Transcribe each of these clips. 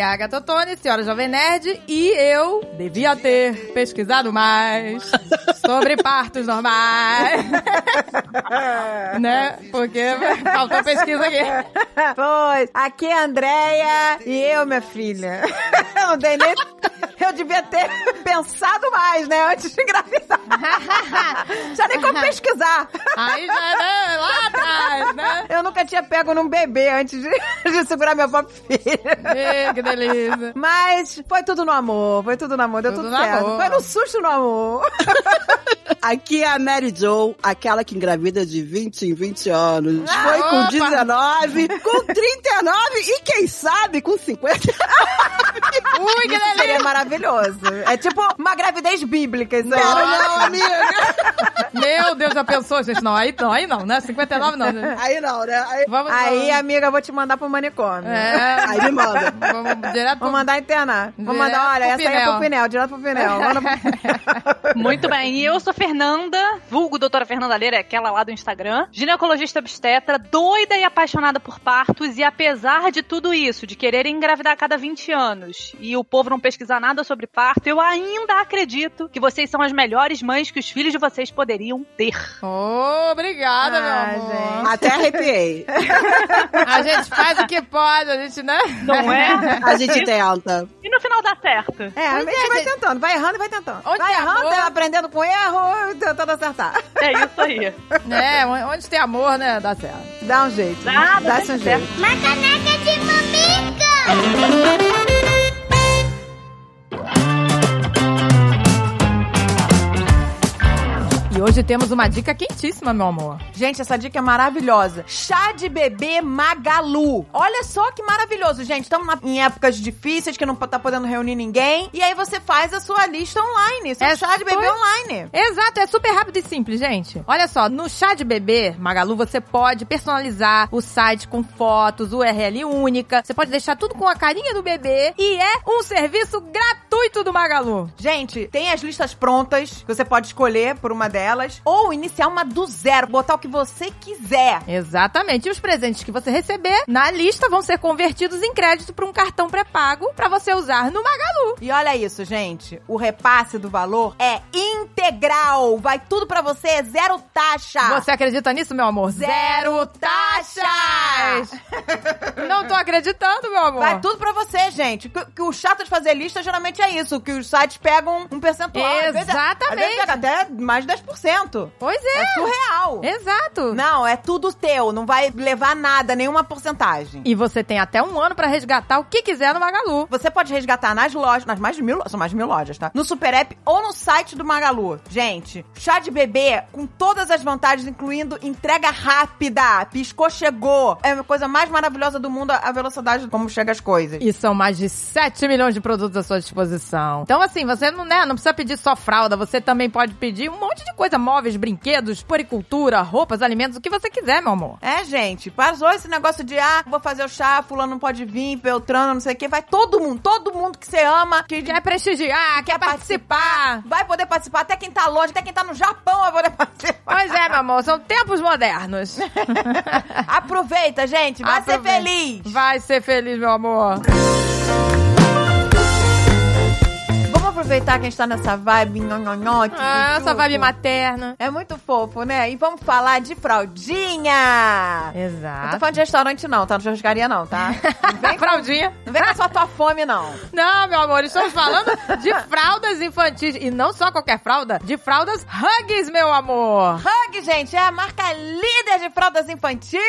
Aqui é a Agatha senhora Jovem Nerd, e eu devia ter pesquisado mais sobre partos normais. né? Porque faltou pesquisa aqui. Pois, aqui é a Andréia e eu, minha filha. Não dei nem... Eu devia ter pensado mais, né? Antes de engravidar. já nem como pesquisar. Aí já, né? Lá atrás, né? Eu nunca tinha pego num bebê antes de, de segurar minha própria filha. Ê, que delícia. Mas foi tudo no amor, foi tudo no amor, deu Tudo tudo, no certo. amor. Foi no susto no amor. Aqui é a Mary Jo, aquela que engravida de 20 em 20 anos. Foi com opa. 19, com 39 e quem sabe com 50. Ui, que Isso seria delícia. Maravilhoso. É tipo uma gravidez bíblica, isso aí. Não, não, amiga. Meu Deus, já pensou, gente? Não, aí não, aí não, né? 59 não. né? Aí não, né? Aí, Vamos, Aí, amiga, eu vou te mandar pro manicômio. É, aí me manda. vamos direto Vou pro... mandar internar. Vou mandar, olha, essa aí é Pinel. pro Pinel, direto pro Pinel. Manda pro Pinel. Muito bem, e eu sou Fernanda, vulgo doutora Fernanda Leira, é aquela lá do Instagram, ginecologista obstetra, doida e apaixonada por partos, e apesar de tudo isso, de querer engravidar a cada 20 anos, e o povo não pesquisar nada sobre parto, eu ainda acredito que vocês são as melhores mães que os filhos de vocês poderiam ter. Obrigada, Ah, meu amor. gente. Até arrepiei. A gente faz o que pode, a gente, né? Não é? A gente tenta. E no final dá certo. É, a gente vai tentando, vai errando e vai tentando. Onde vai errando, amor? aprendendo com erro, tentando acertar. É isso aí. É, onde tem amor, né? Dá certo. Dá um jeito. Dá, dá Dá-se um certo. jeito. Uma caneca de mamica! E hoje temos uma dica quentíssima, meu amor. Gente, essa dica é maravilhosa. Chá de bebê Magalu. Olha só que maravilhoso, gente. Estamos em épocas difíceis que não tá podendo reunir ninguém. E aí você faz a sua lista online. Seu É, chá de bebê online. Exato, é super rápido e simples, gente. Olha só, no chá de bebê, Magalu, você pode personalizar o site com fotos, URL única. Você pode deixar tudo com a carinha do bebê. E é um serviço gratuito do Magalu. Gente, tem as listas prontas que você pode escolher por uma delas. Ou iniciar uma do zero, botar o que você quiser. Exatamente. E os presentes que você receber na lista vão ser convertidos em crédito para um cartão pré-pago para você usar no Magalu. E olha isso, gente. O repasse do valor é integral. Vai tudo pra você, zero taxa. Você acredita nisso, meu amor? Zero taxas! Não tô acreditando, meu amor. Vai tudo pra você, gente. Que, que o chato de fazer lista geralmente é isso, que os sites pegam um percentual. Às vezes- Exatamente. Às vezes pega até mais de 10%. Pois É é. surreal. Exato. Não, é tudo teu, não vai levar nada, nenhuma porcentagem. E você tem até um ano pra resgatar o que quiser no Magalu. Você pode resgatar nas lojas, nas mais de mil, são mais de mil lojas, tá? No Super App ou no site do Magalu. Gente, chá de bebê com todas as vantagens, incluindo entrega rápida, piscou, chegou. É a coisa mais maravilhosa do mundo, a velocidade como chega as coisas. E são mais de 7 milhões de produtos à sua disposição. Então, assim, você não, né, não precisa pedir só fralda, você também pode pedir um monte de coisa, móveis, brinquedos, poricultura, roupas, alimentos, o que você quiser, meu amor. É, gente, passou esse negócio de, ah, vou fazer o chá, fulano não pode vir, Beltrano, não sei o quê. Vai todo mundo, todo mundo que você ama, que Quer prestigiar, quer participar. vai poder participar. Até quem tá longe, até quem tá no Japão vai poder participar. Pois é, meu amor, são tempos modernos. Aproveita, gente, vai ser Aproveita. feliz. Vai ser feliz, meu amor. Aproveitar que a gente tá nessa vibe nhonhonhó. Ah, essa vibe materna. É muito fofo, né? E vamos falar de fraldinha. Não Exato. tô falando de restaurante não, tá? Não churrascaria não, tá? Não vem, Fraldinha. não vem com sua tua fome, não. Não, meu amor, estamos falando de fraldas infantis. E não só qualquer fralda, de fraldas Hugs, meu amor. Hug, gente, é a marca líder de fraldas infantis.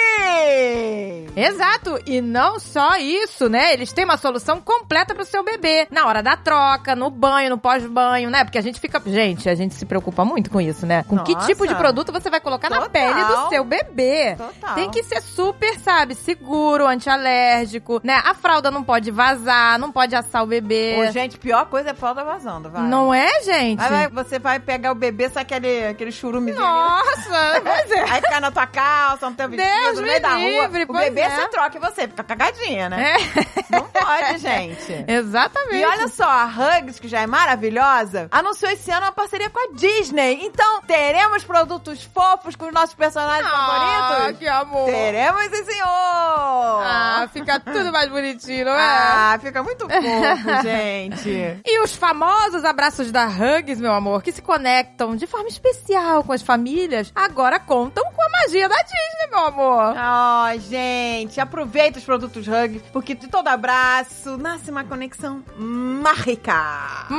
Exato, e não só isso, né? Eles têm uma solução completa pro seu bebê. Na hora da troca, no banho, no pós-banho, né? Porque a gente fica. Gente, a gente se preocupa muito com isso, né? Com que Nossa. tipo de produto você vai colocar na Total. pele do seu bebê. Total. Tem que ser super, sabe, seguro, antialérgico, né? A fralda não pode vazar, não pode assar o bebê. Ô, gente, pior coisa é fralda vazando, vai. Não é, gente? Aí você vai pegar o bebê, sai aquele, aquele churumezinho. Nossa, pois é. Aí cai na tua calça, no teu vestido, Deus no me meio da rua. livre, o pois bebê é. você troca e você fica cagadinha, né? É. Não pode, gente. Exatamente. E olha só, a Hugs, que já é maravilhosa, anunciou esse ano uma parceria com a Disney. Então, teremos produtos fofos com os nossos personagens Ah, favoritos? que amor. Teremos, sim, senhor! Ah, fica tudo mais bonitinho, não é? Ah, fica muito fofo, gente. E os famosos abraços da Hugs, meu amor, que se conectam de forma especial com as famílias, agora contam com a magia da Disney, meu amor. Ai, gente, aproveita os produtos Hug, porque de todo abraço nasce uma conexão mágica.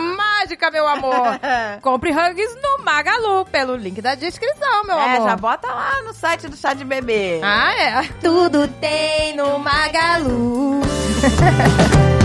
Mágica, meu amor. Compre Hugs no Magalu, pelo link da descrição, meu é, amor. já bota lá no site do chá de bebê. Ah, é. Tudo tem no Magalu.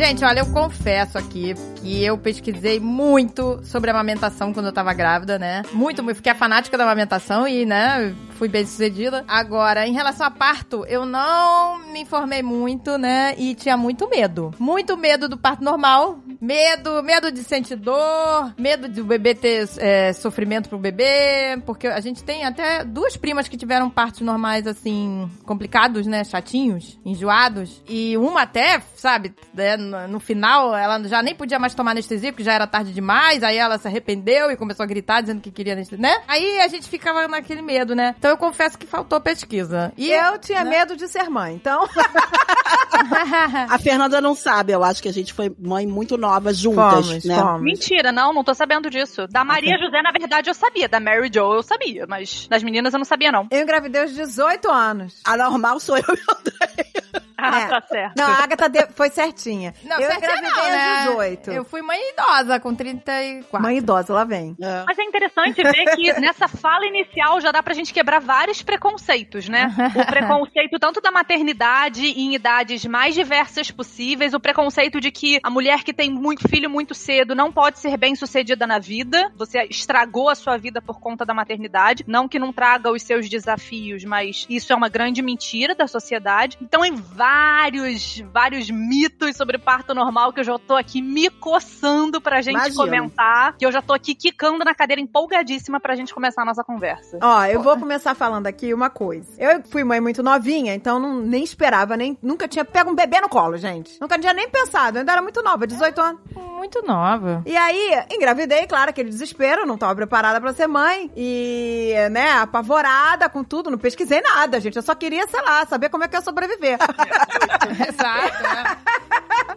Gente, olha, eu confesso aqui que eu pesquisei muito sobre amamentação quando eu tava grávida, né? Muito, muito. Fiquei a fanática da amamentação e, né, fui bem sucedida. Agora, em relação a parto, eu não me informei muito, né? E tinha muito medo. Muito medo do parto normal. Medo, medo de sentir dor, medo de o bebê ter é, sofrimento pro bebê. Porque a gente tem até duas primas que tiveram partos normais, assim, complicados, né? Chatinhos, enjoados. E uma até, sabe, né, no, final, ela já nem podia mais tomar anestesia, porque já era tarde demais. Aí ela se arrependeu e começou a gritar, dizendo que queria anestesia, né? Aí a gente ficava naquele medo, né? Então eu confesso que faltou pesquisa. E eu tinha né? medo de ser mãe, então. A Fernanda não sabe, eu acho que a gente foi mãe muito nova juntas, Fomos, né? fomos. Mentira, não, não tô sabendo disso. Da Maria José, na verdade, eu sabia. Da Mary Jo, eu sabia. Mas das meninas, eu não sabia, não. Eu engravidei aos 18 anos. A normal sou eu e o André. Ah, É. tá certo. Não, a Agatha de- foi certinha. Não, eu engravidei não, né? aos 18. Eu fui mãe idosa, com 34. Mãe idosa, lá vem. É. Mas é interessante ver que nessa fala inicial já dá pra gente quebrar vários preconceitos, né? O preconceito tanto da maternidade em idades mais diversas possíveis, o preconceito de que a mulher que tem muito filho muito cedo não pode ser bem sucedida na vida, você estragou a sua vida por conta da maternidade, não que não traga os seus desafios, mas isso é uma grande mentira da sociedade. Então, em vários, vários mitos sobre parto normal que eu já tô aqui me coçando pra gente Imagino. comentar, que eu já tô aqui quicando na cadeira empolgadíssima pra gente começar a nossa conversa. Ó, eu vou começar falando aqui uma coisa. Eu fui mãe muito novinha, então não, nem esperava, nem nunca tinha pego um bebê no colo, gente. Nunca tinha nem pensado, eu ainda era muito nova, 18 anos. Muito nova. E aí, engravidei, claro, aquele desespero, não tava preparada pra ser mãe. E, né, apavorada com tudo, não pesquisei nada, gente. Eu só queria, sei lá, saber como é que eu ia sobreviver. Exato, né?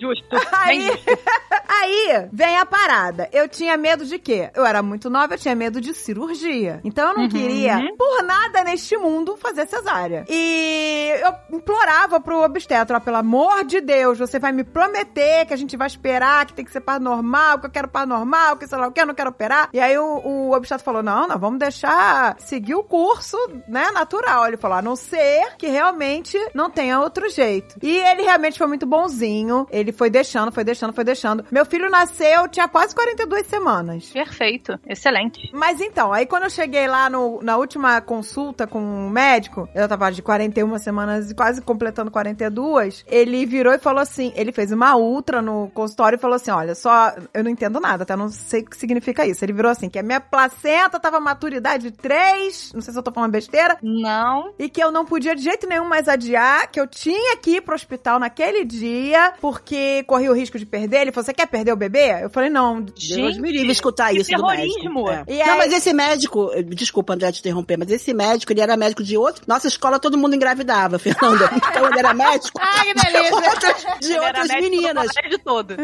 Justo. Aí, aí vem a parada. Eu tinha medo de quê? Eu era muito nova, eu tinha medo de cirurgia. Então eu não queria, por nada neste mundo, fazer cesárea. E eu implorava pro obstetra, ó, pelo amor de Deus, você vai me prometer que a gente vai esperar, que tem que ser parto normal, que eu quero parto normal, que sei lá o que, eu não quero operar. E aí o, o obstetra falou, não, nós vamos deixar seguir o curso, né, natural. Ele falou, a não ser que realmente não tenha outro jeito. E ele realmente foi muito bonzinho. Ele foi deixando, foi deixando, foi deixando. Meu filho nasceu, tinha quase 42 semanas. Perfeito. Excelente. Mas então, aí quando eu cheguei lá no- na última consulta com o médico, eu tava de 41 semanas e quase completando 42, ele virou e falou assim, ele fez uma ultra no consultório e falou assim, olha, só, eu não entendo nada, até não sei o que significa isso. Ele virou assim, que a minha placenta tava maturidade 3, não sei se eu tô falando besteira, Não. e que eu não podia de jeito nenhum mais adiar, que eu tinha que ir pro hospital naquele dia, porque corria o risco de perder. Ele falou, você quer perder o bebê? Eu falei, não. Deus me livre escutar que isso do terrorismo. médico. É. E Não, aí- mas esse médico, desculpa, André, te interromper, mas esse médico, ele era médico de outro. Nossa escola todo mundo engravidava, Fernanda. Então ele era médico Ai, que delícia. de Ele outras meninas. Do colégio todo.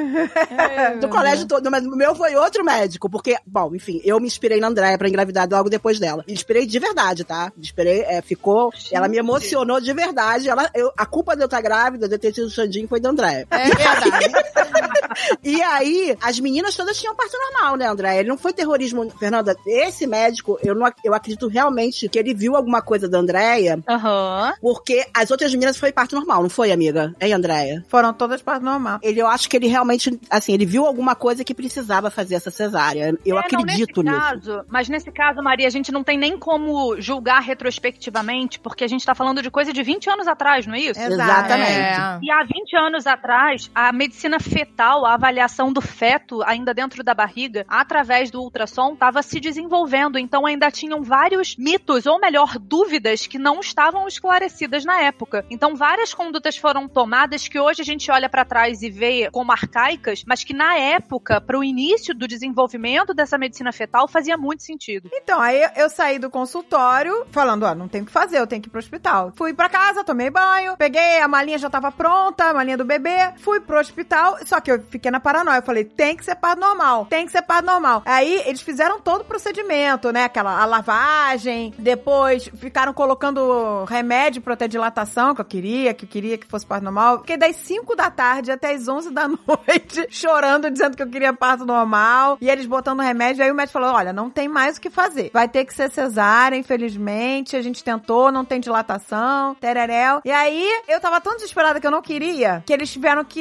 Do colégio todo, mas o meu foi outro médico, porque, bom, enfim, eu me inspirei na Andréia pra engravidar logo depois dela. Me inspirei de verdade, tá? Me inspirei, é, ficou, ela me emocionou de verdade. Ela, eu, a culpa de eu estar grávida, de eu ter tido o Xandinho, foi da Andréia. É verdade. E aí, as meninas todas tinham parto normal, né, André? Ele não foi terrorismo. Fernanda, esse médico, eu, não, eu acredito realmente que ele viu alguma coisa da Andréia, Aham. porque as outras meninas foi parto normal, não foi, amiga? Hein, Andréia? Foram todas parto normal. Ele, eu acho que ele realmente, assim, ele viu alguma coisa que precisava fazer essa cesárea. Eu É, não, acredito nesse nisso. Caso, mas nesse caso, Maria, a gente não tem nem como julgar retrospectivamente, porque a gente tá falando de coisa de 20 anos atrás, não é isso? Exatamente. É. E há 20 anos atrás, a medicina fetal, a avaliação do feto ainda dentro da barriga, através do ultrassom, estava se desenvolvendo. Então ainda tinham vários mitos, ou melhor, dúvidas que não estavam esclarecidas na época. Então várias condutas foram tomadas que hoje a gente olha para trás e vê como arcaicas, mas que na época, para o início do desenvolvimento dessa medicina fetal, fazia muito sentido. Então, aí eu saí do consultório falando, ó, não tem o que fazer, eu tenho que ir pro hospital. Fui pra casa, tomei banho, peguei, a malinha já tava pronta, a malinha do bebê, fui pro hospital, só que eu fiquei na paranoia. Eu falei, tem que ser parto normal, tem que ser parto normal. Aí eles fizeram todo o procedimento, né? Aquela a lavagem, depois ficaram colocando remédio pra ter dilatação, que eu queria, que eu queria que fosse parto normal. Fiquei das 5 da tarde até as 11 da noite, chorando, dizendo que eu queria parto normal. E eles botando remédio. Aí o médico falou: olha, não tem mais o que fazer. Vai ter que ser cesárea, infelizmente. A gente tentou, não tem dilatação, tereréu. E aí eu tava tão desesperada que eu não queria, que eles tiveram que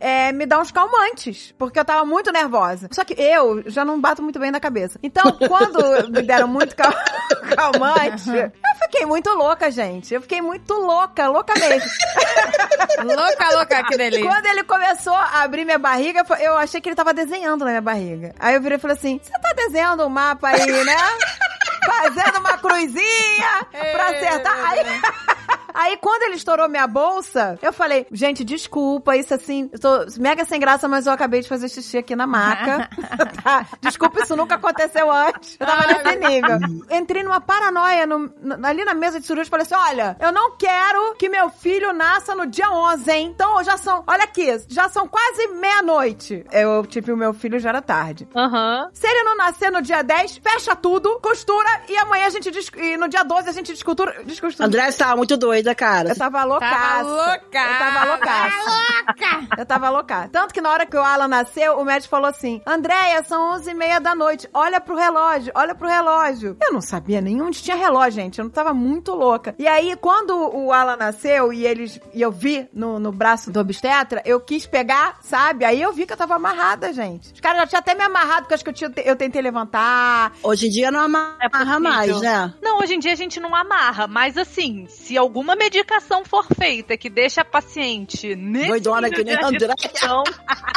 é, me dar uns calmantes. Porque eu tava muito nervosa. Só que eu já não bato muito bem na cabeça. Então, quando me deram muito cal calmante, eu fiquei muito louca, gente. Eu fiquei muito louca, louca mesmo. louca, louca, que delícia. Quando ele começou a abrir minha barriga, eu achei que ele tava desenhando na minha barriga. Aí eu virei e falei assim: você tá desenhando um mapa aí, né? Fazendo uma cruzinha pra acertar. Aí. Aí, quando ele estourou minha bolsa, eu falei, gente, desculpa, isso assim, eu tô mega sem graça, mas eu acabei de fazer xixi aqui na maca. tá? Desculpa, isso nunca aconteceu antes. Eu tava nesse nível. Entrei numa paranoia no, no- ali na mesa de cirurgia e falei assim: olha, eu não quero que meu filho nasça no dia 11, hein? Então, já são, olha aqui, já são quase meia-noite. Eu tive o meu filho, já era tarde. Aham. Se ele não nascer no dia 10, fecha tudo, costura e amanhã a gente e no dia 12 a gente descostura. descostura. André você tava muito doida, cara. Eu tava loucaça. Tava louca. Eu tava loucaça. louca. Eu tava louca. Tanto que na hora que o Alan nasceu, o médico falou assim: Andréia, são 11 e meia da noite. Olha pro relógio, olha pro relógio. Eu não sabia nem onde tinha relógio, gente. Eu não tava muito louca. E aí, quando o Alan nasceu e eles e eu vi no, no braço do obstetra, eu quis pegar, sabe? Aí eu vi que eu tava amarrada, gente. Os caras já tinham até me amarrado, porque acho que eu, tinha, eu tentei levantar. Hoje em dia não amarra É mais, né? Não, hoje em dia a gente não amarra, mas assim, se alguma medicação for feita que deixa a paciente nesse Doidona que nem agitação,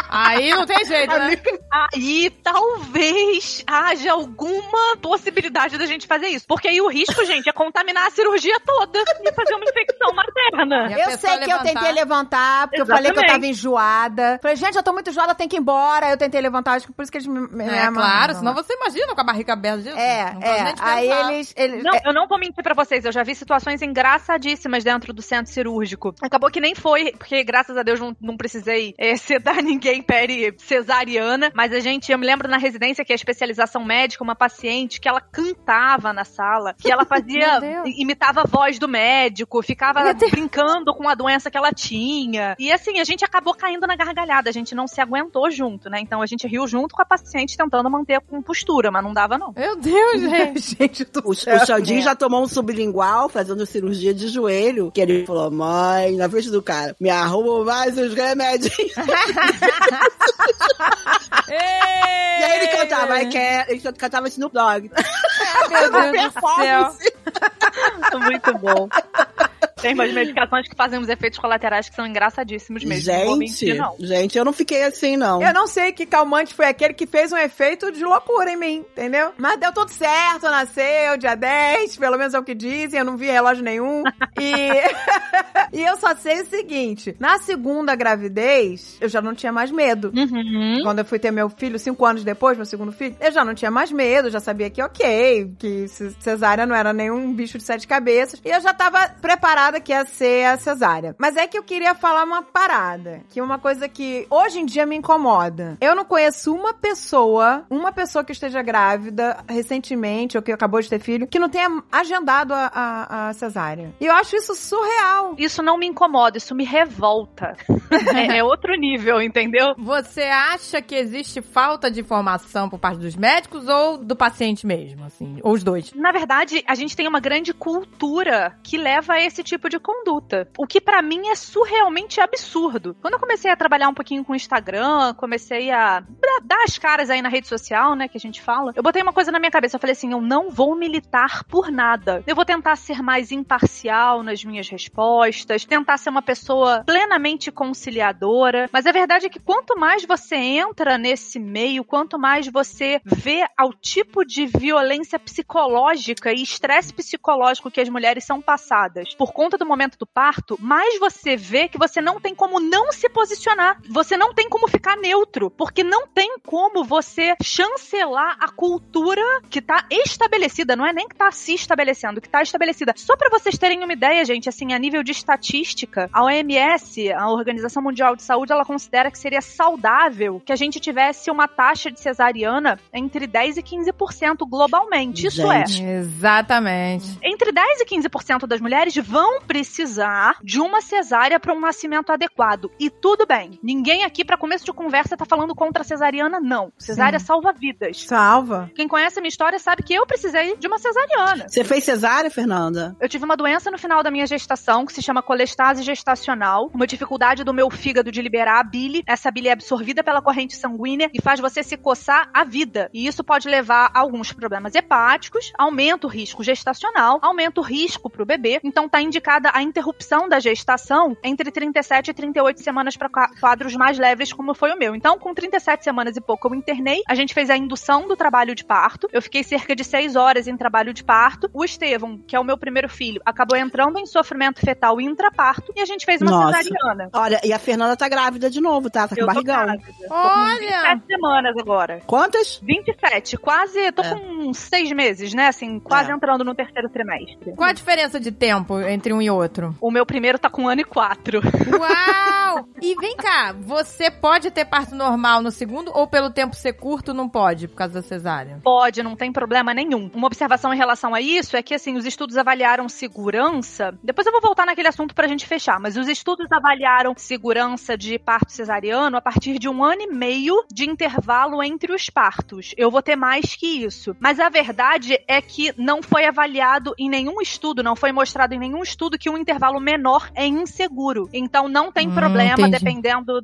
Aí não tem jeito, né? aí talvez haja alguma possibilidade da gente fazer isso. Porque aí o risco, gente, é contaminar a cirurgia toda e fazer uma infecção materna. Eu sei que eu levantar. tentei levantar, porque eu falei que eu Exatamente. tava enjoada. Falei, gente, eu tô muito enjoada, tem que ir embora. Eu tentei levantar, acho que por isso que eles me, me É claro, senão você imagina com a barriga aberta disso. É, Não é. Aí eles. eles Não, é, eu não vou mentir pra vocês, eu já vi situações engraçadíssimas dentro do centro cirúrgico. Acabou que nem foi, porque graças a Deus não, não precisei eh, sedar ninguém peri cesariana, mas a gente, eu me lembro na residência que a especialização médica, uma paciente que ela cantava na sala, que ela fazia, imitava a voz do médico, ficava brincando com a doença que ela tinha. E assim, a gente acabou caindo na gargalhada, a gente não se aguentou junto, né? Então a gente riu junto com a paciente tentando manter a compostura, mas não dava não. Meu Deus, gente. gente do O, céu. o Xandinho já tomou um sublingual fazendo cirurgia de joelho. Que ele falou, mãe, na frente do cara, me arruma mais os remédios. E aí ele cantava, I can, ele cantava Snoop Dogg. Meu Deus do céu. Muito bom. Tem umas medicações que fazem uns efeitos colaterais que são engraçadíssimos mesmo. vou mentir, Gente, não. gente, eu não fiquei assim, não. Eu não sei que calmante foi aquele que fez um efeito de loucura em mim, entendeu? Mas deu tudo certo, nasceu dia 10, pelo menos é o que dizem, eu não vi relógio nenhum. E, e eu só sei o seguinte: na segunda gravidez, eu já não tinha mais medo. Uhum. Quando eu fui ter meu filho, cinco anos depois, meu segundo filho, eu já não tinha mais medo, já sabia que ok, que cesárea não era nenhum bicho de sete cabeças. E eu já tava preparada que ia ser a cesárea. Mas é que eu queria falar uma parada, que é uma coisa que hoje em dia me incomoda. Eu não conheço uma pessoa, uma pessoa que esteja grávida recentemente, ou que acabou de ter filho, que não tenha agendado a, a, a cesárea. E eu acho isso surreal. Isso não me incomoda, isso me revolta. é, é outro nível, entendeu? Você acha que existe falta de informação por parte dos médicos ou do paciente mesmo, assim? Ou os dois? Na verdade, a gente tem uma grande cultura que leva a esse tipo de conduta. O que pra mim é surrealmente absurdo. Quando eu comecei a trabalhar um pouquinho com o Instagram, comecei a dar- as caras aí na rede social, né, que a gente fala, eu botei uma coisa na minha cabeça. Eu falei assim: eu não vou militar por nada. Eu vou tentar ser mais imparcial imparcial nas minhas respostas, tentar ser uma pessoa plenamente conciliadora. Mas a verdade é que quanto mais você entra nesse meio, quanto mais você vê ao tipo de violência psicológica e estresse psicológico que as mulheres são passadas por conta do momento do parto, mais você vê que você não tem como não se posicionar. Você não tem como ficar neutro, porque não tem como você chancelar a cultura que tá estabelecida, não é nem que tá se estabelecendo, que tá estabelecida. Só para vocês terem uma ideia, gente, assim, a nível de estatística, a OMS, a Organização Mundial de Saúde, ela considera que seria saudável que a gente tivesse uma taxa de cesariana entre 10 e 15% globalmente. Isso é. Gente. Exatamente. Entre 10 e 15% das mulheres vão precisar de uma cesárea para um nascimento adequado. E tudo bem. Ninguém aqui, para começo de conversa, tá falando contra a cesariana, não. Cesárea salva vidas. Salva. Quem conhece a minha história sabe que eu precisei de uma cesariana. Você fez cesárea, Fernanda? Eu tive uma doença no final da minha gestação que se chama colestase gestacional, uma dificuldade do meu fígado de liberar a bile. Essa bile é absorvida pela corrente sanguínea e faz você se coçar a vida. E isso pode levar a alguns problemas hepáticos, aumenta o risco gestacional, aumenta o risco pro bebê. Então tá indicada a interrupção da gestação entre 37 e 38 semanas para quadros mais leves, como foi o meu. Então, com 37 semanas e pouco, eu internei. A gente fez a indução do trabalho de parto. Eu fiquei cerca de 6 horas em trabalho de parto. O Estevão, que é o meu primeiro filho, acabou entrando em sofrimento fetal intraparto e a gente fez uma Nossa. cesariana. Olha, e a Fernanda tá grávida de novo, tá? Tá com Eu tô barrigão. grávida. Tô com Olha! 27 semanas agora. Quantas? 27, quase, tô É. com uns seis meses, né? Assim, quase É. entrando no terceiro trimestre. Qual a diferença de tempo entre um e outro? O meu primeiro tá com um ano e quatro. Uau! E vem cá, você pode ter parto normal no segundo ou pelo tempo ser curto não pode por causa da cesárea? Pode, não tem problema nenhum. Uma observação em relação a isso é que, assim, os estudos avaliaram segurança. Depois eu vou voltar naquele assunto pra gente fechar, mas os estudos avaliaram segurança de parto cesariano a partir de um ano e meio de intervalo entre os partos. Eu vou ter mais que isso. Mas a verdade é que não foi avaliado em nenhum estudo, não foi mostrado em nenhum estudo que um intervalo menor é inseguro. Então não tem Hum, problema, entendi. dependendo.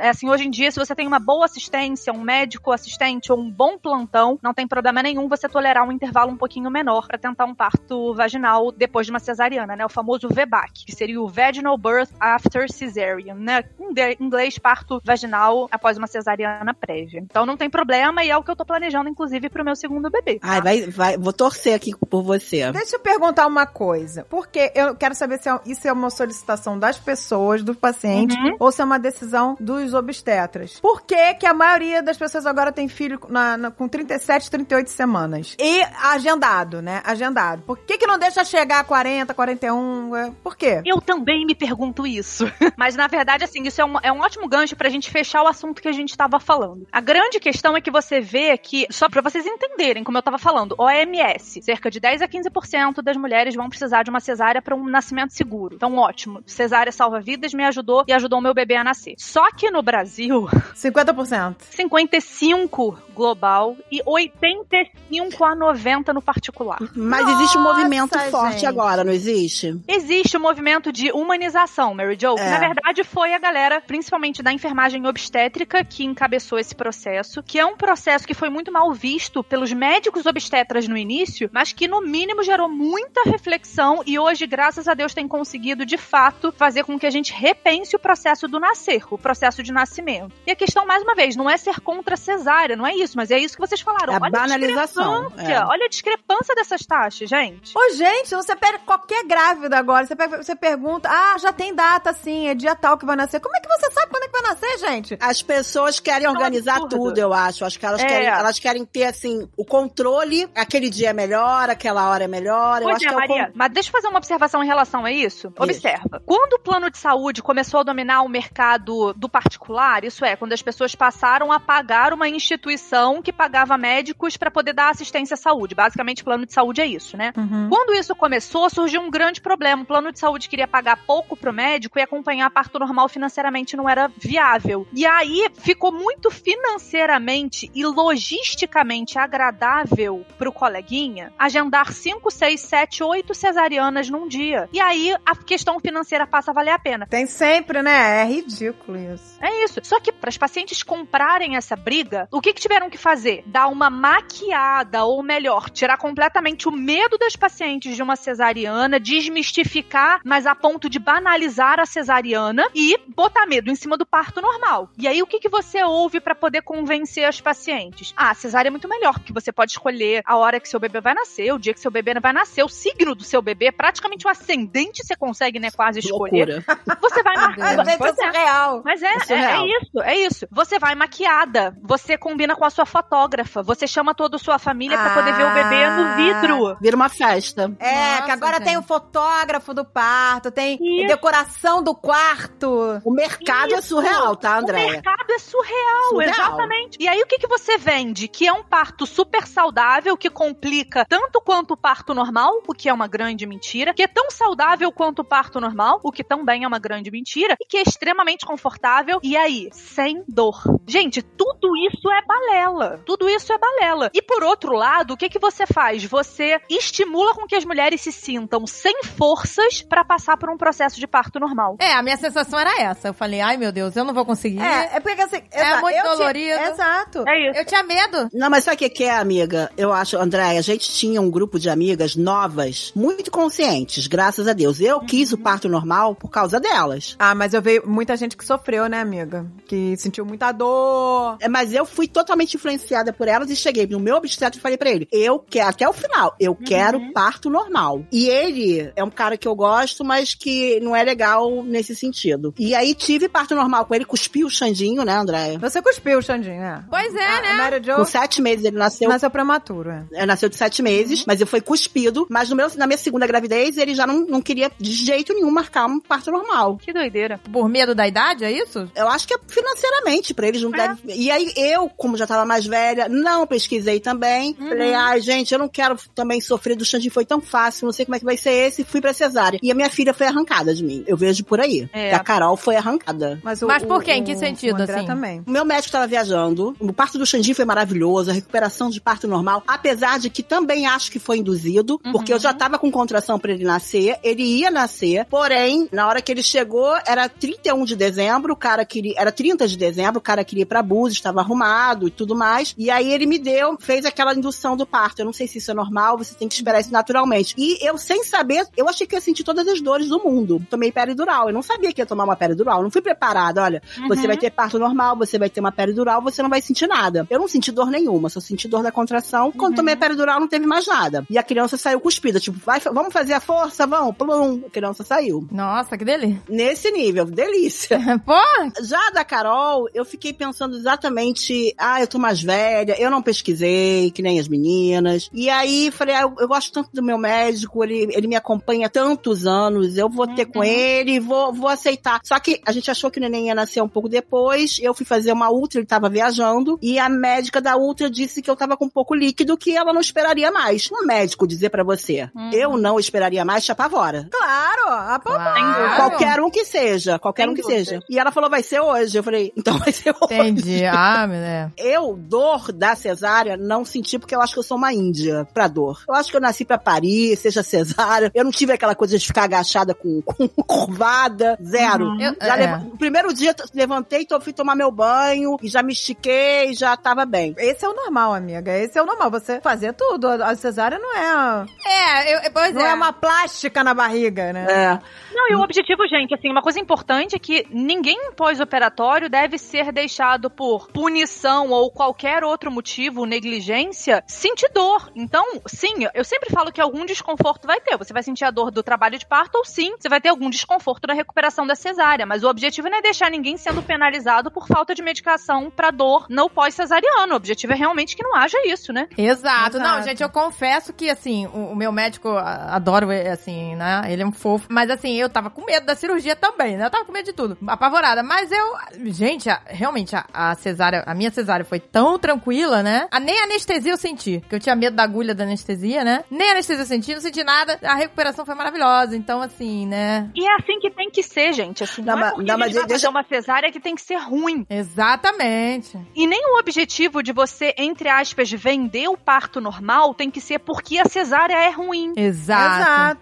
é Assim, hoje em dia, se você tem uma boa assistência, um médico assistente ou um bom plantão, não tem problema nenhum você tolerar um intervalo um pouquinho menor para tentar um parto vaginal depois de uma cesariana, né? O famoso VBAC, que seria o Vaginal Birth After Cesarean, né? Em inglês, parto vaginal após uma cesariana prévia. Então não tem problema e é o que eu tô planejando, inclusive, pro meu segundo bebê. Ai, vai, vai, vou torcer aqui por você. Deixa eu perguntar uma coisa. Porque eu quero saber se é- isso é uma solicitação das pessoas, do paciente, Uhum. ou se é uma decisão dos obstetras. Por que, que a maioria das pessoas agora tem filho na- na- com 37, 38 semanas? E agendado, né? Agendado. Por que, que não deixa chegar a 40, 41? é? Por quê? Eu também me pergunto isso. Mas, na verdade, assim, isso é um, é um ótimo gancho pra gente fechar o assunto que a gente tava falando. A grande questão é que você vê que, só pra vocês entenderem, como eu tava falando, OMS, cerca de 10 a 15% das mulheres vão precisar de uma cesárea pra um nascimento seguro. Então, ótimo. Cesárea salva vidas, me ajudou e ajudou o meu bebê a nascer. Só que no Brasil, 50%. 55 global e 85 a 90 no particular. Mas existe um Nossa, movimento forte gente. agora, não existe? Existe o movimento de humanização, Mary Jo, que É. na verdade foi a galera, principalmente da enfermagem obstétrica, que encabeçou esse processo, que é um processo que foi muito mal visto pelos médicos obstetras no início, mas que no mínimo gerou muita reflexão e hoje, graças a Deus, tem conseguido de fato fazer com que a gente repense o processo do nascer, o processo de nascimento. E a questão, mais uma vez, não é ser contra a cesárea, não é isso, mas é isso que vocês falaram. É a Olha banalização, discrepância, é. Olha a discrepância dessas taxas, gente. Ô, gente, você pega qualquer grávida agora, você, pega- você pergunta, ah, já tem data, sim, é dia tal que vai nascer. Como é que você sabe quando é que vai nascer, gente? As pessoas querem É um organizar absurdo. tudo, eu acho. Acho que elas, É. querem, elas querem ter, assim, o controle. Aquele dia é melhor, aquela hora é melhor. eu Pois acho é, que é o Maria. Mas deixa eu fazer uma observação em relação a isso. Observa. Quando o plano de saúde começou a dominar o mercado do particular, isso é, quando as pessoas passaram a pagar uma instituição que pagava médicos para poder dar assistência à saúde. Basicamente, plano de saúde é isso, né? Quando isso começou, surgiu um grande problema. O plano de saúde queria pagar pouco pro médico e acompanhar parto normal financeiramente não era viável. E aí ficou muito financeiramente e logisticamente agradável pro coleguinha agendar 5, 6, 7, 8 cesarianas num dia. E aí a questão financeira passa a valer a pena. Tem sempre, né? É ridículo isso. É isso. Só que para as pacientes comprarem essa briga, o que, que tiveram que fazer? Dar uma maquiada, ou melhor, tirar completamente o medo das pacientes de uma cesariana, desmistificar, mas a ponto de banalizar a cesariana e botar medo em cima do parto normal. E aí o que, que você ouve para poder convencer as pacientes? Ah, a cesárea é muito melhor, porque você pode escolher a hora que seu bebê vai nascer, o dia que seu bebê vai nascer, o signo do seu bebê, praticamente o ascendente você consegue, né, quase escolher. Loucura. Você vai marcar. vezes Pois é é. surreal. Mas é, É é, é isso, é isso. Você vai maquiada, você combina com a sua fotógrafa, você chama toda a sua família pra poder ver o bebê no Ah. vidro. Vira uma festa. É, Nossa, que agora tem o gente. fotógrafo do parto, tem Isso. decoração do quarto. O mercado é Isso. surreal, tá, O Andréia? mercado é surreal, Surreal. exatamente. E aí o que, que você vende? Que é um parto super saudável, que complica tanto quanto o parto normal, o que é uma grande mentira, que é tão saudável quanto o parto normal, o que também é uma grande mentira, e que é extremamente confortável, e aí, sem dor. Gente, tudo isso é balela. Tudo isso é balela. E por outro lado, o que, que você faz? Você estimula com que as mulheres se sintam sem forças pra passar por um processo de parto normal. É, a minha sensação era essa. Eu falei, ai meu Deus, eu não vou conseguir. É, é porque assim. É exa- muito eu tinha- dolorido. Exato. É isso. Eu tinha medo. Não, mas sabe o que que é, amiga? Eu acho, Andréia, a gente tinha um grupo de amigas novas, muito conscientes, graças a Deus. Eu quis o parto normal por causa delas. Ah, mas eu vejo muita gente que sofreu, né, amiga? Que sentiu muita dor. É, Mas eu fui totalmente influenciada por elas e cheguei no meu obstetra e falei pra ele: eu quero, até o final, eu quero parto normal. E ele é um cara que eu gosto, mas que não é legal nesse sentido. E aí tive parto normal com ele, cuspi o Xandinho, né, Andréia? Você cuspiu, Xandinho, né? Pois é, A- né? A Mary Jo Com sete meses ele nasceu. nasceu prematuro, é. É, nasceu de sete meses, mas eu fui cuspido. Mas no meu, na minha segunda gravidez, ele já não, não queria de jeito nenhum marcar um parto normal. Que doideira. Por medo da idade, é isso? Eu acho que é financeiramente, pra eles não É. deve. E aí eu, como já tava mais velha, não pesquisei também. Uhum. Falei, ai, gente, eu não quero também sofrer do Xandinho, foi tão fácil, não sei como é que vai ser esse. Fui pra cesárea. E a minha filha foi arrancada de mim. Eu vejo por aí. É. A Carol foi arrancada. Mas, Mas por o- quê? Em que o- sentido, o assim? também. O meu médico estava viajando. O parto do Xandinho foi maravilhoso, a recuperação de parto normal. Apesar de que também acho que foi induzido, Uhum. porque eu já tava com contração pra ele nascer. Ele ia nascer, porém, na hora que ele chegou, era 31 de dezembro, o cara queria. Era 30 de dezembro, o cara queria ir pra Búzios, estava arrumado e tudo mais. E aí ele me deu, fez aquela indução do parto. Eu não sei se isso é normal, você tem que esperar isso naturalmente. E eu, sem saber, eu achei que ia sentir todas as dores do mundo. Tomei peridural. Eu não sabia que ia tomar uma peridural. Eu não fui preparada. Olha, você vai ter parto normal, você vai ter uma peridural, você não vai sentir nada. Eu não senti dor nenhuma, só senti dor da contração. Quando tomei a peridural, não teve mais nada. E a criança saiu cuspida, tipo, vai, vamos fazer a força, vamos, plum. A criança saiu. Nossa, que delícia. Nesse nível, delícia. Pô, Já da Carol, eu fiquei pensando exatamente, ah, eu tô mais velha, eu não pesquisei, que nem as meninas. E aí, falei, ah, eu, eu gosto tanto do meu médico, ele, ele me acompanha há tantos anos, eu vou ter com ele, vou, vou aceitar. Só que a gente achou que o neném ia nascer um pouco depois, eu fui fazer uma ultra, ele tava viajando, e a médica da ultra disse que eu tava com um pouco líquido, que ela não esperaria mais. Um médico dizer pra você, eu não esperaria mais, te apavora. Claro, a Claro. Qualquer um que seja, qualquer Sem um que dúvida. seja. E ela falou, vai ser hoje. Eu falei, então vai ser hoje. entendi. Ah, meu Deus. Eu, dor da cesárea, não senti porque eu acho que eu sou uma índia pra dor. Eu acho que eu nasci pra parir, seja cesárea. Eu não tive aquela coisa de ficar agachada com, com curvada, zero. Eu- Já é. primeiro dia, levantei, tô- fui tomar meu banho, e já me estiquei, já tava bem. Esse é o normal, amiga. Esse é o normal. Você fazer tudo. A cesárea não é, É, eu, pois não é. uma plástica na barriga, né? É. Não, e o objetivo, gente, assim, uma coisa importante é que ninguém pós-operatório deve ser deixado por punição ou qualquer outro motivo, negligência, sentir dor. Então, sim, eu sempre falo que algum desconforto vai ter. Você vai sentir a dor do trabalho de parto ou sim, você vai ter algum desconforto na recuperação da cesárea. Mas o objetivo não é deixar ninguém sendo penalizado por falta de medicação pra dor no pós-cesariano. O objetivo é realmente que não haja isso, né? Exato. Não, Exato. gente, eu confesso que, assim, o, o meu médico, adoro, assim, né? Ele é um fofo. Mas, assim, eu tava com medo da cirurgia também, né? Eu tava com medo de tudo, apavorada. Mas eu, gente, a- realmente, a, a cesárea, a minha cesárea foi tão tranquila, né? A, nem anestesia eu senti, porque eu tinha medo da agulha da anestesia, né? Nem anestesia eu senti, não senti nada. A recuperação foi maravilhosa. Então, assim, né? E é assim que tem que ser, gente. Assim, não, Não, é porque não, a mas deixa- fazer uma cesárea que tem que ser ruim. Exatamente. E nem o objetivo de você, entre aspas, vender o parto normal tem que ser porque a cesárea é ruim. Exato.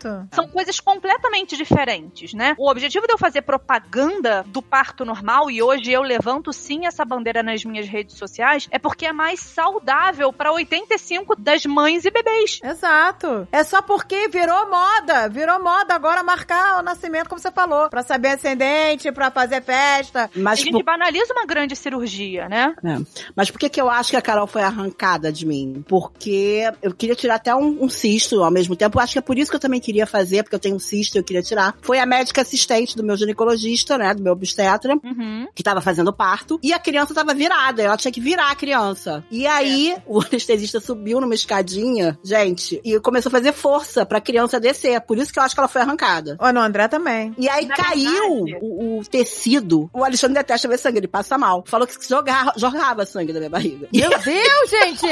Exato. São coisas completamente diferentes, né? O objetivo de eu fazer propaganda do parto normal, e hoje eu levanto sim essa bandeira nas minhas redes sociais, é porque é mais saudável para 85 das mães e bebês. Exato. É só porque virou moda. Virou moda agora marcar o nascimento, como você falou. Pra saber ascendente, pra fazer festa. A Mas, gente por, banaliza uma grande cirurgia, né? é. mas por que, que eu acho que a Carol foi arrancada de mim? Porque eu queria tirar até um, um cisto ao mesmo tempo. Eu acho que é por isso que eu também queria fazer, porque eu tenho um cisto e eu queria tirar. Foi a médica assistente do meu ginecologista, né? Do meu obstetra. Uhum. que tava fazendo parto, e a criança tava virada, ela tinha que virar a criança. E aí, o anestesista subiu numa escadinha, gente, e começou a fazer força pra criança descer. Por isso que eu acho que ela foi arrancada. Ó, no André também. E aí Na caiu o, o tecido. O Alexandre detesta ver sangue, ele passa mal. Falou que jogar, jogava sangue da minha barriga. Meu Deus, gente!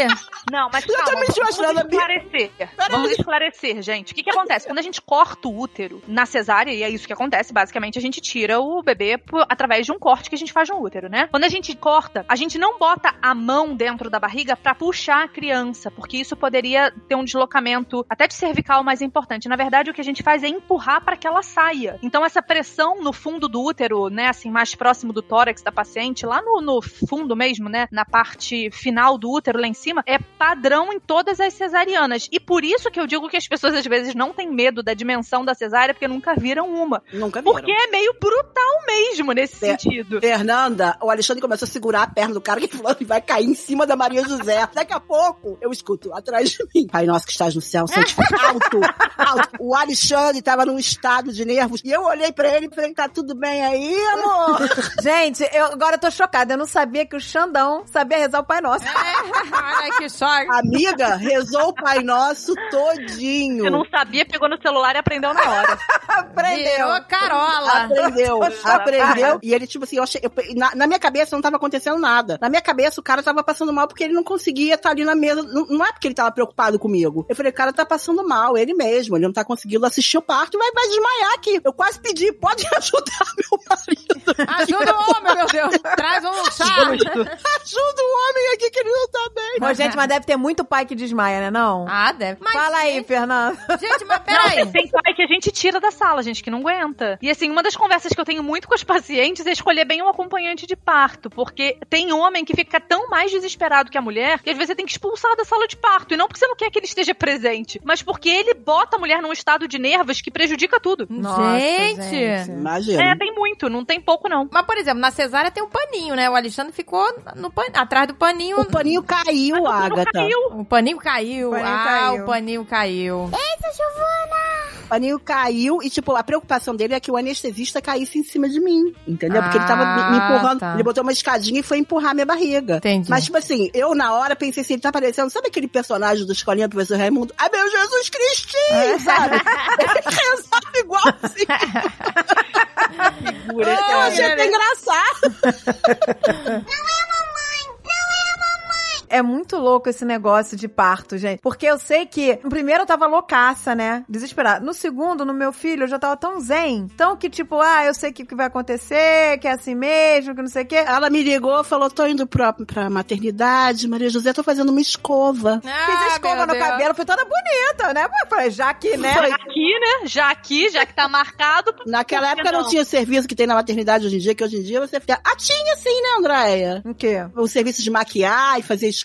Não, mas Eu calma, também vamos, estou achando a vamos esclarecer. Vamos esclarecer, gente. O que que acontece? Quando a gente corta o útero na cesárea, e é isso que acontece, basicamente, a gente tira o bebê por- através de um corte que a gente faz no útero, né? Quando a gente corta, a gente não bota a mão dentro da barriga pra puxar a criança, porque isso poderia ter um deslocamento até de cervical mais importante. Na verdade, o que a gente faz é empurrar pra que ela saia. Então, essa pressão no fundo do útero, né, assim, mais próximo do tórax da paciente, lá no, no fundo mesmo, né, na parte final do útero, lá em cima, é padrão em todas as cesarianas. E por isso que eu digo que as pessoas às vezes não têm medo da dimensão da cesárea, porque nunca viram uma. Nunca viram. Porque é meio brutal mesmo nesse É. sentido. Fernanda, o Alexandre começou a segurar a perna do cara que falou que vai cair em cima da Maria José. Daqui a pouco, eu escuto atrás de mim. Pai nosso que estás no céu, santificado. alto, alto. O Alexandre tava num estado de nervos. E eu olhei pra ele e falei, tá tudo bem aí, amor? Gente, eu agora eu tô chocada. Eu não sabia que o Xandão sabia rezar o Pai Nosso. Olha que choque. Amiga, rezou o Pai Nosso todinho. Você não sabia, pegou no celular e aprendeu na hora. Aprendeu. Virou Carola. Aprendeu, aprendeu. E ele, tipo assim, eu achei, eu- na, na minha cabeça não tava acontecendo nada. Na minha cabeça, o cara tava passando mal porque ele não conseguia estar ali na mesa. Não, não é porque ele tava preocupado comigo. Eu falei, o cara tá passando mal, ele mesmo. Ele não tá conseguindo assistir o parto, vai, vai desmaiar aqui. Eu quase pedi, pode ajudar meu marido. Ajuda o homem, meu Deus. Traz um chá. Ajuda o homem aqui que ele não tá bem. Ô, gente, mas deve ter muito pai que desmaia, né não? Ah, deve. Mas, Fala aí, gente, Fernanda. Gente, mas peraí. tem, tem pai que a gente tira da sala, gente, que não aguenta. E assim, uma das conversas que eu tenho muito com os pacientes é escolher bem um acompanhante de parto, porque tem homem que fica tão mais desesperado que a mulher que às vezes você tem que expulsar da sala de parto. E não porque você não quer que ele esteja presente, mas porque ele bota a mulher num estado de nervos que prejudica tudo. Nossa, gente. gente. Imagina. É, tem muito, não tem pouco não. Mas, por exemplo, na cesárea tem um paninho, né? O Alexandre ficou no pan... atrás do paninho. O paninho caiu, Agatha. caiu. O paninho caiu. O paninho ah, caiu. o paninho caiu. O paninho caiu e, tipo, a preocupação dele é que o anestesista caísse em cima de mim. Entendeu? Porque ele tava me, me Ah, empurrando. tá. Ele botou uma escadinha e foi empurrar minha barriga. Entendi. Mas, tipo assim, eu na hora pensei assim, ele tá parecendo, sabe aquele personagem do Escolinha do Professor Raimundo? Ah, meu Jesus Cristinho, sabe? ele rezava igual assim. Eu achei até engraçado. É muito louco esse negócio de parto, gente. Porque eu sei que, no primeiro eu tava loucaça, né? Desesperada. No segundo, no meu filho, eu já tava tão zen. Tão que, tipo, ah, eu sei o que, que vai acontecer, que é assim mesmo, que não sei o quê. Ela me ligou, falou, tô indo pra, pra maternidade, Maria José, tô fazendo uma escova. Fiz Ah, a escova no Deus. cabelo, foi toda bonita, né? Eu falei, já que, né? Foi. Aqui, né? Já aqui, já que tá marcado. Naquela época não não? tinha serviço que tem na maternidade hoje em dia, que hoje em dia você fica... Ah, tinha sim, né, Andréia? O quê? O serviço de maquiar e fazer escova.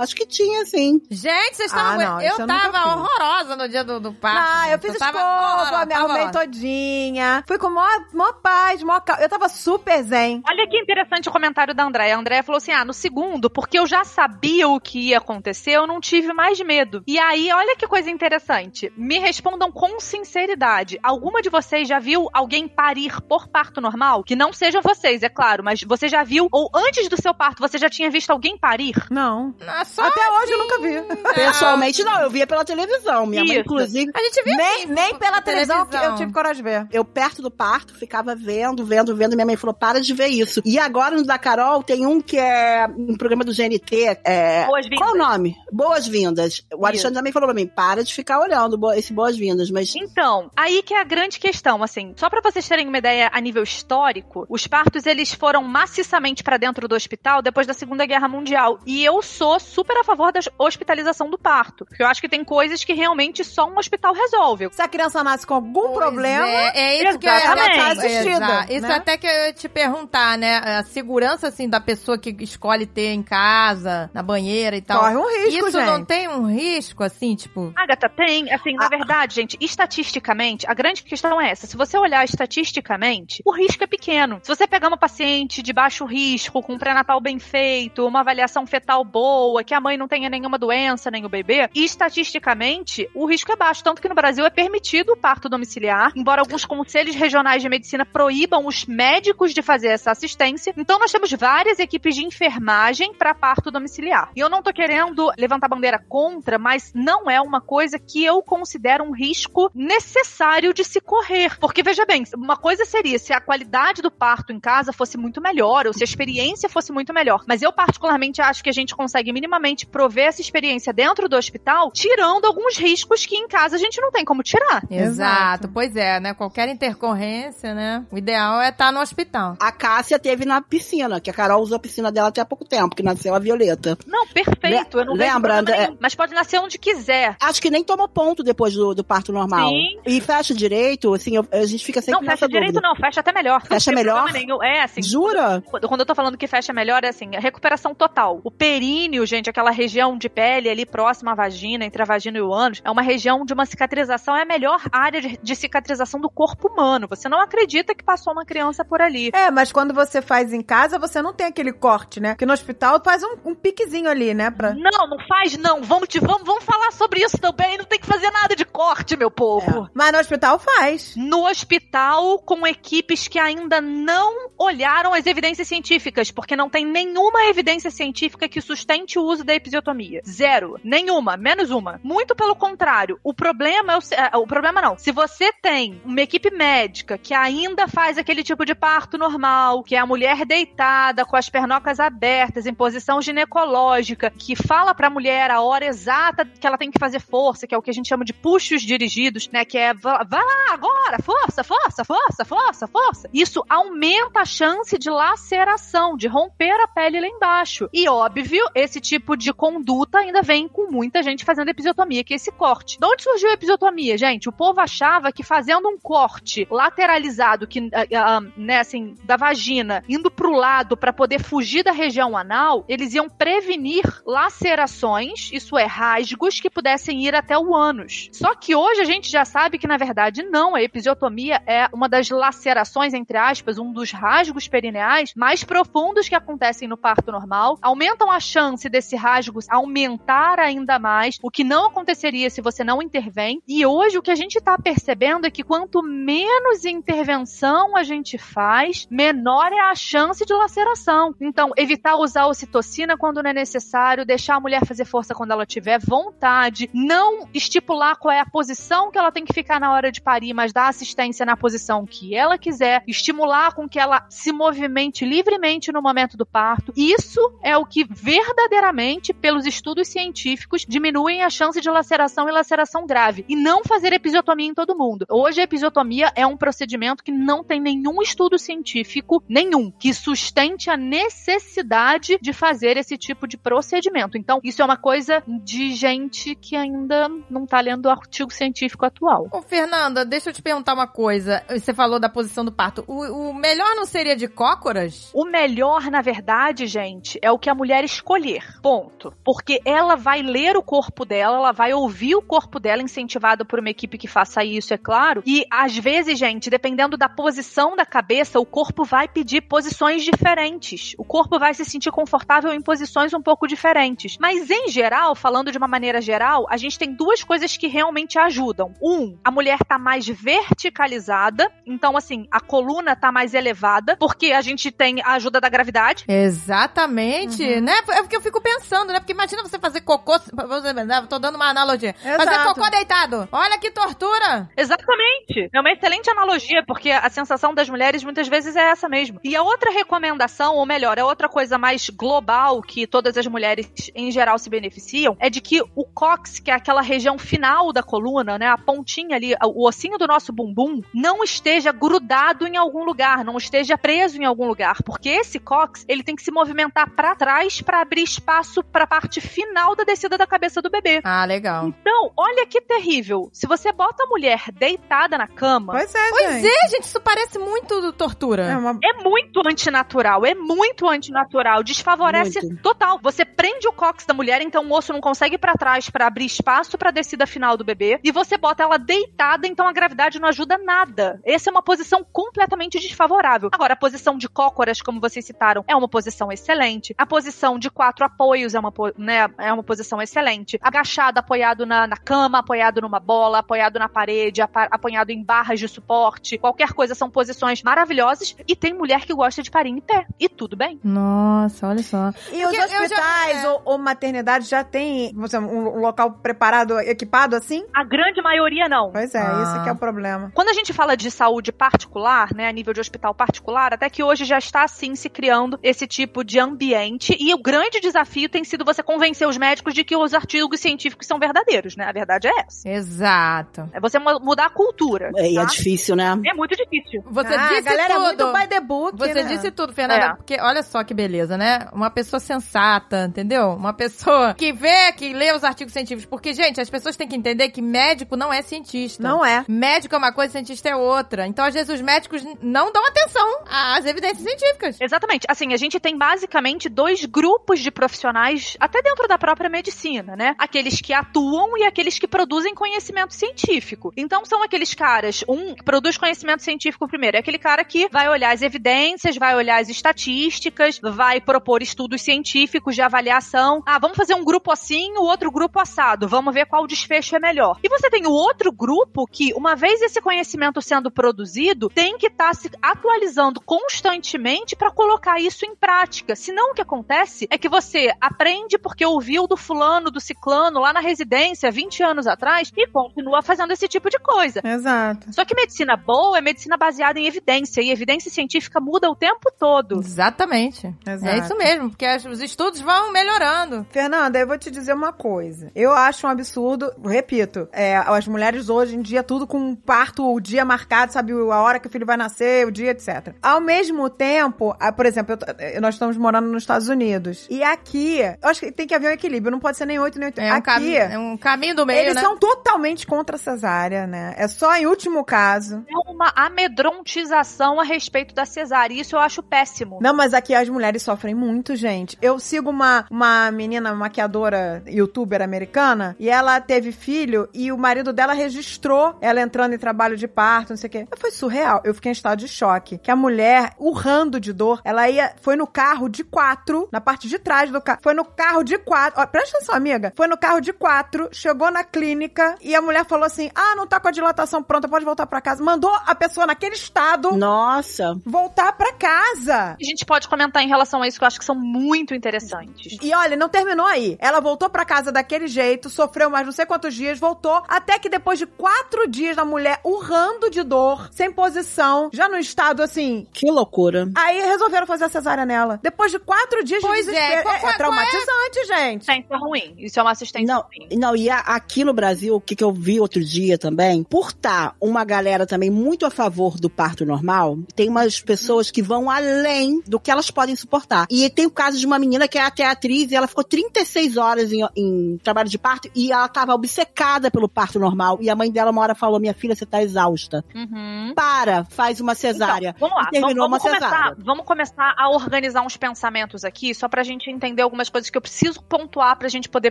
Acho que tinha, sim. Gente, vocês estavam. Ah, não, eu eu tava horrorosa no dia do, do parto. Ah, eu fiz tava escova, horrorosa, me arrumei todinha. Fui com maior, maior paz, maior calma. Eu tava super zen. Olha que interessante o comentário da Andréia. A Andréia falou assim: ah, no segundo, porque eu já sabia o que ia acontecer, eu não tive mais medo. E aí, olha que coisa interessante. Me respondam com sinceridade. Alguma de vocês já viu alguém parir por parto normal? Que não sejam vocês, é claro, mas você já viu, ou antes do seu parto, você já tinha visto alguém parir? Não. Não, Ah, só Até hoje eu nunca vi. Pessoalmente, não, eu via pela televisão. Minha mãe, Isso. inclusive, A gente viu Nem, nem pela televisão, que televisão. eu tive coragem de ver. eu perto do parto ficava vendo, vendo, vendo. Minha mãe falou: para de ver isso. E agora no da Carol tem um que é um programa do GNT. É, Boas-vindas. Qual o nome? Boas-vindas. O Alexandre também falou pra mim: para de ficar olhando esse boas-vindas. Mas Então, aí que é a grande questão, assim, só pra vocês terem uma ideia a nível histórico, os partos eles foram maciçamente pra dentro do hospital depois da Segunda Guerra Mundial, e eu sou super a favor da hospitalização do parto, porque eu acho que tem coisas que realmente só um hospital resolve. Se a criança nasce com algum Pois problema, É, é isso que eu ia Exatamente. Ela tá assistida, Exato. Isso né? até que eu ia te perguntar, né? A segurança, assim, da pessoa que escolhe ter em casa, na banheira e tal. corre um risco, Isso gente. não tem um risco, assim, tipo. Agatha, tem, assim, na verdade, gente, estatisticamente, a grande questão é essa. Se você olhar estatisticamente, o risco é pequeno. Se você pegar uma paciente de baixo risco, com um pré-natal bem feito, uma avaliação fetal boa, que a mãe não tenha nenhuma doença, nem o bebê, estatisticamente, o risco é baixo. Tanto que no Brasil é permitido o parto domiciliar, embora alguns conselhos regionais de medicina proíbam os médicos de fazer essa assistência. Então, nós temos várias equipes de enfermagem para parto domiciliar. E eu não tô querendo levantar bandeira contra, mas não é uma coisa que eu considero um risco necessário de se correr. Porque, veja bem, uma coisa seria se a qualidade do parto em casa fosse muito melhor, ou se a experiência fosse muito melhor. Mas eu, particularmente, acho que a gente consegue minimamente prover essa experiência dentro do hospital, tirando alguns riscos que em casa a gente não tem como tirar. Exato. Pois é, né? Qualquer intercorrência, né? O ideal é estar no hospital. a Cássia teve na piscina, que a Carol usou a piscina dela até há pouco tempo, que nasceu a Violeta. Não, perfeito. Le- eu não lembra. Mas pode nascer onde quiser. Acho que nem tomou ponto depois do, do parto normal. Sim. E fecha direito, assim, eu- a gente fica sempre Não, fecha direito dúvida. não, fecha até melhor. Fecha melhor? É, assim, Jura? Quando quando eu tô falando que fecha melhor, é assim, a recuperação total. O períneo, gente, aquela região de pele ali próxima à vagina, entre a vagina e o ânus, é uma região de uma cicatrização, é a melhor área de, de cicatrização do corpo humano. Você não acredita que passou uma criança por ali. É, mas quando você faz em casa, você não tem aquele corte, né? Porque no hospital faz um, um piquezinho ali, né? Pra... Não, não faz não. Vamos, te, vamos, vamos falar sobre isso também. Não tem que fazer nada de corte, meu povo. Mas no hospital faz. no hospital com equipes que ainda não olharam as evidências científicas, porque não tem nenhuma evidência científica que sustente o uso da episiotomia. Zero. Nenhuma. Menos uma. Muito pelo contrário. O problema é o, é, o problema não. Se você tem uma equipe médica que ainda faz aquele tipo de parto normal, que é a mulher deitada com as pernocas abertas em posição ginecológica, que fala pra mulher a hora exata que ela tem que fazer força, que é o que a gente chama de puxos dirigidos, né, que é vai lá agora, força, força, força, força, força. Isso aumenta a chance de laceração, de romper a pele lá embaixo. E óbvio, esse tipo de conduta ainda vem com muita gente fazendo episiotomia, que é esse corte. De onde surgiu a episiotomia, gente? O povo achava que fazendo um corte lateralizado, que, ah, ah, né, assim, da vagina, indo pro lado para poder fugir da região anal, eles iam prevenir lacerações, isso é, rasgos que pudessem ir até o ânus. Só que hoje a gente já sabe que, na verdade, não. A episiotomia é uma das lacerações, entre aspas, um dos rasgos perineais mais profundos que acontecem no parto normal. Aumentam a chance desse rasgo aumentar ainda mais, o que não aconteceria se você não intervém. E hoje o que a gente tá percebendo é que quanto menos intervenção a gente faz, menor é a chance de laceração. Então, evitar usar ocitocina quando não é necessário, deixar a mulher fazer força quando ela tiver vontade, não estipular qual é a posição que ela tem que ficar na hora de parir, mas dar assistência na posição que ela quiser, estimular com que ela se movimente livremente no momento do parto. Isso é o que verdadeiramente, pelos estudos científicos, diminuem a chance de laceração e laceração grave. E não fazer episiotomia em todo mundo. Hoje a episiotomia é um procedimento que não tem nenhum estudo científico, nenhum, que sustente a necessidade de fazer esse tipo de procedimento. Então, isso é uma coisa de gente que ainda não tá lendo o artigo científico atual. Ô, Fernanda, deixa eu te perguntar uma coisa. Você falou da posição do parto. O, o melhor não seria de cócoras? O melhor, na verdade, gente, é o que a mulher escolher. Ponto. Porque ela vai ler o corpo dela, ela vai ouvir o corpo dela, incentivada por uma equipe que faça isso, é claro. E às vezes, gente, dependendo da posição da cabeça, o corpo vai pedir posições diferentes. O corpo vai se sentir confortável em posições um pouco diferentes. Mas em geral, falando de uma maneira geral, a gente tem duas coisas que realmente ajudam. Um, a mulher tá mais verticalizada. Então, assim, a coluna tá mais elevada, porque a gente tem a ajuda da gravidade. Exatamente, Uhum. né? É porque eu fico pensando, né? Porque imagina você fazer cocô. você- né? Tô dando uma analogia. Fazer Exato. cocô deitado. Olha que tortura. Exatamente. É uma excelente analogia, porque a sensação das mulheres muitas vezes é essa mesmo. E a outra recomendação, ou melhor, a outra coisa mais global que todas as mulheres em geral se beneficiam, é de que o cóccix, que é aquela região final da coluna, né, a pontinha ali, o ossinho do nosso bumbum, não esteja grudado em algum lugar, não esteja preso em algum lugar, porque esse cóccix, ele tem que se movimentar para trás para abrir espaço para a parte final da descida da cabeça do bebê. Ah, legal. Então, olha que terrível. Se você bota a mulher deitada na cama, Pois é, Pois gente. é, gente, isso parece muito tortura. É uma... é muito antinatural, é muito antinatural, desfavorece Muito. total. Você prende o cóccix da mulher, então o osso não consegue ir pra trás pra abrir espaço pra descida final do bebê, e você bota ela deitada, então a gravidade não ajuda nada. Essa é uma posição completamente desfavorável. Agora, a posição de cócoras, como vocês citaram, é uma posição excelente. A posição de quatro apoios é uma, né, é uma posição excelente. Agachado, apoiado na, na cama, apoiado numa bola, apoiado na parede, apoiado em barras de suporte, qualquer coisa, são posições maravilhosas. E tem mulher que gosta de parir em pé. E tudo bem. Nossa, olha só. E Porque os eu já- hospitais é. ou, ou maternidades já tem você, um, um local preparado, equipado assim? A grande maioria não. Pois é, Ah. esse que é o problema. Quando a gente fala de saúde particular, né, a nível de hospital particular, até que hoje já está assim se criando esse tipo de ambiente e o grande desafio tem sido você convencer os médicos de que os artigos científicos são verdadeiros, né? A verdade é essa. Exato. É você mu- mudar a cultura. É, e é tá? difícil, né? É muito difícil. Você ah, disse galera tudo. é muito by the book, Você né? disse tudo, Fernanda, É. porque olha só que beleza, né? Uma pessoa sensata, entendeu? Uma pessoa que vê, que lê os artigos científicos. Porque, gente, as pessoas têm que entender que médico não é cientista. Não é. Médico é uma coisa, cientista é outra. Então, às vezes, os médicos não dão atenção às evidências científicas. Exatamente. Assim, a gente tem basicamente dois grupos de profissionais, até dentro da própria medicina, né? Aqueles que atuam e aqueles que produzem conhecimento científico. Então, são aqueles caras, um que produz conhecimento científico primeiro, é aquele cara que vai olhar as evidências, vai olhar as estatísticas, vai propor estudos científicos de avaliação. Ah, vamos fazer um grupo assim, o outro grupo assado. Vamos ver qual desfecho é melhor. E você tem o outro grupo que, uma vez esse conhecimento sendo produzido, tem que estar se atualizando constantemente para colocar isso em prática. Senão o que acontece é que você aprende porque ouviu do fulano, do ciclano lá na residência 20 anos atrás e continua fazendo esse tipo de coisa. Exato. Só que medicina boa é medicina baseada em evidência e evidência científica muda o tempo todo. Exatamente. Exato. É isso mesmo, porque os estudos vão melhorando. Fernanda, eu vou te dizer uma coisa. Eu acho um absurdo, repito, é, as mulheres hoje em dia, tudo com parto, o dia marcado, sabe, a hora que o filho vai nascer, o dia, etc. Ao mesmo tempo, por exemplo, eu nós estamos morando nos Estados Unidos. E aqui, eu acho que tem que haver um equilíbrio, não pode ser nem 8 nem 8. É um, aqui, cami- é um caminho do meio, eles né? são totalmente contra a cesárea, né? É só em último caso. É uma amedrontização a respeito da cesárea. e Isso eu acho péssimo. Não, mas aqui as mulheres sofrem muito, gente. Eu sigo uma, uma menina maquiadora, youtuber americana, e ela teve filho e o marido dela registrou ela entrando em trabalho de parto, não sei o quê. Foi surreal. Eu fiquei em estado de choque. Que a mulher, urrando de dor, ela ia, foi no carro de quatro, na parte de trás do carro, foi no carro de quatro, ó, presta atenção, amiga, foi no carro de quatro, chegou na clínica e a mulher falou assim, ah, não tá com a dilatação pronta, pode voltar pra casa. Mandou a pessoa naquele estado Nossa. voltar pra casa. A gente pode comentar em relação a isso que eu acho que são muito interessantes. E olha, não terminou aí. Ela voltou pra casa daquele jeito, sofreu mais não sei quantos dias, voltou, até que depois de quatro dias da mulher urrando de dor, sem posição, já no estado assim. Que loucura. Aí resolveram fazer a cesárea nela. Depois de quatro dias Pois de é, qual- É, qual- é traumatizante, gente. Assistência é ruim. Isso é uma assistência Não, ruim. não, e a- aqui no Brasil, o que, que eu vi outro dia também, por estar uma galera também muito a favor do parto normal, tem umas pessoas que vão além do que elas podem suportar. E tem o caso de uma menina que é até atriz e ela ficou 36 horas em, em trabalho de parto e ela tava obcecada pelo parto normal. E a mãe dela uma hora falou: Minha filha, você tá exausta. Uhum. Para, faz uma cesárea. Então, vamos lá, E terminou vamos, vamos uma começar, cesárea. vamos começar a organizar uns pensamentos aqui, só pra gente entender algumas coisas que eu preciso pontuar pra gente poder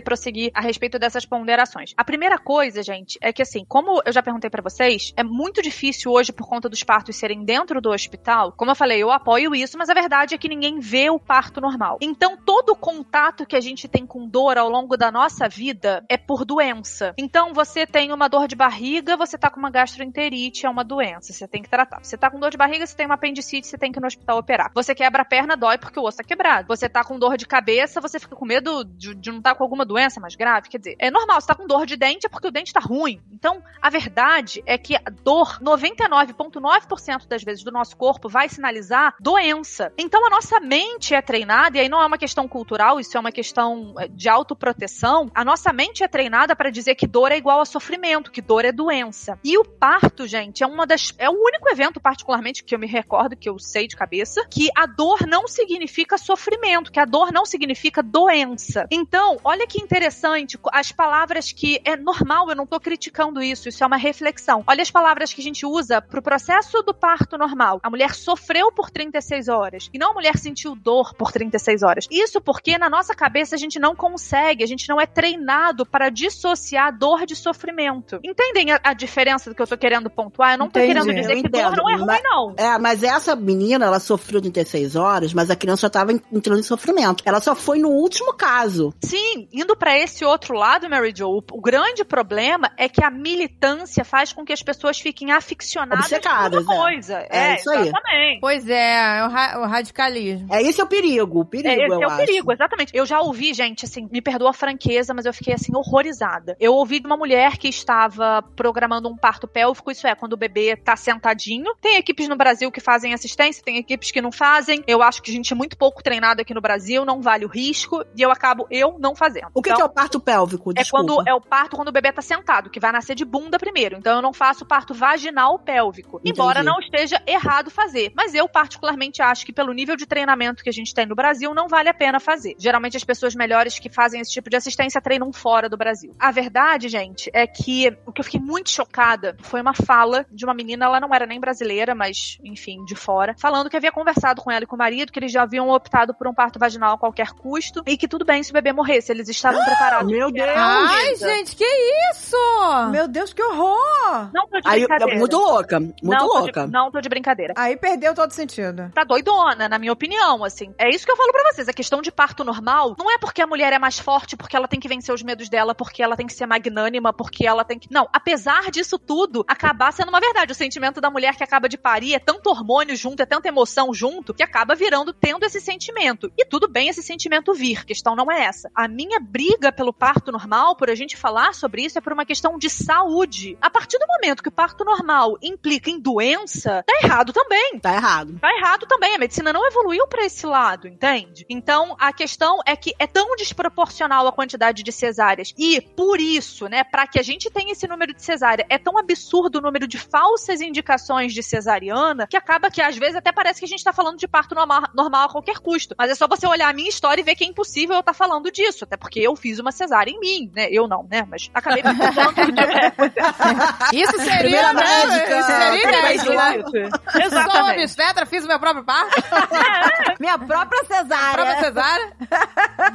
prosseguir a respeito dessas ponderações. A primeira coisa, gente, é que assim, como eu já perguntei pra vocês, é muito difícil hoje por conta dos partos serem dentro do hospital. Como eu falei, eu apoio isso, mas a verdade é que ninguém vê o parto normal. Então, todo o contato que a gente tem com dor ao longo da nossa vida é por doença. Então, você tem uma dor de barriga, você tá com uma gastroenterite é uma doença, você tem que tratar. Você tá com dor de barriga, você tem uma apendicite, você tem que ir no hospital operar. Você quebra a perna, dói porque o osso tá quebrado. Você tá com dor de cabeça, você fica com medo de, de não estar tá com alguma doença mais grave. Quer dizer, é normal, você tá com dor de dente é porque o dente tá ruim. Então, a verdade é que a dor, 99,9% das vezes do nosso corpo vai sinalizar doença. Então, a nossa mente é treinada, e aí não é uma questão cultural, isso é uma questão é, de autoproteção. A nossa mente é treinada para dizer que dor é igual a sofrimento, que dor é doença. E o parto, gente, é uma das é o único evento particularmente que eu me recordo que eu sei de cabeça que a dor não significa sofrimento, que a dor não significa doença. Então, olha que interessante, as palavras que é normal, eu não tô criticando isso, isso é uma reflexão. Olha as palavras que a gente usa pro processo do parto normal. A mulher sofreu por 36 horas e não a mulher sentiu dor por 36 horas. Isso porque na nossa cabeça a gente não consegue, a gente não é treinado para dissociar dor de sofrimento. Entendem a, a diferença do que eu tô querendo pontuar? Eu não tô Entendi, querendo dizer eu que dor entendo, não é ruim, mas- não. É, mas essa menina, ela sofreu 36 horas, mas a criança já tava en- entrando em sofrimento. Ela só foi no último caso. Sim, indo pra esse outro lado, Mary Jo, o, o grande problema é que a militância faz com que as pessoas fiquem aficionadas Obcecadas, por uma é. coisa. É isso aí. exatamente. Pois é, é o, ra- o radicalismo. É esse é o perigo, o perigo, É, esse eu é o acho. perigo, exatamente. Eu já ouvi, gente, assim, me perdoa a franqueza, mas eu fiquei, assim, horrorizada. Eu ouvi de uma mulher que estava programando um parto pélvico, isso é, quando o bebê tá sentadinho. Tem equipes no Brasil que fazem assistência, tem equipes que não fazem. Eu acho que a gente é muito pouco treinado aqui no Brasil, não vale o risco, e eu acabo eu não fazendo. O que, Então, que é o parto pélvico? É Desculpa. quando é o parto quando o bebê tá sentado, que vai nascer de bunda primeiro. Então eu não faço parto vaginal pélvico. Entendi. Embora não esteja errado fazer. Mas eu, particularmente, acho que pelo nível de treinamento que a gente tem no Brasil, não vale a pena fazer. Geralmente as pessoas melhores que fazem esse tipo de assistência treinam fora do Brasil. A verdade, gente, é que o que eu fiquei muito chocada foi uma fala de uma menina, ela não era nem brasileira, mas, enfim, de fora, falando que havia conversado com ela e com o marido, que eles já haviam optado por um parto vaginal a qualquer custo, e que tudo bem se o bebê morresse, eles estavam preparados. Meu Deus! Ai, Luísa. gente, que isso? Meu Deus, que horror! Não tô de Aí, brincadeira. muito louca, muito não, tô louca. De, não tô de brincadeira. Aí perdeu todo sentido. Tá doidona, na minha opinião, assim. É isso que eu falo pra vocês. A questão de parto normal não é porque a mulher é mais forte, porque ela tem que vencer os medos dela, porque ela tem que ser magnânima, porque ela tem que. Não, apesar disso tudo, acabar sendo uma verdade. O sentimento da mulher que acaba de parir é tanto hormônio junto, é tanta emoção junto, que acaba virando, tendo esse sentimento. E tudo bem esse sentimento vir, a questão não é essa. A minha briga pelo parto normal, por a gente falar sobre isso, é por uma questão de saúde. A partir do momento que o parto normal implica em doença, tá errado também. Tá errado. Tá errado também. A medicina não evoluiu pra esse lado, entende? Então, a questão é que é tão desproporcional a quantidade de cesáreas. E, por isso, né, pra que a gente tenha esse número de cesárea, é tão absurdo o número de falsas indicações de cesariana que acaba que, às vezes, até parece que a gente tá falando de parto normal, normal a qualquer custo. Mas é só você olhar a minha história e ver que é impossível eu estar falando disso. Até porque eu fiz uma cesárea em mim, né? Eu não, né? Mas acabei me cuidando de. É, pois é. Isso seria, Primeira né? médica, Isso seria inédito, né? Sou Exatamente. obstetra, fiz o meu próprio parto, Minha própria cesárea. própria cesárea.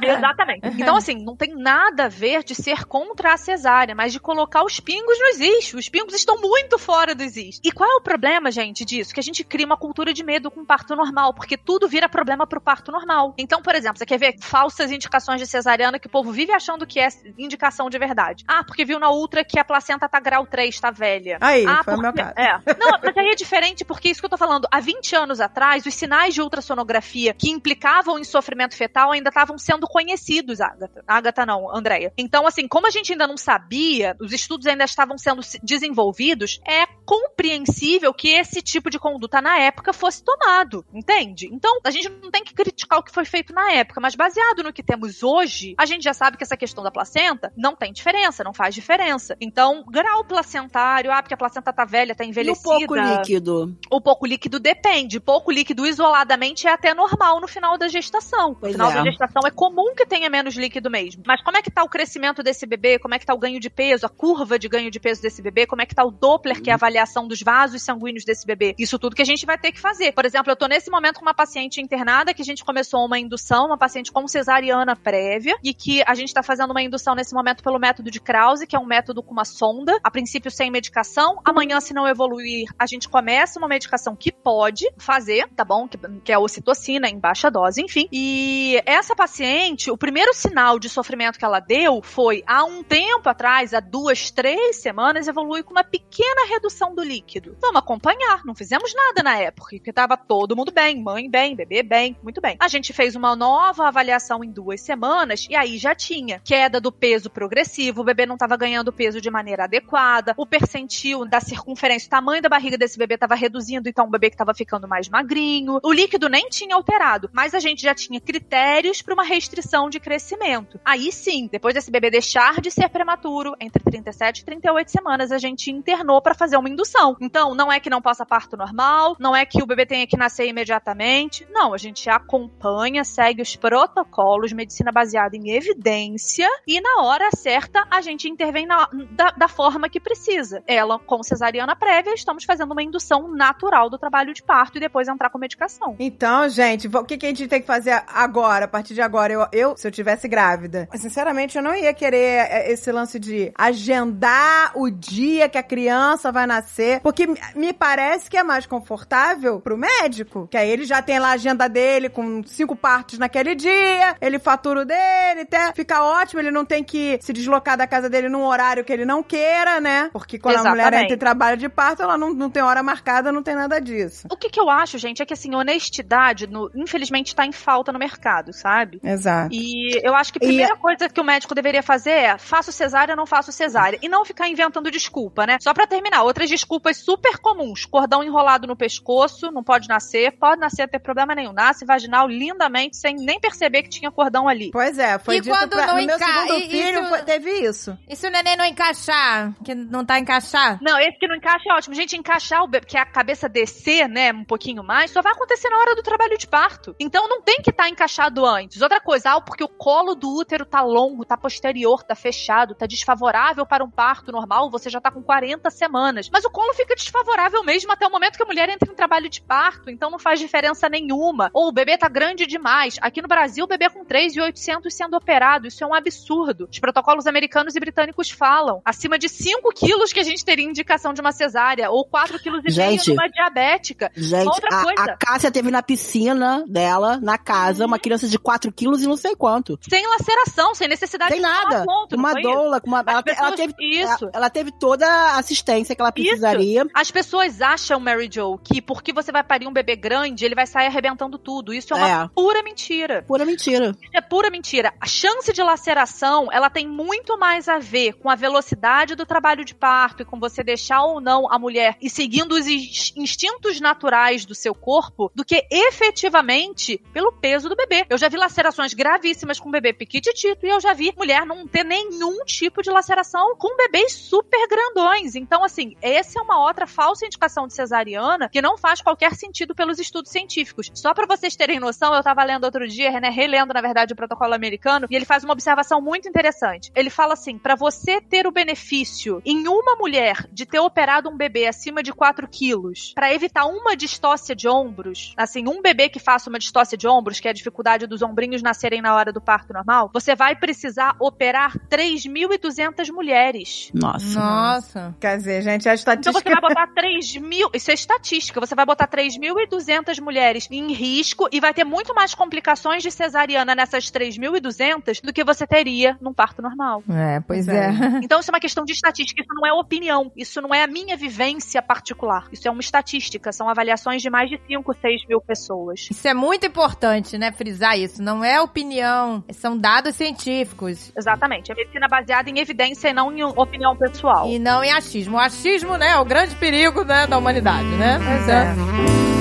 Exatamente. Então, assim, não tem nada a ver de ser contra a cesárea, mas de colocar os pingos no existe. Os pingos estão muito fora do existe. E qual é o problema, gente, disso? Que a gente cria uma cultura de medo com parto normal, porque tudo vira problema pro parto normal. Então, por exemplo, você quer ver falsas indicações de cesariana que o povo vive achando que é indicação de verdade. Ah, porque viu na ultra que a placenta tá grau 3, tá velha. Aí, ah, foi o meu porque- caso. É. Não, mas aí é diferente porque isso que eu tô falando. Há 20 anos atrás, os sinais de ultrassonografia que implicavam em sofrimento fetal ainda estavam sendo conhecidos, Agatha. Agatha não, Andréia. Então, assim, como a gente ainda não sabia, os estudos ainda estavam sendo se- desenvolvidos, é compreensível que esse tipo de conduta na época fosse tomado, entende? Então, a gente não tem que criticar o que foi feito na época, mas baseado no que temos hoje, a gente já sabe que essa questão da placenta não tem diferença, não faz diferença. Então, grau placentário, ah, porque a placenta tá velha, tá E o envelhecida. pouco líquido? O pouco líquido depende. Pouco líquido isoladamente é até normal no final da gestação. No Pois final é. da gestação é comum que tenha menos líquido mesmo. Mas como é que tá o crescimento desse bebê? Como é que tá o ganho de peso? A curva de ganho de peso desse bebê? Como é que tá o Doppler, que é a avaliação dos vasos sanguíneos desse bebê? Isso tudo que a gente vai ter que fazer. Por exemplo, eu tô nesse momento com uma paciente internada que a gente começou uma indução, uma paciente com cesariana prévia, e que a gente tá fazendo uma indução nesse momento pelo método de Krause, que é um método com uma sonda, a princípio sem medicação. Amanhã, se não evoluir, a gente começa uma medicação que pode fazer, tá bom? Que, que é a ocitocina em baixa dose, enfim. E essa paciente, o primeiro sinal de sofrimento que ela deu foi há um tempo atrás, há duas, três semanas, evolui com uma pequena redução do líquido? Vamos acompanhar. Não fizemos nada na época, porque tava todo mundo bem, mãe bem, bebê bem, muito bem. A gente fez uma nova avaliação em duas semanas e aí já tinha queda do peso progressivo, o bebê não estava ganhando peso de maneira adequada, o percentil da circunferência, o tamanho da barriga desse bebê estava reduzindo, então o bebê que estava ficando mais magrinho. O líquido nem tinha alterado, mas a gente já tinha critérios para uma restrição de crescimento. Aí sim, depois desse bebê deixar de ser prematuro, entre 37 e 38 semanas, a gente internou para fazer uma indução. Então, não é que não possa parto normal, não é que o bebê tenha que nascer imediatamente. Não, a gente acompanha, segue os protocolos, medicina baseada em evidência e na hora certa a gente intervém na- da, da forma que precisa. Ela com cesariana prévia, estamos fazendo uma indução natural do trabalho de parto e depois entrar com medicação. Então, gente, o que, que a gente tem que fazer agora, a partir de agora? Eu, eu, se eu tivesse grávida, sinceramente, eu não ia querer é, esse lance de agendar o dia que a criança vai nascer, porque me- parece que é mais confortável pro médico, que aí ele já tem lá a agenda dele com cinco partos naquele dia, ele fatura o dele, até fica ótimo, ele não tem que se deslocar da casa dele num horário que ele não queira, né? Porque quando a mulher Exatamente. entra em trabalho de parto, ela não, não tem hora marcada, não tem nada disso. O que, que eu acho, gente, é que assim, honestidade, no- infelizmente, tá em falta no mercado, sabe? Exato. E eu acho que a primeira coisa que o médico deveria fazer é faço cesárea, não faço cesárea. E não ficar inventando desculpa, né? Só pra terminar, outras desculpas super comuns. Cordão enrolado no pescoço, não pode nascer. Pode nascer, não tem problema nenhum. Nasce vaginal lindamente, sem nem perceber que tinha cordão ali. Pois é, foi E dito quando pra, não no meu enca- segundo e- filho isso- foi- teve isso. E se o neném não encaixar? Que não tá encaixado? Não, esse que não encaixa é ótimo. Gente, encaixar o bebê, que é a cabeça descer, né, um pouquinho mais, só vai acontecer na hora do trabalho de parto. Então não tem que estar encaixado antes. Outra coisa, ah, porque o colo do útero tá longo, tá posterior, tá fechado, tá desfavorável para um parto normal, você já tá com 40 semanas. Mas o colo fica desfavorável mesmo até o momento que a mulher entra em trabalho de parto, então não faz diferença nenhuma. Ou o bebê tá grande demais. Aqui no Brasil, bebê com 3,800 sendo operado. Isso é um absurdo. Os protocolos americanos e britânicos falam. Acima de 5 quilos que a gente teria indicação de uma cesárea, ou 4 quilos e meio de uma diabética. Gente, Outra a, coisa. a Cássia teve na piscina dela, na casa, uma criança de 4 quilos e não sei quanto. Sem laceração, sem necessidade Sem de nada. ponto, uma isso? doula, com uma, ela, te- ela pessoas- teve, Isso. ela, ela teve toda a assistência que ela precisaria. As pessoas acham, Mary Jo, que porque você vai parir um bebê grande, ele vai sair arrebentando tudo. Isso é uma É. pura mentira. Pura mentira. Isso é pura mentira. A chance de laceração, ela tem muito mais a ver com a velocidade do trabalho de parto e com você deixar ou não a mulher e seguindo os ins- instintos naturais do seu corpo, do que efetivamente pelo peso do bebê. Eu já vi lacerações gravíssimas com bebê piquititito e eu já vi mulher não ter nenhum tipo de laceração com bebês super grandões. Então, assim, essa é uma outra falsa indicação de cesariana que não faz qualquer sentido pelos estudos científicos. Só pra vocês terem noção, eu tava lendo outro dia, né, relendo, na verdade, o protocolo americano, e ele faz uma observação muito interessante. Ele fala assim, pra você ter o benefício em uma mulher de ter operado um bebê acima de 4 quilos, pra evitar uma distócia de ombros, assim, um bebê que faça uma distócia de ombros, que é a dificuldade dos ombrinhos nascerem na hora do parto normal, você vai precisar operar 3.200 mulheres. Nossa. Nossa. Quer dizer, gente, a Então você estatística... vai botar 3 mil. Isso é estatística. Você vai botar 3.200 mulheres em risco e vai ter muito mais complicações de cesariana nessas 3.200 do que você teria num parto normal. É, pois É. é. Então isso é uma questão de estatística. Isso não é opinião. Isso não é a minha vivência particular. Isso é uma estatística. São avaliações de mais de 5, 6 mil pessoas. Isso é muito importante, né? Frisar isso. Não é opinião, são dados científicos. Exatamente. É medicina baseada em evidência e não em opinião pessoal. E não em achismo. O achismo, né, é o grande perigo, né, da humanidade, né? Pois é. É,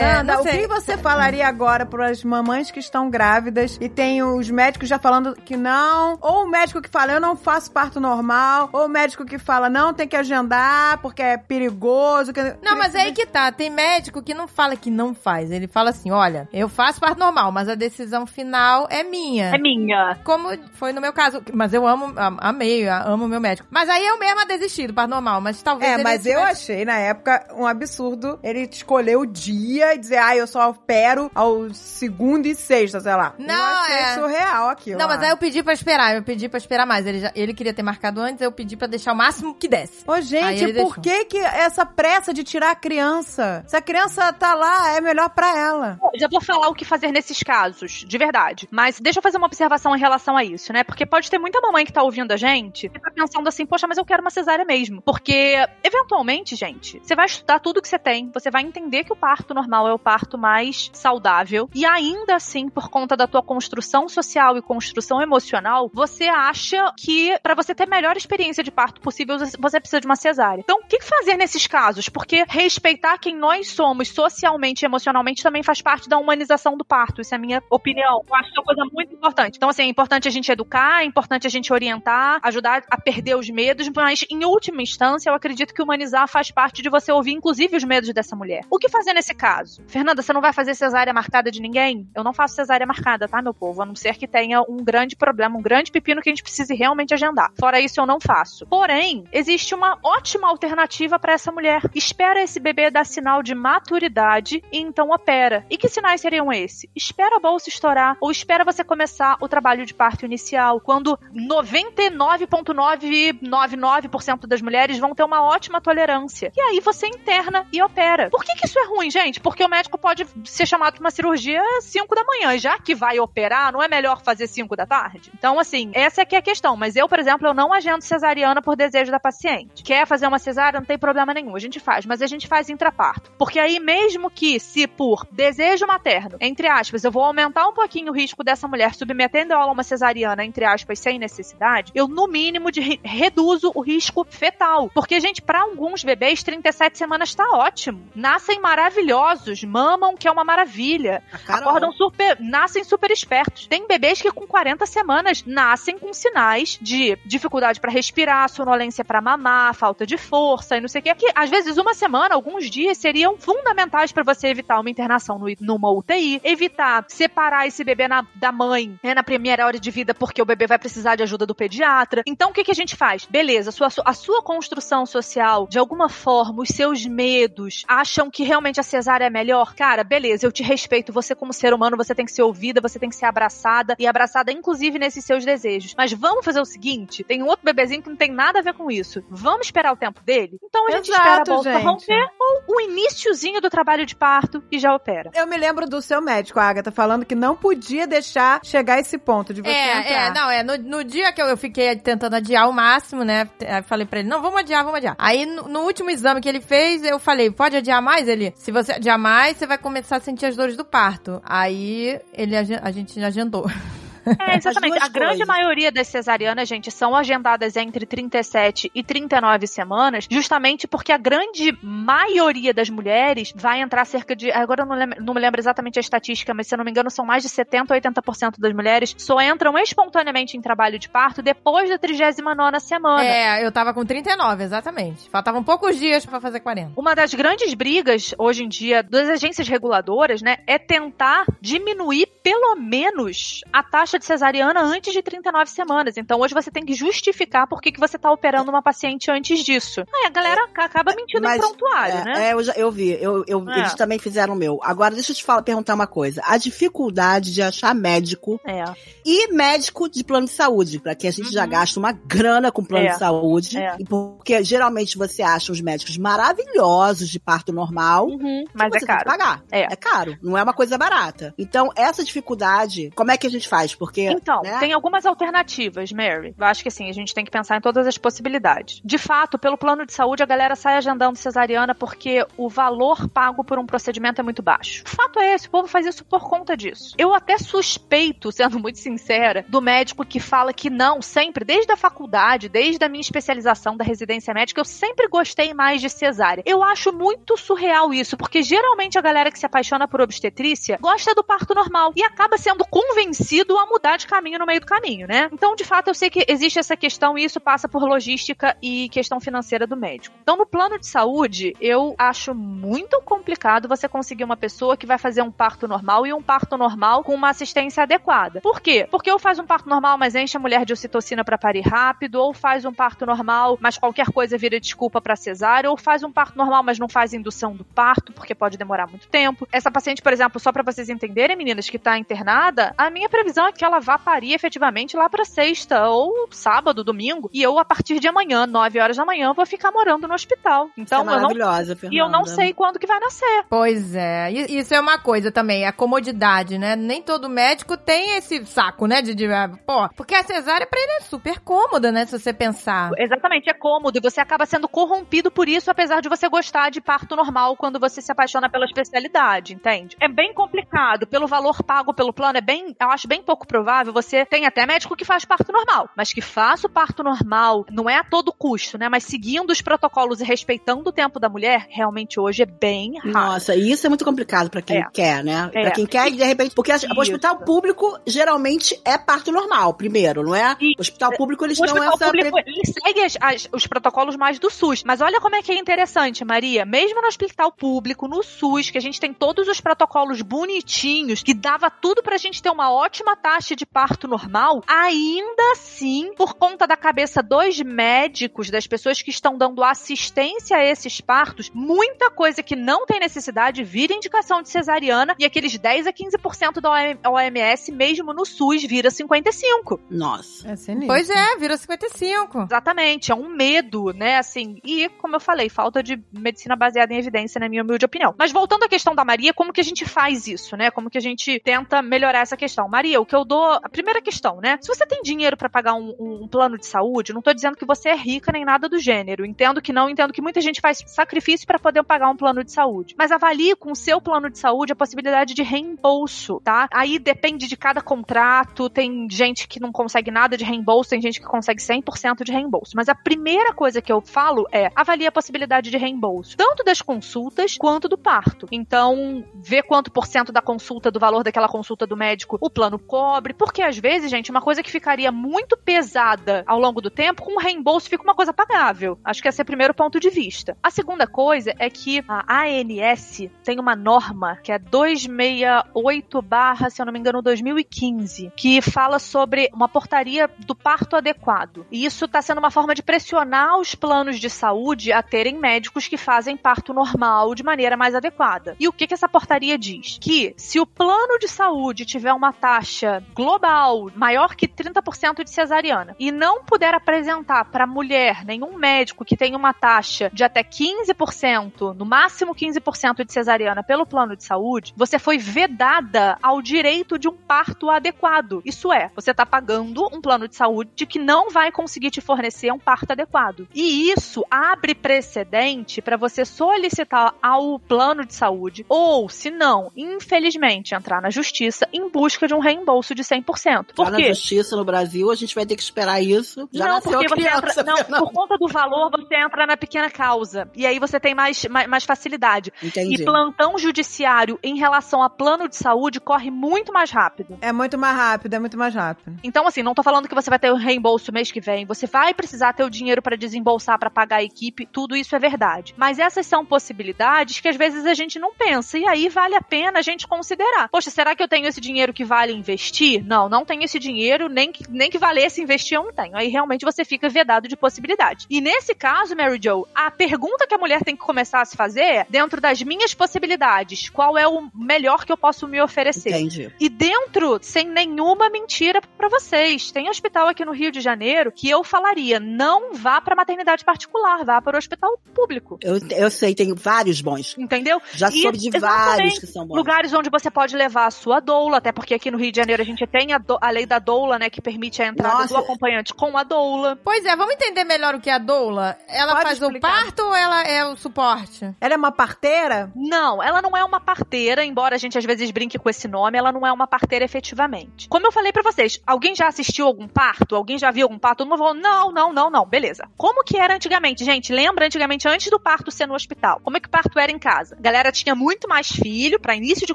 Nanda, não o que você falaria agora para as mamães que estão grávidas e tem os médicos já falando que não, ou o médico que fala eu não faço parto normal, ou o médico que fala não, tem que agendar porque é perigoso. que- Não, mas é aí que tá. Tem médico que não fala que não faz. Ele fala assim: olha, eu faço parto normal, mas a decisão final é minha. É minha. Como foi no meu caso. Mas eu amo, am- amei, amo o meu médico. Mas aí eu mesma desisti do parto normal, mas talvez É, ele mas eu achei na época um absurdo ele escolher o dia e dizer, ah, eu só opero ao segundo e sexta, sei lá. Não, eu achei é. surreal aquilo. Não, mas lá. aí eu pedi pra esperar, eu pedi pra esperar mais. Ele, já, ele queria ter marcado antes, eu pedi pra deixar o máximo que desse. Ô, gente, por deixou. que que essa pressa de tirar a criança? Se a criança tá lá, é melhor pra ela. Já vou falar o que fazer nesses casos, de verdade. Mas deixa eu fazer uma observação em relação a isso, né? Porque pode ter muita mamãe que tá ouvindo a gente e tá pensando assim, poxa, mas eu quero uma cesárea mesmo. Porque, eventualmente, gente, você vai estudar tudo que você tem, você vai entender que o parto normal é o parto mais saudável, e ainda assim, por conta da tua construção social e construção emocional, você acha que pra você ter a melhor experiência de parto possível, você precisa de uma cesárea. Então, o que fazer nesses casos? Porque respeitar quem nós somos socialmente e emocionalmente também faz parte da humanização do parto. Isso é a minha opinião. Eu acho que é uma coisa muito importante. Então, assim, é importante a gente educar, é importante a gente orientar, ajudar a perder os medos, mas em última instância, eu acredito que humanizar faz parte de você ouvir, inclusive, os medos dessa mulher. O que fazer nesse caso? Fernanda, você não vai fazer cesárea marcada de ninguém? Eu não faço cesárea marcada, tá, meu povo? A não ser que tenha um grande problema, um grande pepino que a gente precise realmente agendar. Fora isso, eu não faço. Porém, existe uma ótima alternativa para essa mulher. Espera esse bebê dar sinal de maturidade e então opera. E que sinais seriam esses? Espera a bolsa estourar ou espera você começar o trabalho de parto inicial, quando 99,999% das mulheres vão ter uma ótima tolerância. E aí você interna e opera. Por que, que isso é ruim, gente? Porque o médico pode ser chamado para uma cirurgia às 5 da manhã. Já que vai operar, não é melhor fazer 5 da tarde? Então, assim, essa é que é a questão. Mas eu, por exemplo, eu não agendo cesariana por desejo da paciente. Quer fazer uma cesárea, não tem problema nenhum. A gente faz, mas a gente faz intraparto. Porque aí, mesmo que se por desejo materno, entre aspas, eu vou aumentar um pouquinho o risco dessa mulher submetendo ela a uma cesariana, entre aspas, sem necessidade, eu, no mínimo, de, re- reduzo o risco fetal. Porque, gente, para alguns bebês, 37 semanas tá ótimo. Nascem maravilhosos, mamam, que é uma maravilha. A Carol. Acordam super, nascem super espertos. Tem bebês que com 40 semanas nascem com sinais de dificuldade pra respirar, sonolência pra mamar, falta de força e não sei o que. Que às vezes uma semana, alguns dias seriam fundamentais pra você evitar uma internação no, numa UTI, evitar separar esse bebê na- da mãe né, na primeira hora de vida porque o bebê vai precisar de ajuda do pediatra. Então o que, que a gente faz? Beleza, a sua, a sua construção social, de alguma forma, os seus medos acham que realmente a cesárea é melhor? Cara, beleza, eu te respeito. Você, como ser humano, você tem que ser ouvida, você tem que ser abraçada e abraçada, inclusive, nesses seus desejos. Mas vamos fazer o seguinte: tem um outro bebezinho que não tem nada a ver com isso. Vamos esperar o tempo dele? Então a gente Exato, espera a bolsa gente. romper ou o iniciozinho do trabalho de parto e já opera. Eu me lembro do seu médico, Agatha, falando que não podia deixar chegar esse ponto de você É, entrar. é, não, é. No, no dia que eu, eu fiquei tentando adiar o máximo, né? Aí falei pra ele, não, vamos adiar, vamos adiar. Aí no, no último exame que ele fez, eu falei, pode adiar mais? Ele, se você adiar mais, você vai começar a sentir as dores do parto. Aí ele, a gente agendou. É, exatamente. A grande coisas. maioria das cesarianas, gente, são agendadas entre 37 e 39 semanas, justamente porque a grande maioria das mulheres vai entrar cerca de. Agora eu não, lembro, não me lembro exatamente a estatística, mas se eu não me engano, são mais de 70 ou 80% das mulheres só entram espontaneamente em trabalho de parto depois da 39 semana. É, eu tava com 39, exatamente. Faltavam poucos dias pra fazer 40. Uma das grandes brigas hoje em dia das agências reguladoras, né, é tentar diminuir pelo menos a taxa de cesariana antes de 39 semanas. Então hoje você tem que justificar por que, que você tá operando uma paciente antes disso. Aí a galera acaba mentindo Mas, em prontuário, é, né? é, eu, já, eu vi. Eu, eu- É. Eles também fizeram o meu. Agora, deixa eu te falar, perguntar uma coisa. A dificuldade de achar médico É. e médico de plano de saúde, pra que a gente já Uhum. gasta uma grana com plano É. de saúde. É. Porque geralmente você acha os médicos maravilhosos de parto normal. Uhum, mas é caro. Tem que pagar. É. caro. Não é uma coisa barata. Então, essa dificuldade, como é que a gente faz? Porque. Então, né? tem algumas alternativas, Mary. Eu acho que assim, a gente tem que pensar em todas as possibilidades. De fato, pelo plano de saúde, a galera sai agendando cesariana porque o valor pago por um procedimento é muito baixo. O fato é esse, o povo faz isso por conta disso. Eu até suspeito, sendo muito sincera, do médico que fala que não, sempre, desde a faculdade, desde a minha especialização da residência médica, eu sempre gostei mais de cesárea. Eu acho muito surreal isso, porque geralmente a galera que se apaixona por obstetrícia gosta do parto normal. E acaba sendo convencido a mudar de caminho no meio do caminho, né? Então, de fato, eu sei que existe essa questão e isso passa por logística e questão financeira do médico. Então, no plano de saúde, eu acho muito complicado você conseguir uma pessoa que vai fazer um parto normal e um parto normal com uma assistência adequada. Por quê? Porque ou faz um parto normal, mas enche a mulher de ocitocina para parir rápido, ou faz um parto normal, mas qualquer coisa vira desculpa para cesárea, ou faz um parto normal, mas não faz indução do parto, porque pode demorar muito tempo. Essa paciente, por exemplo, só para vocês entenderem, meninas, que tá internada, a minha previsão é que ela vá parir efetivamente lá para sexta ou sábado, domingo, e eu a partir de amanhã, 9 horas da manhã, vou ficar morando no hospital. Então, Isso é eu não maravilhosa, Fernanda. e eu não sei quando que vai nascer. Pois é, e- isso é uma coisa também, a comodidade, né? Nem todo médico tem esse saco, né? De, de ah, pô, porque a cesárea pra ele é super cômoda, né? Se você pensar. Exatamente, é cômodo e você acaba sendo corrompido por isso, apesar de você gostar de parto normal quando você se apaixona pela especialidade, entende? É bem complicado, pelo valor pago pelo plano, é bem, eu acho bem pouco provável. Você tem até médico que faz parto normal, mas que faça o parto normal, não é a todo custo, né? Mas seguindo os protocolos e respeitando o tempo da mulher, realmente hoje é bem raro. Nossa, e isso é muito complicado pra quem É. quer, né? É. Pra quem quer, de repente. Porque Isso. o hospital público geralmente é parto normal, primeiro, não é? O hospital público eles O dão hospital essa. público, ele segue as- as- os protocolos mais do SUS. Mas olha como é que é interessante, Maria. Mesmo no hospital público, no SUS, que a gente tem todos os protocolos bonitinhos, que dava tudo pra gente ter uma ótima taxa de parto normal, ainda assim, por conta da cabeça dos médicos, das pessoas que estão dando assistência a esses partos, muita coisa que não tem necessidade vira indicação de cesariana e aqueles 10 a 15% da OMS, mesmo no SUS, vira 55%. Nossa. É sinistro. Pois é, virou 55. Exatamente, é um medo, né? Assim, e como eu falei, falta de medicina baseada em evidência, na minha humilde opinião. Mas voltando à questão da Maria, como que a gente faz isso, né? Como que a gente tenta melhorar essa questão? Maria, o que eu dou. A primeira questão, né? Se você tem dinheiro pra pagar um, um plano de saúde, não tô dizendo que você é rica nem nada do gênero. Entendo que não, entendo que muita gente faz sacrifício pra poder pagar um plano de saúde. Mas avalie com o seu plano de saúde a possibilidade de reembolso, tá? Aí depende de cada contrato, tem gente que não consegue nada de reembolso, tem gente que consegue 100% de reembolso. Mas a primeira coisa que eu falo é avalie a possibilidade de reembolso, tanto das consultas quanto do parto. Então, vê quanto por cento da consulta, do valor daquela consulta do médico, o plano cobre, porque às vezes, gente, uma coisa que ficaria muito pesada ao longo do tempo, com reembolso fica uma coisa pagável. Acho que esse é o primeiro ponto de vista. A segunda coisa é que a ANS tem uma norma que é 268 barra, se eu não me engano, 2015, que fala sobre uma portaria do parto adequado. E isso está sendo uma forma de pressionar os planos de saúde a terem médicos que fazem parto normal de maneira mais adequada. E o que, que essa portaria diz? Que se o plano de saúde tiver uma taxa global maior que 30% de cesariana e não puder apresentar para mulher nenhum médico que tenha uma taxa de até 15%, no máximo 15% de cesariana pelo plano de saúde, você foi vedada ao direito de um parto adequado. Isso é, você está pagando um plano de saúde que não vai conseguir te fornecer um parto adequado. E isso abre precedente para você solicitar ao plano de saúde, ou, se não, infelizmente, entrar na justiça em busca de um reembolso de 100%. Por na quê? justiça no Brasil, a gente vai ter que esperar isso. Já não, porque você criança, entra, não, por conta do valor, você entra na pequena causa. E aí você tem mais, mais, mais facilidade. Entendi. E plantão judiciário em relação a plano de saúde corre muito mais rápido. É muito mais rápido, é muito mais rápido. Então, assim, não tô falando que você vai ter o reembolso mês que vem. Você vai precisar ter o dinheiro para desembolsar, para pagar a equipe. Tudo isso é verdade. Mas essas são possibilidades que às vezes a gente não pensa. E aí vale a pena a gente considerar. Poxa, será que eu tenho esse dinheiro que vale investir? Não, não tenho esse dinheiro, nem que, nem que valesse investir eu não tenho. Aí realmente você fica vedado de possibilidade. E nesse caso, Mary Jo, a pergunta que a mulher tem que começar a se fazer é, dentro das minhas possibilidades, qual é o melhor que eu posso me oferecer? Entendi. E dentro, sem nenhuma mentira pra vocês, tem hospital aqui no Rio de Janeiro que eu falaria, não vá pra maternidade particular, vá para o hospital público. Eu, eu sei, tem vários bons. Entendeu? Já E- soube de vários que são bons. Lugares onde você pode levar a sua doula, até porque aqui no Rio de Janeiro a gente tem a, do- a lei da doula, né, que permite a entrada Nossa. do acompanhante com a doula. Pois é, vamos entender melhor o que é a doula? Ela Pode faz o explicar. parto ou ela é o suporte? Ela é uma parteira? Não, ela não é uma parteira, embora a gente às vezes brinque com esse nome, ela não é uma parteira efetivamente. Como eu falei pra vocês, alguém já assistiu algum parto? Alguém já viu algum parto? Todo mundo falou, não, não, não, não, beleza. Como que era antigamente? Gente, lembra antigamente, antes do parto ser no hospital? Como é que o parto era em casa? A galera tinha muito mais filho, pra início de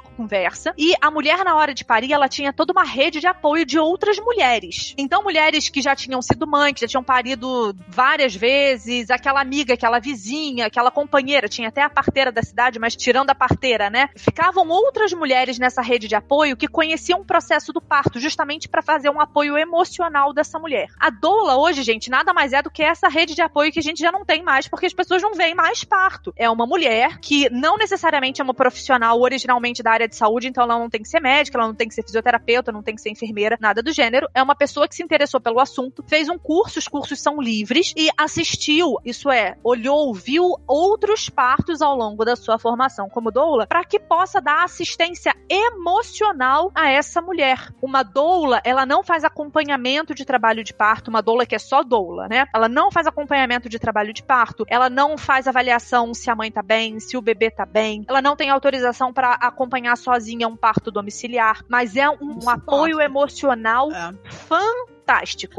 conversa, e a mulher mulher, na hora de parir, ela tinha toda uma rede de apoio de outras mulheres. Então, mulheres que já tinham sido mãe, que já tinham parido várias vezes, aquela amiga, aquela vizinha, aquela companheira, tinha até a parteira da cidade, mas tirando a parteira, né? Ficavam outras mulheres nessa rede de apoio que conheciam o processo do parto, justamente para fazer um apoio emocional dessa mulher. A doula hoje, gente, nada mais é do que essa rede de apoio que a gente já não tem mais, porque as pessoas não veem mais parto. É uma mulher que não necessariamente é uma profissional originalmente da área de saúde, então ela não tem que ser médica, ela não tem que ser fisioterapeuta, não tem que ser enfermeira, nada do gênero. É uma pessoa que se interessou pelo assunto, fez um curso, os cursos são livres, e assistiu, isso é, olhou, viu outros partos ao longo da sua formação como doula, para que possa dar assistência emocional a essa mulher. Uma doula, ela não faz acompanhamento de trabalho de parto, uma doula que é só doula, né? Ela não faz acompanhamento de trabalho de parto, ela não faz avaliação se a mãe tá bem, se o bebê tá bem, ela não tem autorização para acompanhar sozinha um parto domiciliar, mas é um, Isso apoio importa. emocional É. fantástico.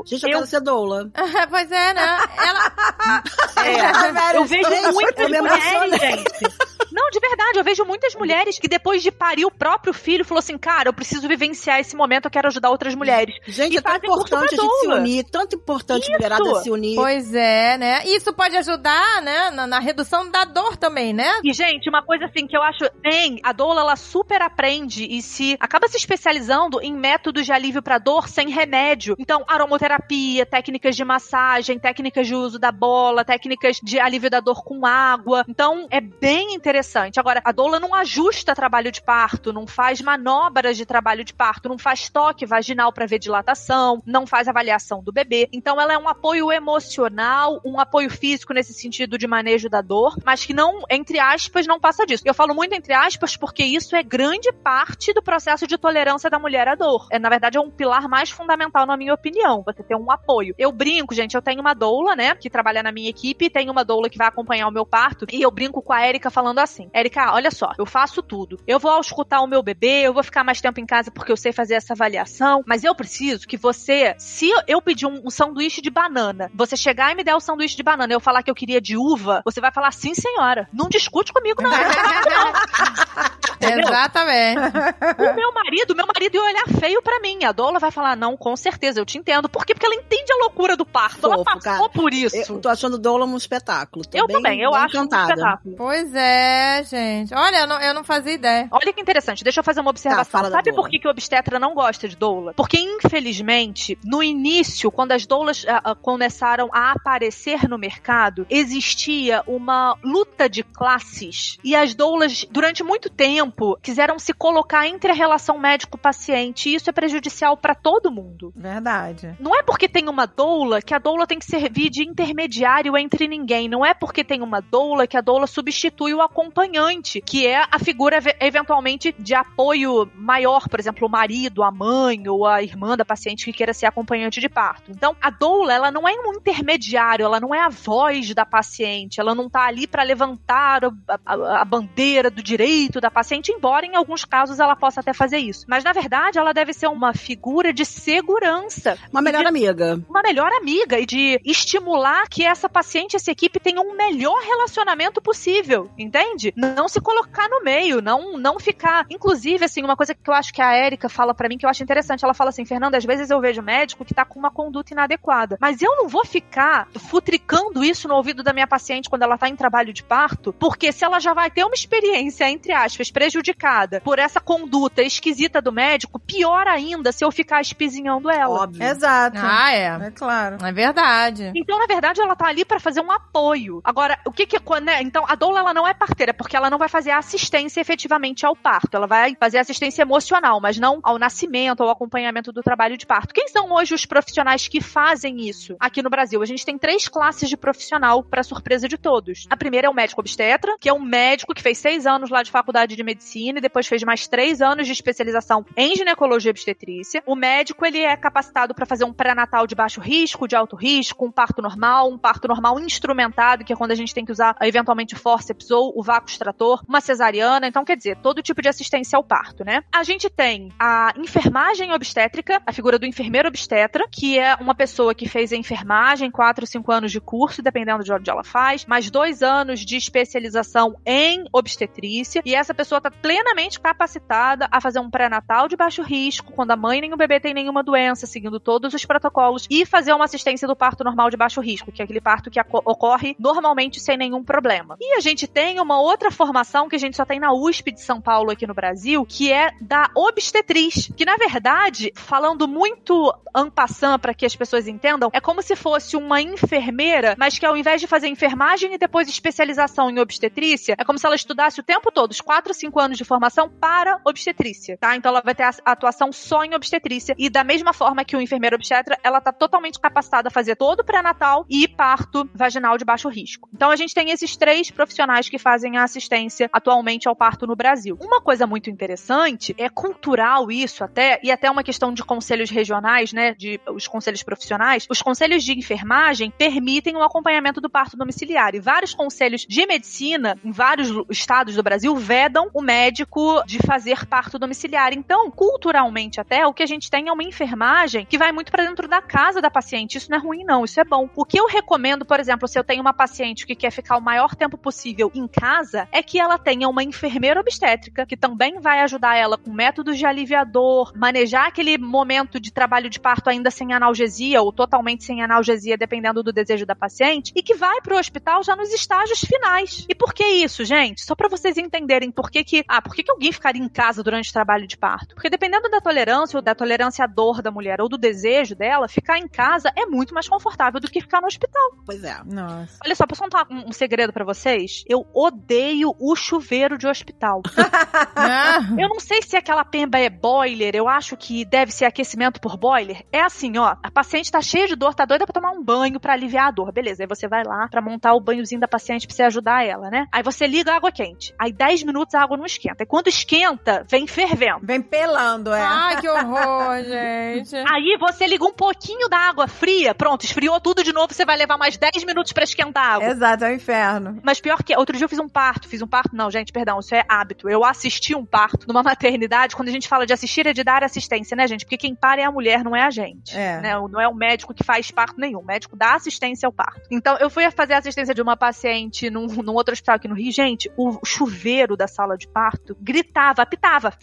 Gente, eu, Eu- quero ser doula. pois é, né? Ela. É, eu vejo muitas mulheres, gente. Não, de verdade, eu vejo muitas mulheres que depois de parir o próprio filho, falou assim, cara, eu preciso vivenciar esse momento, eu quero ajudar outras mulheres. Gente, E é tão importante a gente se unir, tanto importante Isso. mulherada se unir. Pois é, né? Isso pode ajudar, né? Na, na redução da dor também, né? E, gente, uma coisa assim que eu acho bem, a doula, ela super aprende e se acaba se especializando em métodos de alívio pra dor sem remédio. Então, aromoterapia, técnicas de massagem, técnicas de uso da bola, técnicas de alívio da dor com água. Então, é bem interessante. Agora, a doula não ajusta trabalho de parto, não faz manobras de trabalho de parto, não faz toque vaginal pra ver dilatação, não faz avaliação do bebê. Então, ela é um apoio emocional, um apoio físico nesse sentido de manejo da dor, mas que não, entre aspas, não passa disso. Eu falo muito entre aspas porque isso é grande parte do processo de tolerância da mulher à dor. É, na verdade, é um pilar mais fundamental, na minha opinião. Você ter um apoio. Eu brinco, gente, eu tenho uma doula, né, que trabalha na minha equipe, tem uma doula que vai acompanhar o meu parto, e eu brinco com a Erika falando assim: Erika, olha só, eu faço tudo. Eu vou escutar o meu bebê, eu vou ficar mais tempo em casa porque eu sei fazer essa avaliação, mas eu preciso que você, se eu pedir um, um sanduíche de banana, você chegar e me der o sanduíche de banana e eu falar que eu queria de uva, você vai falar sim, senhora. Não discute comigo, não. Exatamente. O meu marido, meu marido ia olhar feio pra mim. A doula vai falar, não, com certeza, eu te entendo. Por quê? Porque ela entende a loucura do parto. ela Fofo, passou cara. por isso. Eu tô achando doula um espetáculo. Tô Eu bem, também, eu bem acho um encantada. espetáculo. Pois é, gente. Olha, eu não, eu não fazia ideia. Olha que interessante, deixa eu fazer uma observação. Tá, Sabe doula. por que, que o obstetra não gosta de doula? Porque, infelizmente, no início, quando as doulas ah, ah, começaram a aparecer no mercado, existia uma luta de classes. E as doulas, durante muito tempo, quiseram se colocar entre a relação médico-paciente. E isso é prejudicial para todo mundo. Verdade. Não é porque tem uma doula que a doula tem que servir de intermediário entre ninguém. Não é porque tem uma doula que a doula substitui o acompanhante, que é a figura ev- eventualmente de apoio maior, por exemplo, o marido, a mãe ou a irmã da paciente que queira ser acompanhante de parto. Então, a doula, ela não é um intermediário, ela não é a voz da paciente, ela não tá ali para levantar a, a- a bandeira do direito da paciente, embora em alguns casos ela possa até fazer isso. Mas na verdade, ela deve ser uma figura de segurança Uma melhor amiga. uma melhor amiga e de estimular que essa paciente, essa equipe tenha um melhor relacionamento possível, entende? Não se colocar no meio, não não ficar. Inclusive, assim, uma coisa que eu acho que a Érica fala pra mim que eu acho interessante, ela fala assim, Fernanda, às vezes eu vejo médico que tá com uma conduta inadequada, mas eu não vou ficar futricando isso no ouvido da minha paciente quando ela tá em trabalho de parto, porque se ela já vai ter uma experiência, entre aspas, prejudicada por essa conduta esquisita do médico, pior ainda se eu ficar espizinhando ela. Óbvio. Exato. Ah, é. É claro. É verdade. Então, na verdade, ela tá ali pra fazer um apoio. Agora, o que que quando, né? Então, a doula ela não é parteira, porque ela não vai fazer assistência efetivamente ao parto. Ela vai fazer assistência emocional, mas não ao nascimento, ao acompanhamento do trabalho de parto. Quem são hoje os profissionais que fazem isso aqui no Brasil? A gente tem três classes de profissional, pra surpresa de todos. A primeira é o médico obstetra, que é um médico que fez seis anos lá de faculdade de medicina e depois fez mais três anos de especialização em ginecologia e obstetrícia. O médico, ele é capacitado para fazer um pré-natal de baixo risco, de alto risco, um parto normal, um parto normal instrumentado, que é quando a gente tem que usar eventualmente forceps ou o vácuo extrator, uma cesariana, então quer dizer, todo tipo de assistência ao parto, né? A gente tem a enfermagem obstétrica, a figura do enfermeiro obstetra, que é uma pessoa que fez a enfermagem, 4 ou 5 anos de curso, dependendo de onde ela faz, mais dois anos de especialização em obstetrícia, e essa pessoa está plenamente capacitada a fazer um pré-natal de baixo risco, quando a mãe nem o bebê tem nenhuma doença, seguindo todos os protocolos, e fazer uma assistência do parto normal de baixo risco, que é aquele parto que ocorre normalmente sem nenhum problema. E a gente tem uma outra formação que a gente só tem na USP de São Paulo aqui no Brasil, que é da obstetriz, que na verdade, falando muito ampassant para que as pessoas entendam, é como se fosse uma enfermeira, mas que ao invés de fazer enfermagem e depois especialização em obstetrícia, é como se ela estudasse o tempo todo, os 4, 5 anos de formação para obstetrícia, tá? Então ela vai ter a atuação só em obstetrícia e da mesma forma que o enfermeiro obstetra, ela tá totalmente capacitada a fazer todo o pré-natal e parto vaginal de baixo risco. Então a gente tem esses três profissionais que fazem a assistência atualmente ao parto no Brasil. Uma coisa muito interessante, é cultural isso até, e até uma questão de conselhos regionais, né, de os conselhos profissionais, os conselhos de enfermagem permitem o acompanhamento do parto domiciliar e vários conselhos de medicina em vários estados do Brasil vedam o médico de fazer parto domiciliar. Então, culturalmente até, o que a gente tem é uma enfermagem que vai muito para dentro da casa da paciente. Isso não é ruim não, isso é bom. O que eu recomendo, por exemplo, se eu tenho uma paciente que quer ficar o maior tempo possível em casa, é que ela tenha uma enfermeira obstétrica que também vai ajudar ela com métodos de aliviador, manejar aquele momento de trabalho de parto ainda sem analgesia ou totalmente sem analgesia, dependendo do desejo da paciente, e que vai pro hospital já nos estágios finais. E por que isso, gente? Só para vocês entenderem por que que, ah, por que que alguém ficaria em casa durante o trabalho de parto? Porque dependendo da tolerância ou da tolerância à dor da mulher ou do desejo dela, ficar em casa é muito mais confortável do que ficar no hospital. Pois é. Nossa. Olha só, posso contar um, um segredo para vocês? Eu odeio o chuveiro de hospital. Ah, Eu não sei se aquela pemba é boiler, eu acho que deve ser aquecimento por boiler. É assim, ó, a paciente tá cheia de dor, tá doida pra tomar um banho pra aliviar a dor. Beleza, aí você vai lá pra montar o banhozinho da paciente pra você ajudar ela, né? Aí você liga a água quente. Aí 10 minutos a água não esquenta. E quando esquenta, vem fervendo. Vem pelando, é. Ai, que horror, gente. Aí você liga um pouquinho da água fria, pronto, esfriou tudo de novo, você vai levar mais 10 minutos pra esquentar a água. Exato, é o inferno. Mas pior que, outro dia eu fiz um parto, fiz um parto, não, gente, perdão, isso é hábito. Eu assisti um parto numa maternidade, quando a gente fala de assistir é de dar assistência, né, gente? Porque quem para é a mulher, não é a gente. É. Né? Não é o médico que faz parto nenhum, o médico dá assistência ao parto. Então, eu fui fazer a assistência de uma paciente num, num outro hospital aqui no Rio. Gente, o chuveiro da sala de parto gritava, apitava.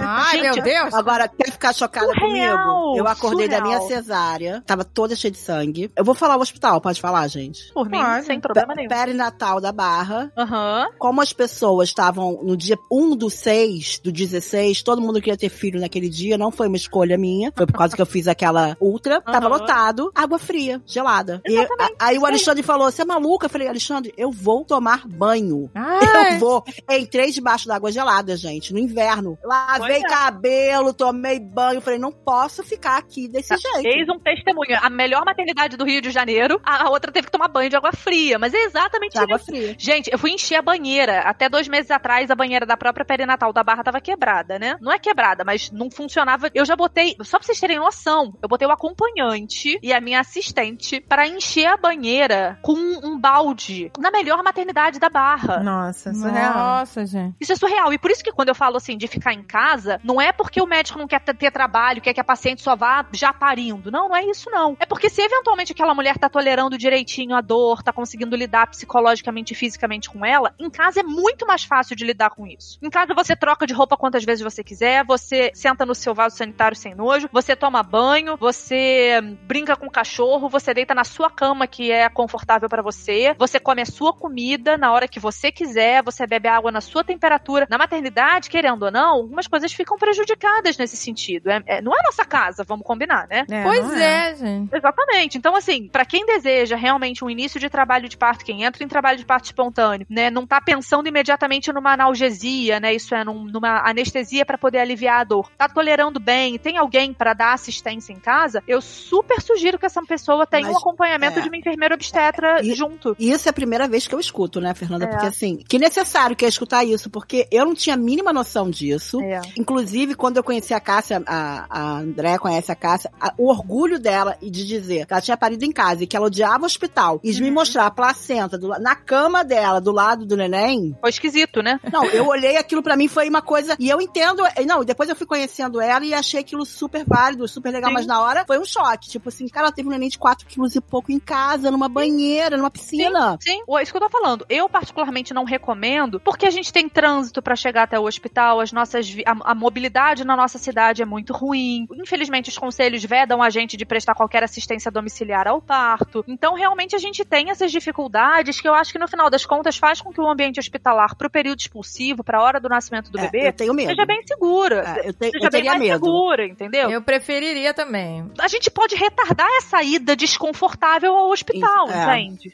Ai, Gente, meu Deus. Agora, quer ficar chocada Surreal, comigo? Eu acordei da minha surreal. cesárea, tava toda cheia de sangue. Eu vou falar o hospital, pode falar, gente? Por mim, Pode. sem problema nenhum. Perinatal da Barra. Aham. Como as pessoas estavam no dia 1 do 6, do 16, todo mundo queria ter filho naquele dia, não foi uma escolha minha. Foi por causa que eu fiz aquela ultra. Tava Aham. lotado, água fria, gelada. E Exatamente, a- aí o. Alexandre falou: Você é maluca? Eu falei: Alexandre, eu vou tomar banho. Ai. Eu vou. Entrei debaixo da água gelada, gente, no inverno. Lavei é. cabelo, tomei banho. Falei, não posso ficar aqui desse jeito. Eis um testemunho. A melhor maternidade do Rio de Janeiro, a a outra teve que tomar banho de água fria. Mas é exatamente De água isso. fria. Gente, eu fui encher a banheira. Até dois meses atrás, a banheira da própria perinatal da Barra tava quebrada, né? Não é quebrada, mas não funcionava. Eu já botei, só pra vocês terem noção, eu botei o acompanhante e a minha assistente para encher a banheira com um balde na melhor maternidade da Barra. Nossa, surreal. Nossa, gente. Isso é surreal. E por isso que quando eu falo assim de ficar em casa, não é porque o médico não quer ter, trabalho, quer que a paciente só vá já parindo. Não, não é isso não. É porque se eventualmente aquela mulher tá tolerando direitinho a dor, tá conseguindo lidar psicologicamente e fisicamente com ela, em casa é muito mais fácil de lidar com isso. Em casa você troca de roupa quantas vezes você quiser, você senta no seu vaso sanitário sem nojo, você toma banho, você brinca com o cachorro, você deita na sua cama que é confortável pra você, você come a sua comida na hora que você quiser, você bebe água na sua temperatura. Na maternidade, querendo ou não, algumas coisas ficam prejudicadas nesse sentido. É- é- não é nossa casa, vamos combinar, né? É, Pois não é, gente. Exatamente. Então, assim, pra quem deseja realmente um início de trabalho de parto, quem entra em trabalho de parto espontâneo, né, não tá pensando imediatamente numa analgesia, né, isso é, num- numa anestesia pra poder aliviar a dor, tá tolerando bem, tem alguém pra dar assistência em casa, eu super sugiro que essa pessoa tenha Mas, um acompanhamento é. de uma enfermeira obstetra E- junto. E isso é a primeira vez que eu escuto, né, Fernanda? É. Porque assim, que necessário que é escutar isso, porque eu não tinha a mínima noção disso. É. Inclusive, quando eu conheci a Cássia, a, a Andréa conhece a Cássia, a- o orgulho dela ela e de dizer que ela tinha parido em casa e que ela odiava o hospital e de me mostrar a placenta do na cama dela, do lado do neném. Foi esquisito, né? Não, eu olhei aquilo pra mim foi uma coisa. E eu entendo. Não, depois eu fui conhecendo ela e achei aquilo super válido, super legal. Sim. Mas na hora foi um choque. Tipo assim, cara, ela teve um neném de 4 quilos e pouco em casa, numa banheira, numa piscina. Sim, é isso que eu tô falando. Eu, particularmente, não recomendo, porque a gente tem trânsito pra chegar até o hospital, as nossas a, a mobilidade na nossa cidade é muito ruim. Infelizmente, os conselhos vedam a gente de prestar qualquer assistência domiciliar ao parto. Então, realmente, a gente tem essas dificuldades que eu acho que, no final das contas, faz com que o ambiente hospitalar, pro período expulsivo, pra hora do nascimento do É, bebê, eu tenho medo. seja bem segura. É, eu, te- Seja eu bem mais medo. segura, entendeu? Eu preferiria também. A gente pode retardar essa ida desconfortável ao hospital, Isso, é. entende?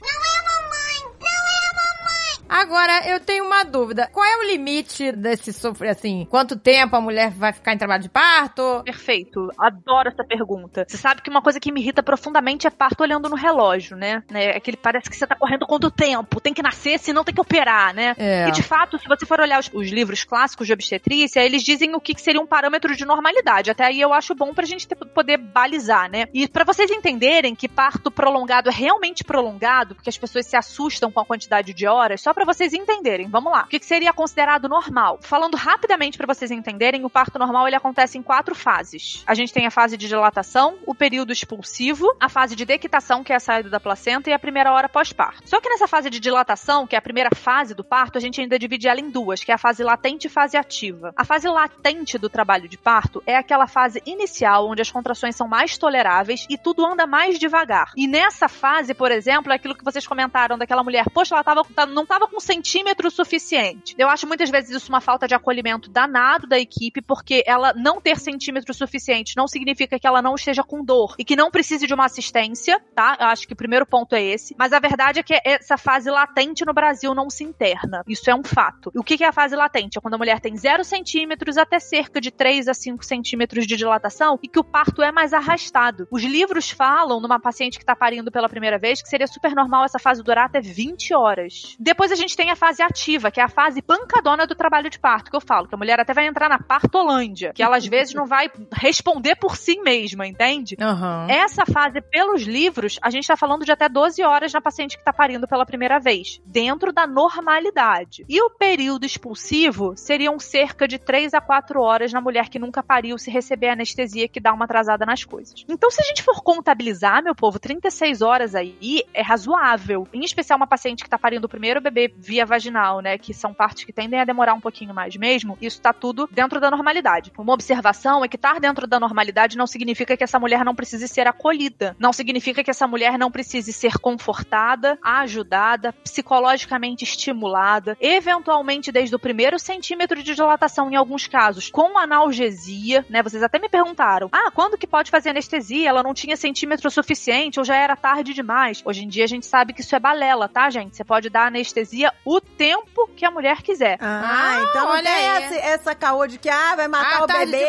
Agora, eu tenho uma dúvida. Qual é o limite desse sofrer, assim? Quanto tempo a mulher vai ficar em trabalho de parto? Perfeito. Adoro essa pergunta. Você sabe que uma coisa que me irrita profundamente é parto olhando no relógio, né? né? Aquele parece que você tá correndo contra o tempo. Tem que nascer, senão tem que operar, né? É. E de fato, se você for olhar os, os livros clássicos de obstetrícia, eles dizem o que, que seria um parâmetro de normalidade. Até aí eu acho bom pra gente ter- poder balizar, né? E pra vocês entenderem que parto prolongado é realmente prolongado, porque as pessoas se assustam com a quantidade de horas, só pra vocês entenderem. Vamos lá. O que, que seria considerado normal? Falando rapidamente pra vocês entenderem, o parto normal ele acontece em quatro fases. A gente tem a fase de dilatação, o período expulsivo, a fase de dequitação, que é a saída da placenta, e a primeira hora pós-parto. Só que nessa fase de dilatação, que é a primeira fase do parto, a gente ainda divide ela em duas, que é a fase latente e fase ativa. A fase latente do trabalho de parto é aquela fase inicial onde as contrações são mais toleráveis e tudo anda mais devagar. E nessa fase, por exemplo, é aquilo que vocês comentaram daquela mulher, poxa, ela tava, tá- não com centímetro suficiente. Eu acho muitas vezes isso uma falta de acolhimento danado da equipe, porque ela não ter centímetro suficiente não significa que ela não esteja com dor e que não precise de uma assistência, tá? Eu acho que o primeiro ponto é esse. Mas a verdade é que essa fase latente no Brasil não se interna. Isso é um fato. E o que que é a fase latente? É quando a mulher tem 0 centímetros até cerca de 3 a 5 centímetros de dilatação e que o parto é mais arrastado. Os livros falam, numa paciente que está parindo pela primeira vez, que seria super normal essa fase durar até 20 horas. Depois a gente tem a fase ativa, que é a fase pancadona do trabalho de parto, que eu falo, que a mulher até vai entrar na partolândia, que ela às vezes não vai responder por si mesma, entende? Aham. Essa fase, pelos livros, a gente tá falando de até 12 horas na paciente que tá parindo pela primeira vez, dentro da normalidade. E o período expulsivo seriam cerca de 3 a 4 horas na mulher que nunca pariu se receber anestesia que dá uma atrasada nas coisas. Então, se a gente for contabilizar, meu povo, 36 horas aí é razoável. Em especial uma paciente que tá parindo o primeiro bebê via vaginal, né, que são partes que tendem a demorar um pouquinho mais mesmo, isso tá tudo dentro da normalidade. Uma observação é que estar dentro da normalidade não significa que essa mulher não precise ser acolhida. Não significa que essa mulher não precise ser confortada, ajudada, psicologicamente estimulada, eventualmente desde o primeiro centímetro de dilatação em alguns casos, com analgesia, né? Vocês até me perguntaram: "Ah, quando que pode fazer anestesia? Ela não tinha centímetro suficiente ou já era tarde demais?". Hoje em dia a gente sabe que isso é balela, tá, gente? Você pode dar anestesia o tempo que a mulher quiser. Ah, Ah, então não olha tem aí. essa, essa caô de que ah, vai matar ah, o bebê.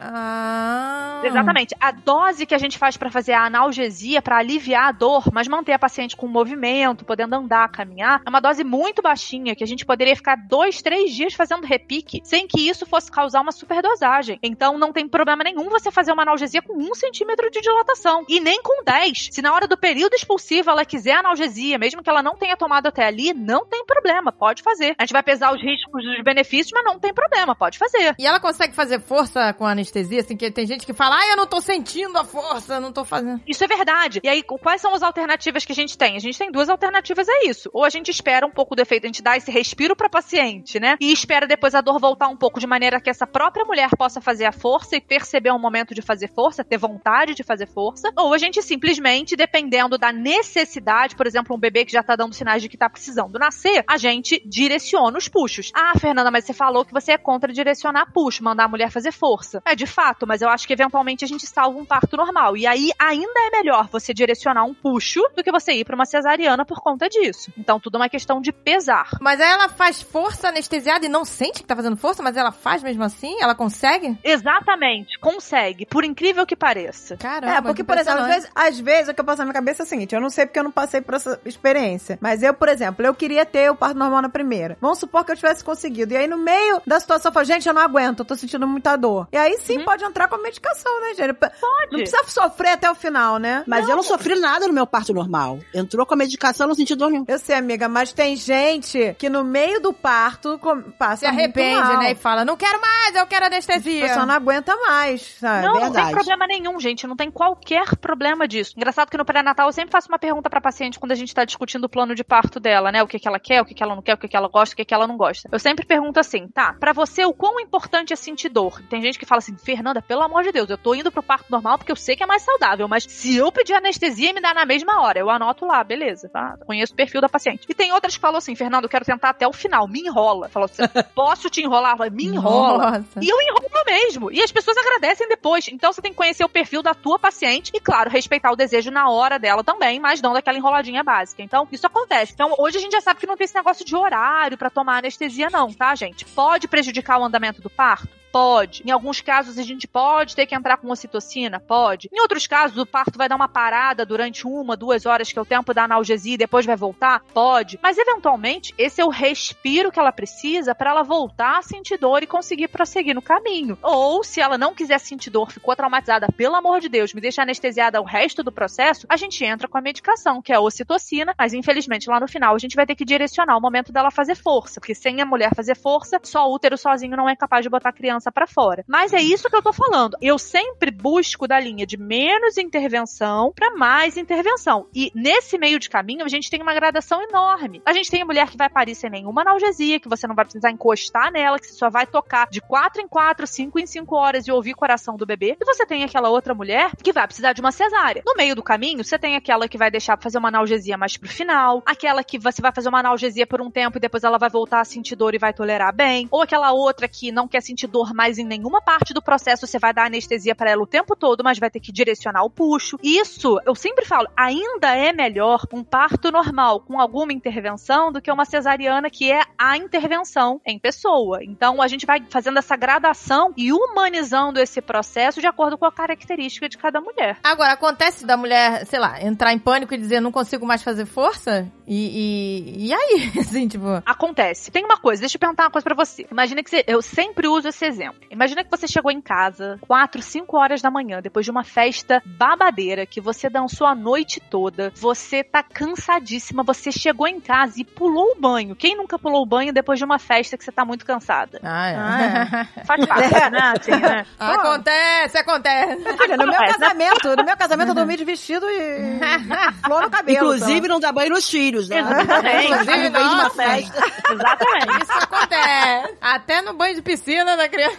Ah. Exatamente. A dose que a gente faz pra fazer a analgesia, pra aliviar a dor, mas manter a paciente com movimento, podendo andar, caminhar, é uma dose muito baixinha, que a gente poderia ficar dois, três dias fazendo repique, sem que isso fosse causar uma superdosagem. Então não tem problema nenhum você fazer uma analgesia com um centímetro de dilatação. E nem com 10. Se na hora do período expulsivo ela quiser analgesia, mesmo que ela não tenha tomado até ali, não tem problema, pode fazer. A gente vai pesar os riscos e os benefícios, mas não tem problema, pode fazer. E ela consegue fazer força com anestesia, assim, que tem gente que fala, ah, eu não tô sentindo a força, eu não tô fazendo. Isso é verdade. E aí, quais são as alternativas que a gente tem? A gente tem duas alternativas a isso. Ou a gente espera um pouco do efeito, a gente dá esse respiro pra paciente, né? E espera depois a dor voltar um pouco, de maneira que essa própria mulher possa fazer a força e perceber o momento de fazer força, ter vontade de fazer força. Ou a gente simplesmente, dependendo da necessidade, por exemplo, um bebê que já tá dando sinais de que tá precisando nascer, a gente direciona os puxos. Ah, Fernanda, mas você falou que você é contra direcionar puxo, mandar a mulher fazer força. É de fato, mas eu acho que eventualmente a gente salva um parto normal. E aí ainda é melhor você direcionar um puxo do que você ir pra uma cesariana por conta disso. Então tudo é uma questão de pesar. Mas aí ela faz força anestesiada e não sente que tá fazendo força, mas ela faz mesmo assim? Ela consegue? Exatamente, consegue, por incrível que pareça. Caramba, É, porque, por exemplo, às vezes, às vezes o que eu passo na minha cabeça é o seguinte: eu não sei porque eu não passei por essa experiência. Mas eu, por exemplo, eu eu queria ter o parto normal na primeira. Vamos supor que eu tivesse conseguido. E aí, no meio da situação, eu falo, gente, eu não aguento, eu tô sentindo muita dor. E aí sim pode entrar com a medicação, né, gente? Pode. Não precisa sofrer até o final, né? Mas eu não sofri nada no meu parto normal. Entrou com a medicação, não senti dor nenhuma. Eu sei, amiga, mas tem gente que no meio do parto com- passa Se arrepende, muito mal. né? E fala, não quero mais, eu quero A anestesia. pessoa não aguenta mais, sabe? Não, não tem verdade. problema nenhum, gente. Não tem qualquer problema disso. Engraçado que no pré-natal eu sempre faço uma pergunta pra paciente quando a gente tá discutindo o plano de parto dela, né? O que, que ela quer, o que, que ela não quer, o que, que ela gosta, o que, que ela não gosta. Eu sempre pergunto assim, tá? Pra você, o quão importante é sentir dor? Tem gente que fala assim, Fernanda, pelo amor de Deus, eu tô indo pro parto normal porque eu sei que é mais saudável, mas se eu pedir anestesia e me dar na mesma hora, eu anoto lá, beleza, tá? Conheço o perfil da paciente. E tem outras que falam assim, Fernanda, eu quero tentar até o final, me enrola. Falou assim, posso te enrolar? Falei, me enrola. Nossa. E eu enrolo mesmo. E as pessoas agradecem depois. Então você tem que conhecer o perfil da tua paciente e, claro, respeitar o desejo na hora dela também, mas não daquela enroladinha básica. Então, isso acontece. Então, hoje a gente já sabe que não tem esse negócio de horário pra tomar anestesia, não, tá, gente? Pode prejudicar o andamento do parto? Pode. Em alguns casos a gente pode ter que entrar com ocitocina? Pode. Em outros casos o parto vai dar uma parada durante uma, duas horas, que é o tempo da analgesia e depois vai voltar? Pode. Mas eventualmente esse é o respiro que ela precisa para ela voltar a sentir dor e conseguir prosseguir no caminho. Ou se ela não quiser sentir dor, ficou traumatizada, pelo amor de Deus, me deixa anestesiada o resto do processo, a gente entra com a medicação, que é a ocitocina, mas infelizmente lá no final a gente vai ter que direcionar o momento dela fazer força, porque sem a mulher fazer força, só o útero sozinho não é capaz de botar a criança pra fora. Mas é isso que eu tô falando. Eu sempre busco da linha de menos intervenção pra mais intervenção. E nesse meio de caminho a gente tem uma gradação enorme. A gente tem a mulher que vai parir sem nenhuma analgesia, que você não vai precisar encostar nela, que você só vai tocar de 4 em 4, 5 em 5 horas e ouvir o coração do bebê. E você tem aquela outra mulher que vai precisar de uma cesárea. No meio do caminho, você tem aquela que vai deixar pra fazer uma analgesia mais pro final, aquela que você vai fazer uma analgesia por um tempo e depois ela vai voltar a sentir dor e vai tolerar bem, ou aquela outra que não quer sentir dor mais em nenhuma parte do processo, você vai dar anestesia pra ela o tempo todo, mas vai ter que direcionar o puxo. Isso, eu sempre falo, ainda é melhor um parto normal com alguma intervenção do que uma cesariana que é a intervenção em pessoa. Então a gente vai fazendo essa gradação e humanizando esse processo de acordo com a característica de cada mulher. Agora, acontece da mulher, sei lá, entrar em pânico e dizer não consigo mais fazer força? E, e, e aí? Assim, tipo. Acontece. Tem uma coisa, deixa eu perguntar uma coisa pra você. Imagina que você, eu sempre uso esse exemplo. Imagina que você chegou em casa 4, 5 horas da manhã, depois de uma festa babadeira, que você dançou a noite toda, você tá cansadíssima, você chegou em casa e pulou o banho. Quem nunca pulou o banho depois de uma festa que você tá muito cansada? Ah, é. Ah, Faz parte, né? Assim, né? acontece, acontece. Olha, no meu né? casamento, no meu casamento eu dormi de vestido e flor no cabelo. Inclusive, não dá banho nos filhos, né? Exatamente. Inclusive, vem de uma festa. Exatamente. Isso acontece. Até no banho de piscina da criança.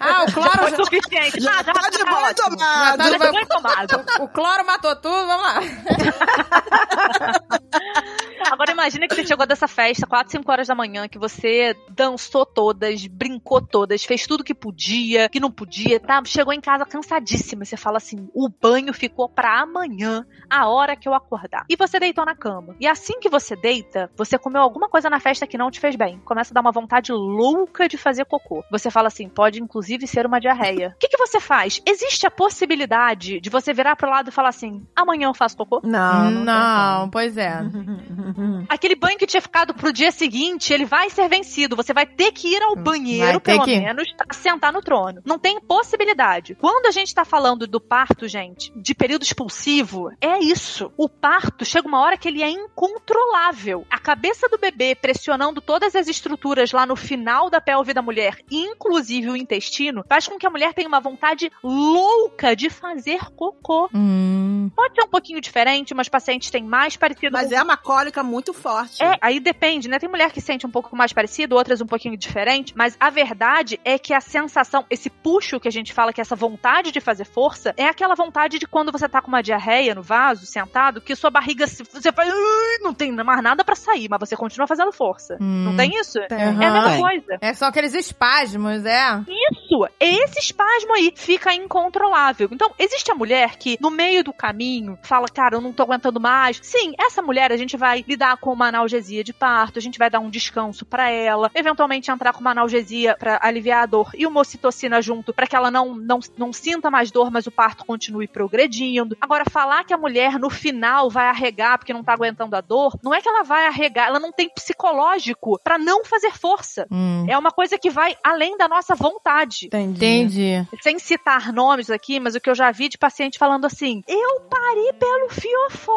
Ah, o Já cloro. foi suficiente. Já Ah, já, tá de já boa ótimo. tomado. Já Já tá foi tomado. O cloro matou tudo, vamos lá. Agora imagina que você chegou dessa festa 4, 5 horas da manhã, que você dançou todas, brincou todas, fez tudo que podia, que não podia, tá? Chegou em casa cansadíssima e você fala assim: o banho ficou pra amanhã, a hora que eu acordar. E você deitou na cama. E assim que você deita, você comeu alguma coisa na festa que não te fez bem. Começa a dar uma vontade louca de fazer cocô. Você fala assim: pode inclusive ser uma diarreia. O que, que você faz? Existe a possibilidade de você virar pro lado e falar assim: amanhã eu faço cocô? Não, não. Não, pois é. Aquele banho que tinha ficado pro dia seguinte, ele vai ser vencido. Você vai ter que ir ao banheiro, pelo que- menos, pra sentar no trono. Não tem possibilidade. Quando a gente tá falando do parto, gente, de período expulsivo, é isso. O parto chega uma hora que ele é incontrolável. A cabeça do bebê pressionando todas as estruturas lá no final da pelve da mulher, inclusive o intestino, faz com que a mulher tenha uma vontade louca de fazer cocô. Hum. Pode ser um pouquinho diferente, umas pacientes têm mais parecido Mas com é uma cólica muito forte. é, aí depende, né? Tem mulher que sente um pouco mais parecido, outras um pouquinho diferente, mas a verdade é que a sensação, esse puxo que a gente fala, que é essa vontade de fazer força, é aquela vontade de quando você tá com uma diarreia no vaso, sentado, que sua barriga, se- você faz, não tem mais nada pra sair, mas você continua fazendo força. Hum. Não tem isso? Tem. É a mesma coisa. É só aqueles espasmos, é. Isso, sua. Esse espasmo aí fica incontrolável. Então, existe a mulher que, no meio do caminho, fala, cara, eu não tô aguentando mais. Sim, essa mulher a gente vai lidar com uma analgesia de parto, a gente vai dar um descanso pra ela, eventualmente entrar com uma analgesia pra aliviar a dor e uma ocitocina junto pra que ela não, não, não sinta mais dor, mas o parto continue progredindo. Agora, falar que a mulher no final vai arregar porque não tá aguentando a dor, não é que ela vai arregar, ela não tem psicológico pra não fazer força. Hum, É uma coisa que vai além da nossa vontade. Entendi. entendi. Sem citar nomes aqui, mas o que eu já vi de paciente falando assim: eu parei pelo fiofó.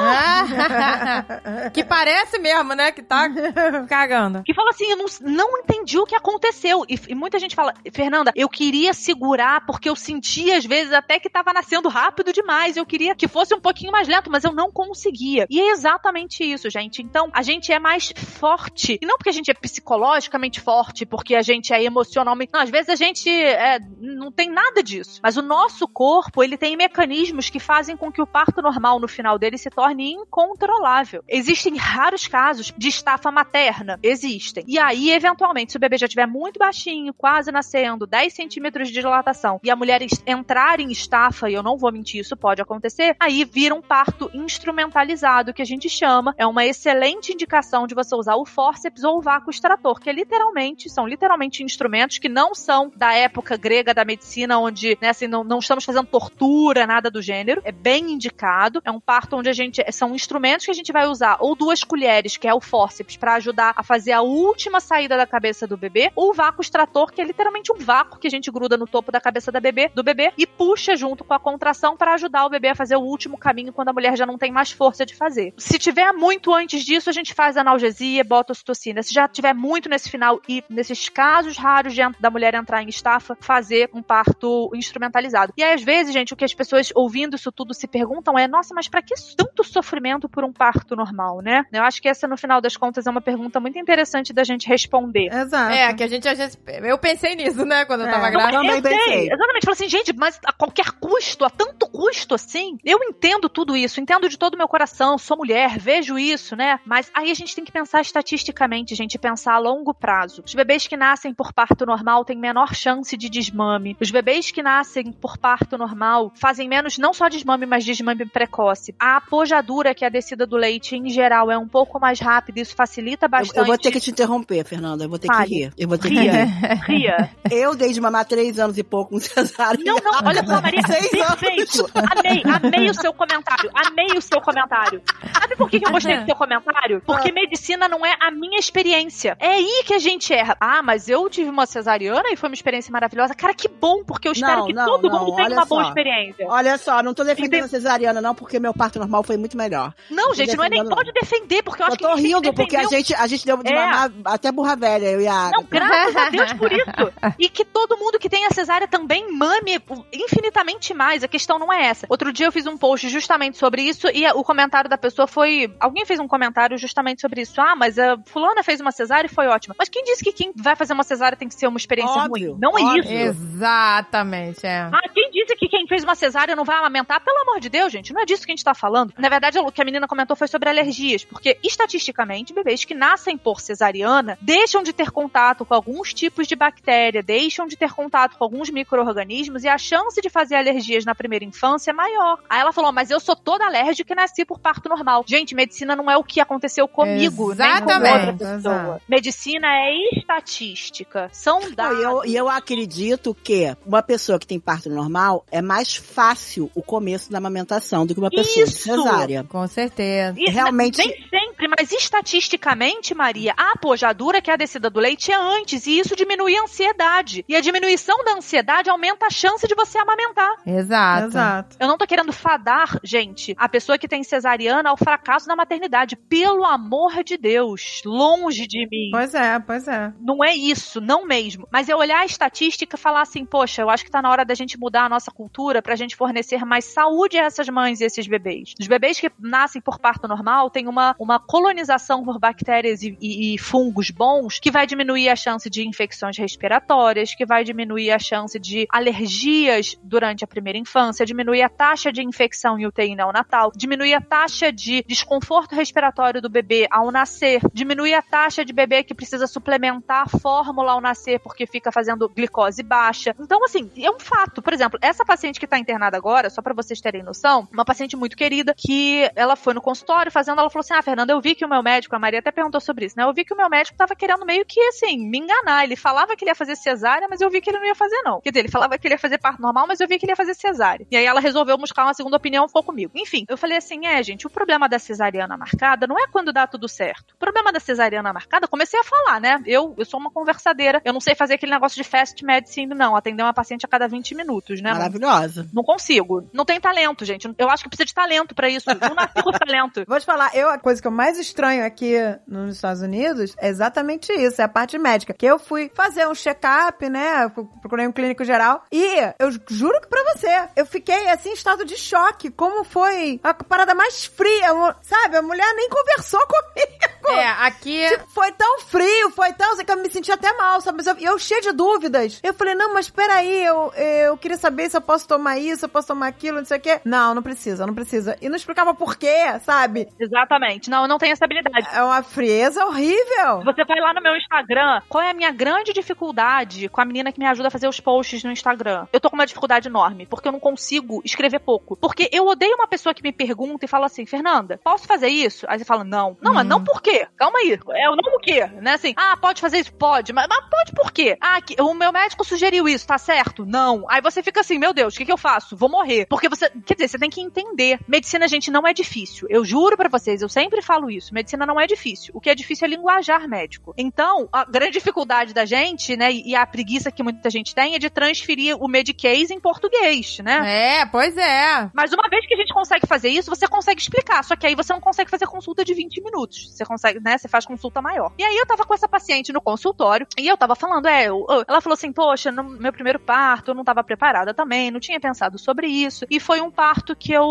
Ah, que parece mesmo, né? Que tá cagando. Que fala assim, eu não, não entendi o que aconteceu. E, e muita gente fala, Fernanda, eu queria segurar porque eu sentia às vezes até que tava nascendo rápido demais. Eu queria que fosse um pouquinho mais lento, mas eu não conseguia. E é exatamente isso, gente. Então, a gente é mais forte. E não porque a gente é psicologicamente forte, porque a gente é emocionalmente. Não, às vezes a gente é, não tem nada disso. Mas o nosso corpo, ele tem mecanismos que fazem com que o parto normal no final dele se torne incontrolável. Existem raros casos de estafa materna. Existem. E aí, eventualmente, se o bebê já estiver muito baixinho, quase nascendo, 10 centímetros de dilatação, e a mulher entrar em estafa, e eu não vou mentir, isso pode acontecer, aí vira um parto instrumentalizado, que a gente chama. É uma excelente indicação de você usar o fórceps ou o vácuo extrator, que é literalmente, são literalmente instrumentos que não são da época grega da medicina, onde, né, assim, não, não estamos fazendo tortura, nada do gênero. É bem indicado. É um parto onde a gente, são instrumentos que a gente vai usar, ou duas colheres, que é o fórceps, para ajudar a fazer a última saída da cabeça do bebê, ou o vácuo extrator, que é literalmente um vácuo que a gente gruda no topo da cabeça da bebê, do bebê e puxa junto com a contração para ajudar o bebê a fazer o último caminho quando a mulher já não tem mais força de fazer. Se tiver muito antes disso, a gente faz analgesia, bota ocitocina. Se já tiver muito nesse final e nesses casos raros de, da mulher entrar em estafa, fazer um parto instrumentalizado. E aí, às vezes, gente, o que as pessoas ouvindo isso tudo se perguntam é: nossa, mas para que tanto sofrimento por um parto normal, né? Eu acho que essa, no final das contas, é uma pergunta muito interessante da gente responder. Exato. É, que a gente às vezes. Eu pensei nisso, né? Quando eu tava É. grávida. Também eu sei, pensei. exatamente. Falei assim, gente, mas a qualquer custo, a tanto custo assim, eu entendo tudo isso, entendo de todo o meu coração, sou mulher, vejo isso, né? Mas aí a gente tem que pensar estatisticamente, gente, pensar a longo prazo. Os bebês que nascem por parto normal têm menor chance de desmame. Os bebês que nascem por parto normal fazem menos, não só desmame, mas desmame precoce. A apojadura, que é a descida do leite, em geral, é um pouco mais rápida, isso facilita Eu, bastante. eu vou ter que te interromper, Fernanda. Eu vou ter Fale. que rir. Eu vou ter que Ria, rir. ria. Eu dei de mamar três anos e pouco com cesárea. Não, não, olha só, Maria, Seis anos. perfeito. Amei, amei o seu comentário. Amei o seu comentário. Sabe por que, que eu gostei do seu comentário? Porque medicina não é a minha experiência. É aí que a gente erra. Ah, mas eu tive uma cesariana e foi uma experiência maravilhosa. Cara, que bom, porque eu espero Não, que não, todo não, mundo tenha uma boa só. experiência. Olha só, não tô defendendo a cesariana, não, porque meu parto normal foi muito melhor. Não, tô gente, não é nem pode defender, porque eu acho Eu que tô a gente tem que rindo, porque a gente, a gente deu de É. mamar até burra velha, eu e a Não, graças a Deus por isso. E que todo mundo que tem a cesárea também mame infinitamente mais. A questão não é essa. Outro dia eu fiz um post justamente sobre isso e o comentário da pessoa foi. Alguém fez um comentário justamente sobre isso. Ah, mas a fulana fez uma cesárea e foi ótima. Mas quem disse que quem vai fazer uma cesárea tem que ser uma experiência Óbvio, ruim? Não é óbvio. isso. Exatamente, é. Ah, quem disse que quem fez uma cesárea não vai amamentar? Pelo amor de Deus, gente, não é disso que a gente tá falando. Na verdade, o que a menina comentou foi sobre alergias, porque estatisticamente, bebês que nascem por cesariana deixam de ter contato com alguns tipos de bactéria, deixam de ter contato com alguns micro-organismos e a chance de fazer alergias na primeira infância é maior. Aí ela falou, mas eu sou toda alérgica e nasci por parto normal. Gente, medicina não é o que aconteceu comigo, nem com outra Exatamente, pessoa. exato. Medicina é estatística. São dados. e eu, e eu acredito que uma pessoa que tem parto normal é mais fácil o começo da amamentação do que uma pessoa de Isso! cesárea. Com certeza. E Realmente- Nem sempre, mas estatisticamente, Maria, a apojadura, que é a descida do leite, é antes. E isso diminui a ansiedade. E a diminuição da ansiedade aumenta a chance de você amamentar. Exato. Exato. Eu não tô querendo fadar, gente, a pessoa que tem cesariana ao fracasso na maternidade. Pelo amor de Deus. Longe de mim. Pois é, pois é. Não é isso, não mesmo. Mas é olhar a estatística e falar assim, poxa, eu acho que tá na hora da gente mudar a nossa cultura pra gente fornecer mais saúde a essas mães e esses bebês. Os bebês que nascem por parto normal têm uma, uma colonização por bactérias e, e- e fungos bons, que vai diminuir a chance de infecções respiratórias, que vai diminuir a chance de alergias durante a primeira infância, diminuir a taxa de infecção em UTI neonatal, diminuir a taxa de desconforto respiratório do bebê ao nascer, diminuir a taxa de bebê que precisa suplementar a fórmula ao nascer porque fica fazendo glicose baixa. Então, assim, é um fato. Por exemplo, essa paciente que tá internada agora, só pra vocês terem noção, uma paciente muito querida que ela foi no consultório fazendo, ela falou assim: Ah, Fernanda, eu vi que o meu médico, a Maria até perguntou sobre isso, né? Eu vi que o meu médico tava querendo meio que, assim, me enganar. Ele falava que ele ia fazer cesárea, mas eu vi que ele não ia fazer, não. Quer dizer, ele falava que ele ia fazer parto normal, mas eu vi que ele ia fazer cesárea. E aí ela resolveu buscar uma segunda opinião, ficou comigo. Enfim, eu falei assim: é, gente, o problema da cesariana marcada não é quando dá tudo certo. O problema da cesariana marcada, comecei a falar, né? Eu, eu sou uma conversadeira, eu não sei fazer aquele negócio de fast medicine, não. Atender uma paciente a cada 20 minutos, né? Maravilhosa. Não consigo. Não tem talento, gente. Eu acho que precisa de talento pra isso. Eu não nasci com talento. Vou te falar, eu, a coisa que eu mais estranho aqui nos Estados Unidos é exatamente isso, é a parte médica. Que eu fui fazer um check-up, né? Procurei um clínico geral. E eu juro que pra você, eu fiquei assim em estado de choque. Como foi a parada mais fria, sabe? A mulher nem conversou comigo. É, aqui. Tipo, foi tão frio, foi tão. assim, que eu me senti até mal, sabe? Mas eu, eu cheio de dúvidas. Eu falei, não, mas peraí, eu, eu queria saber se eu posso tomar isso, se eu posso tomar aquilo, não sei o quê. Não, não precisa, não precisa. E não explicava por quê, sabe? Exatamente. Não, eu não tenho essa habilidade. É uma frieza horrível. Você vai lá no meu Instagram, qual é a minha grande dificuldade com a menina que me ajuda a fazer os posts no Instagram? Eu tô com uma dificuldade enorme, porque eu não consigo escrever pouco. Porque eu odeio uma pessoa que me pergunta e fala assim, Fernanda, posso fazer isso? Aí você fala, não. Não, mas não por quê? Calma aí. É o não o quê? Né? Assim, ah, pode fazer isso? Pode. Mas, mas pode por quê? Ah, que- o meu médico sugeriu isso, tá certo? Não. Aí você fica assim, meu Deus, o que, que eu faço? Vou morrer. Porque você, quer dizer, você tem que entender. Medicina, gente, não é difícil. Eu juro pra vocês, eu sempre falo isso. Medicina não é difícil. O que é difícil é linguajar médico. Então, a grande dificuldade da gente, né, e a preguiça que muita gente tem é de transferir o Medicaid em português, né? É, pois é. Mas uma vez que a gente consegue fazer isso, você consegue explicar. Só que aí você não consegue fazer consulta de 20 minutos. Você consegue, né? Você faz consulta maior. E aí eu tava com essa paciente no consultório e eu tava falando, é, eu- eu- ela falou assim, poxa, no meu primeiro parto eu não tava preparada também, não tinha pensado sobre isso. E foi um parto que eu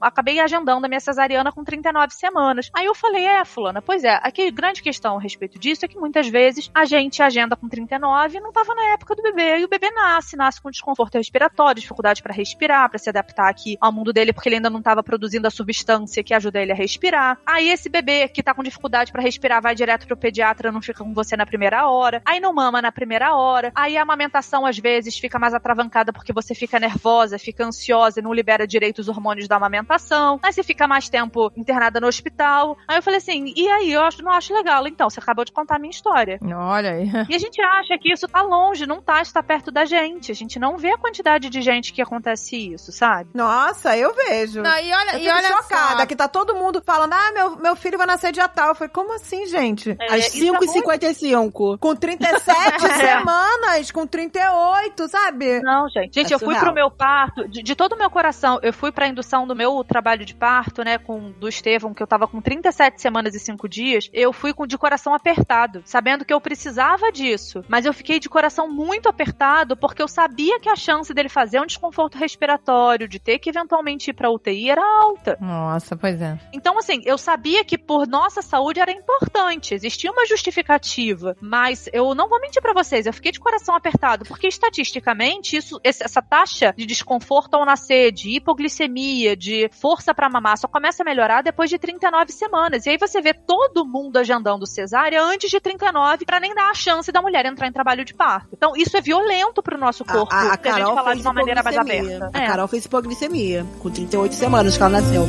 acabei agendando a minha cesariana com 39 semanas. Aí eu falei, é, fulana, pois é, a grande questão a respeito disso é que muitas vezes a gente agenda com 39 e não tava na época do bebê. E o bebê nasce, nasce com desconforto respiratório, dificuldade para respirar, para se adaptar aqui ao mundo dele, porque ele ainda não tava produzindo a substância que ajuda ele a respirar. Aí esse bebê que tá com dificuldade para respirar vai direto pro pediatra, não fica com você na primeira hora. Aí não mama na primeira hora. Aí a amamentação às vezes fica mais atravancada porque você fica nervosa, fica ansiosa e não libera direito os hormônios da amamentação. Aí você fica mais tempo internada no hospital. Aí eu falei assim: "E aí, eu acho, não acho legal. Então, você acabou de contar a minha história. Olha aí. E a gente acha que isso tá longe, não tá, está perto da gente. A gente não vê a quantidade de gente que acontece isso, sabe? Nossa, eu vejo. Não, e olha, Eu e olha chocada só. que tá todo mundo falando, ah, meu, meu filho vai nascer dia tal. Eu falei, como assim, gente? É, Às isso tá muito- 5h55. Com 37 semanas, com 38, sabe? Não, gente. Gente, É eu fui surreal. pro meu parto, de, de todo o meu coração, eu fui pra indução do meu trabalho de parto, né, com do Estevão, que eu tava com 37 semanas e 5 dias. Eu fui com de coração apertado, sabendo que eu precisava disso. Mas eu fiquei de coração muito apertado porque eu sabia que a chance dele fazer um desconforto respiratório, de ter que eventualmente ir pra UTI era alta. Nossa, pois é. Então, assim, eu sabia que por nossa saúde era importante, existia uma justificativa, mas eu não vou mentir pra vocês, eu fiquei de coração apertado, porque estatisticamente isso, essa taxa de desconforto ao nascer, de hipoglicemia, de força pra mamar, só começa a melhorar depois de 39 semanas. E aí você vê todo mundo agendando cesárea antes de 39 pra nem dar a chance da mulher entrar em trabalho de parto. Então, isso é violento pro nosso corpo, A, a, a se a gente falar de uma maneira mais aberta. A É. Carol fez hipoglicemia, com 38 semanas que ela nasceu.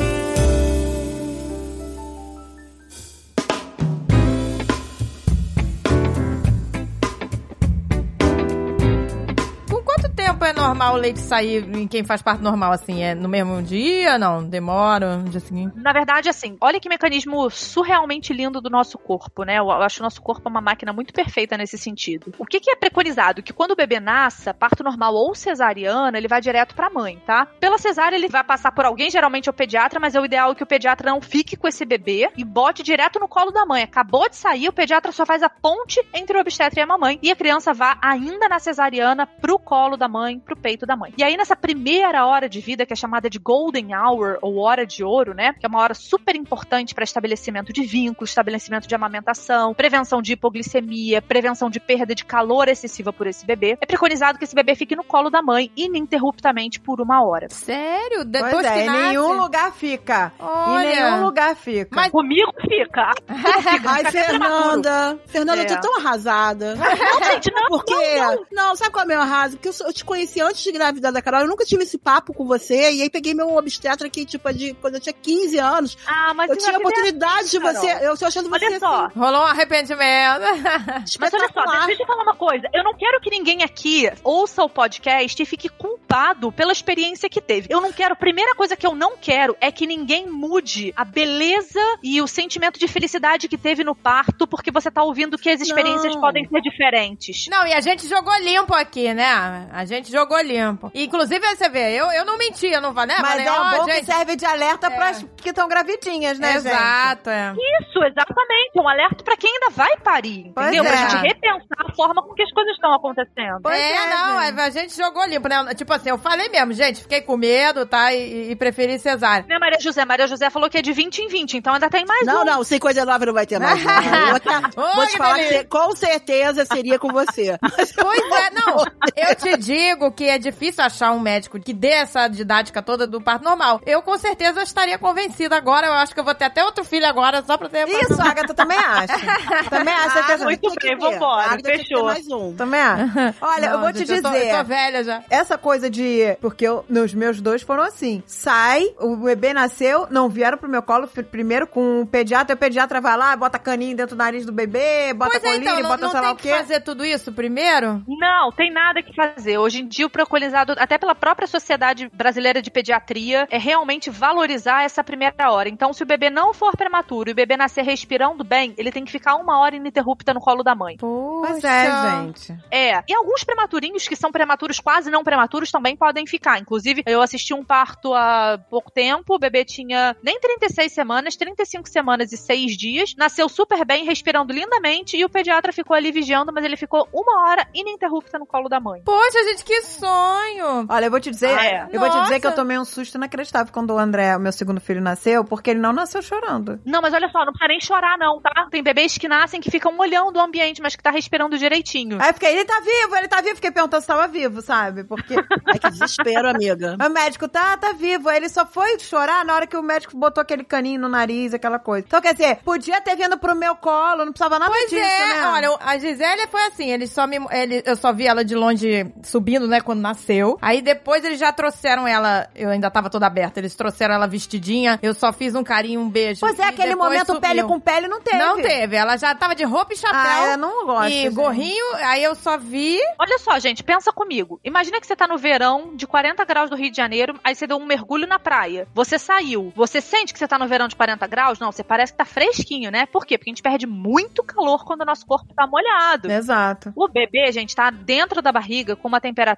Tempo é normal o leite sair em quem faz parto normal, assim? É no mesmo dia? Não, demora no dia seguinte? Na verdade, assim, olha que mecanismo surrealmente lindo do nosso corpo, né? Eu acho o nosso corpo uma máquina muito perfeita nesse sentido. O que, que é preconizado? Que quando o bebê nasça, parto normal ou cesariana, ele vai direto pra mãe, tá? Pela cesárea, ele vai passar por alguém, geralmente é o pediatra, mas é o ideal que o pediatra não fique com esse bebê e bote direto no colo da mãe. Acabou de sair, o pediatra só faz a ponte entre o obstetra e a mamãe. E a criança vá ainda na cesariana pro colo da mãe, pro peito peito da mãe. E aí, nessa primeira hora de vida, que é chamada de Golden Hour, ou hora de ouro, né? Que é uma hora super importante para estabelecimento de vínculos, estabelecimento de amamentação, prevenção de hipoglicemia, prevenção de perda de calor excessiva por esse bebê. É preconizado que esse bebê fique no colo da mãe ininterruptamente por uma hora. Sério? Depois Pois é, que em nasce? nenhum lugar fica. Olha. Em nenhum lugar fica. Mas- Comigo fica. Ai, Fernanda. Fernanda, eu É. tô tão arrasada. Não, gente, não. Porque. Não, sabe qual é o meu arraso? Porque eu, sou- eu te conheci antes de engravidar da Carol. Eu nunca tive esse papo com você. E aí peguei meu obstetra aqui, tipo, de quando eu tinha 15 anos. Ah, mas eu tinha a oportunidade de Carol. você. Eu tô achando você Olha só, assim, Rolou um arrependimento. Mas olha só, deixa eu falar uma coisa. Eu não quero que ninguém aqui ouça o podcast e fique culpado pela experiência que teve. Eu não quero. A primeira coisa que eu não quero é que ninguém mude a beleza e o sentimento de felicidade que teve no parto, porque você tá ouvindo que as experiências Não. podem ser diferentes. Não, e a gente jogou limpo aqui, né? A gente jogou limpo. E, inclusive, você vê, eu, eu não menti, eu não falei, né? Mas Falei, é ó, bom que gente, serve de alerta É. pras que estão gravidinhas, né, gente? Exato, é. Isso, exatamente. É um alerta pra quem ainda vai parir, Pois entendeu? é. Pra gente repensar a forma com que as coisas estão acontecendo. Pois é, é, não, gente. a gente jogou limpo, né? Tipo assim, eu falei mesmo, gente, fiquei com medo, tá? E, e preferi cesárea. Né, Maria José? Maria José falou que é de 20 em 20, então ainda tem mais Não, um. não, 59 não vai ter mais. vou, te- Ô, vou te que falar que com certeza seria com você. Pois é, não. Eu te digo que é difícil achar um médico que dê essa didática toda do parto normal. Eu com certeza estaria convencida agora. Eu acho que eu vou ter até outro filho agora só pra ter. Isso, Agatha também acha. também acha. Ah, muito tem que bem, vambora, tem que fechou. mais um. Também acha. Olha, eu Não, vou te gente, eu tô- dizer. Eu tô, velha já. Essa coisa de. Porque eu, nos meus dois foram assim. Sai, o bebê nasceu, não vieram pro meu colo primeiro com o pediatra. O pediatra vai lá, bota caninho dentro do nariz do bebê, bota Pois é, colírio, então, não, bota não sei lá tem o que quê. fazer tudo isso primeiro? Não, tem nada que fazer. Hoje em dia, o preconizado, até pela própria Sociedade Brasileira de Pediatria, é realmente valorizar essa primeira hora. Então, se o bebê não for prematuro e o bebê nascer respirando bem, ele tem que ficar uma hora ininterrupta no colo da mãe. Pois é, gente. É. E alguns prematurinhos que são prematuros, quase não prematuros, também podem ficar. Inclusive, eu assisti um parto há pouco tempo, o bebê tinha nem 36 semanas, 35 semanas e 6 dias, nasceu super bem, respirando lindamente, e o pediatra ficou ali vigiando, mas ele ficou uma hora ininterrupta no colo da mãe. Poxa, gente, que sonho! Olha, eu vou te dizer, Ah, é? eu vou te dizer Nossa. que eu tomei um susto inacreditável quando o André, o meu segundo filho, nasceu, porque ele não nasceu chorando. Não, mas olha só, não precisa nem chorar, não, tá? Tem bebês que nascem que ficam olhando o ambiente, mas que tá respirando direitinho. Aí eu fiquei, ele tá vivo, ele tá vivo. Fiquei perguntando se tava vivo, sabe? Porque Ai, que desespero, amiga. o médico tá, tá vivo. Aí ele só foi chorar na hora que o médico botou aquele caninho no nariz, aquela coisa. Então, quer dizer, podia ter vindo pro meu colo, não precisava nada Pois disso, é, né? olha, a Gisele foi assim, eles só me, ele, eu só vi ela de longe subindo, né, quando nasceu. Aí depois eles já trouxeram ela, eu ainda tava toda aberta, eles trouxeram ela vestidinha, eu só fiz um carinho, um beijo. Pois é, aquele momento subiu. pele com pele não teve. Não teve, ela já tava de roupa e chapéu. Ah, eu não gosto. e gente. gorrinho, aí eu só vi. Olha só, gente, pensa comigo. Imagina que você tá no verão de 40 graus do Rio de Janeiro, aí você deu um mergulho na praia. Você saiu. Você sente que você tá no verão de 40 graus? Não, você parece que tá fresquinho, né? Por quê? Porque a gente perde muito calor quando o nosso corpo tá molhado. Exato. O bebê, gente, tá dentro da barriga com uma temperatura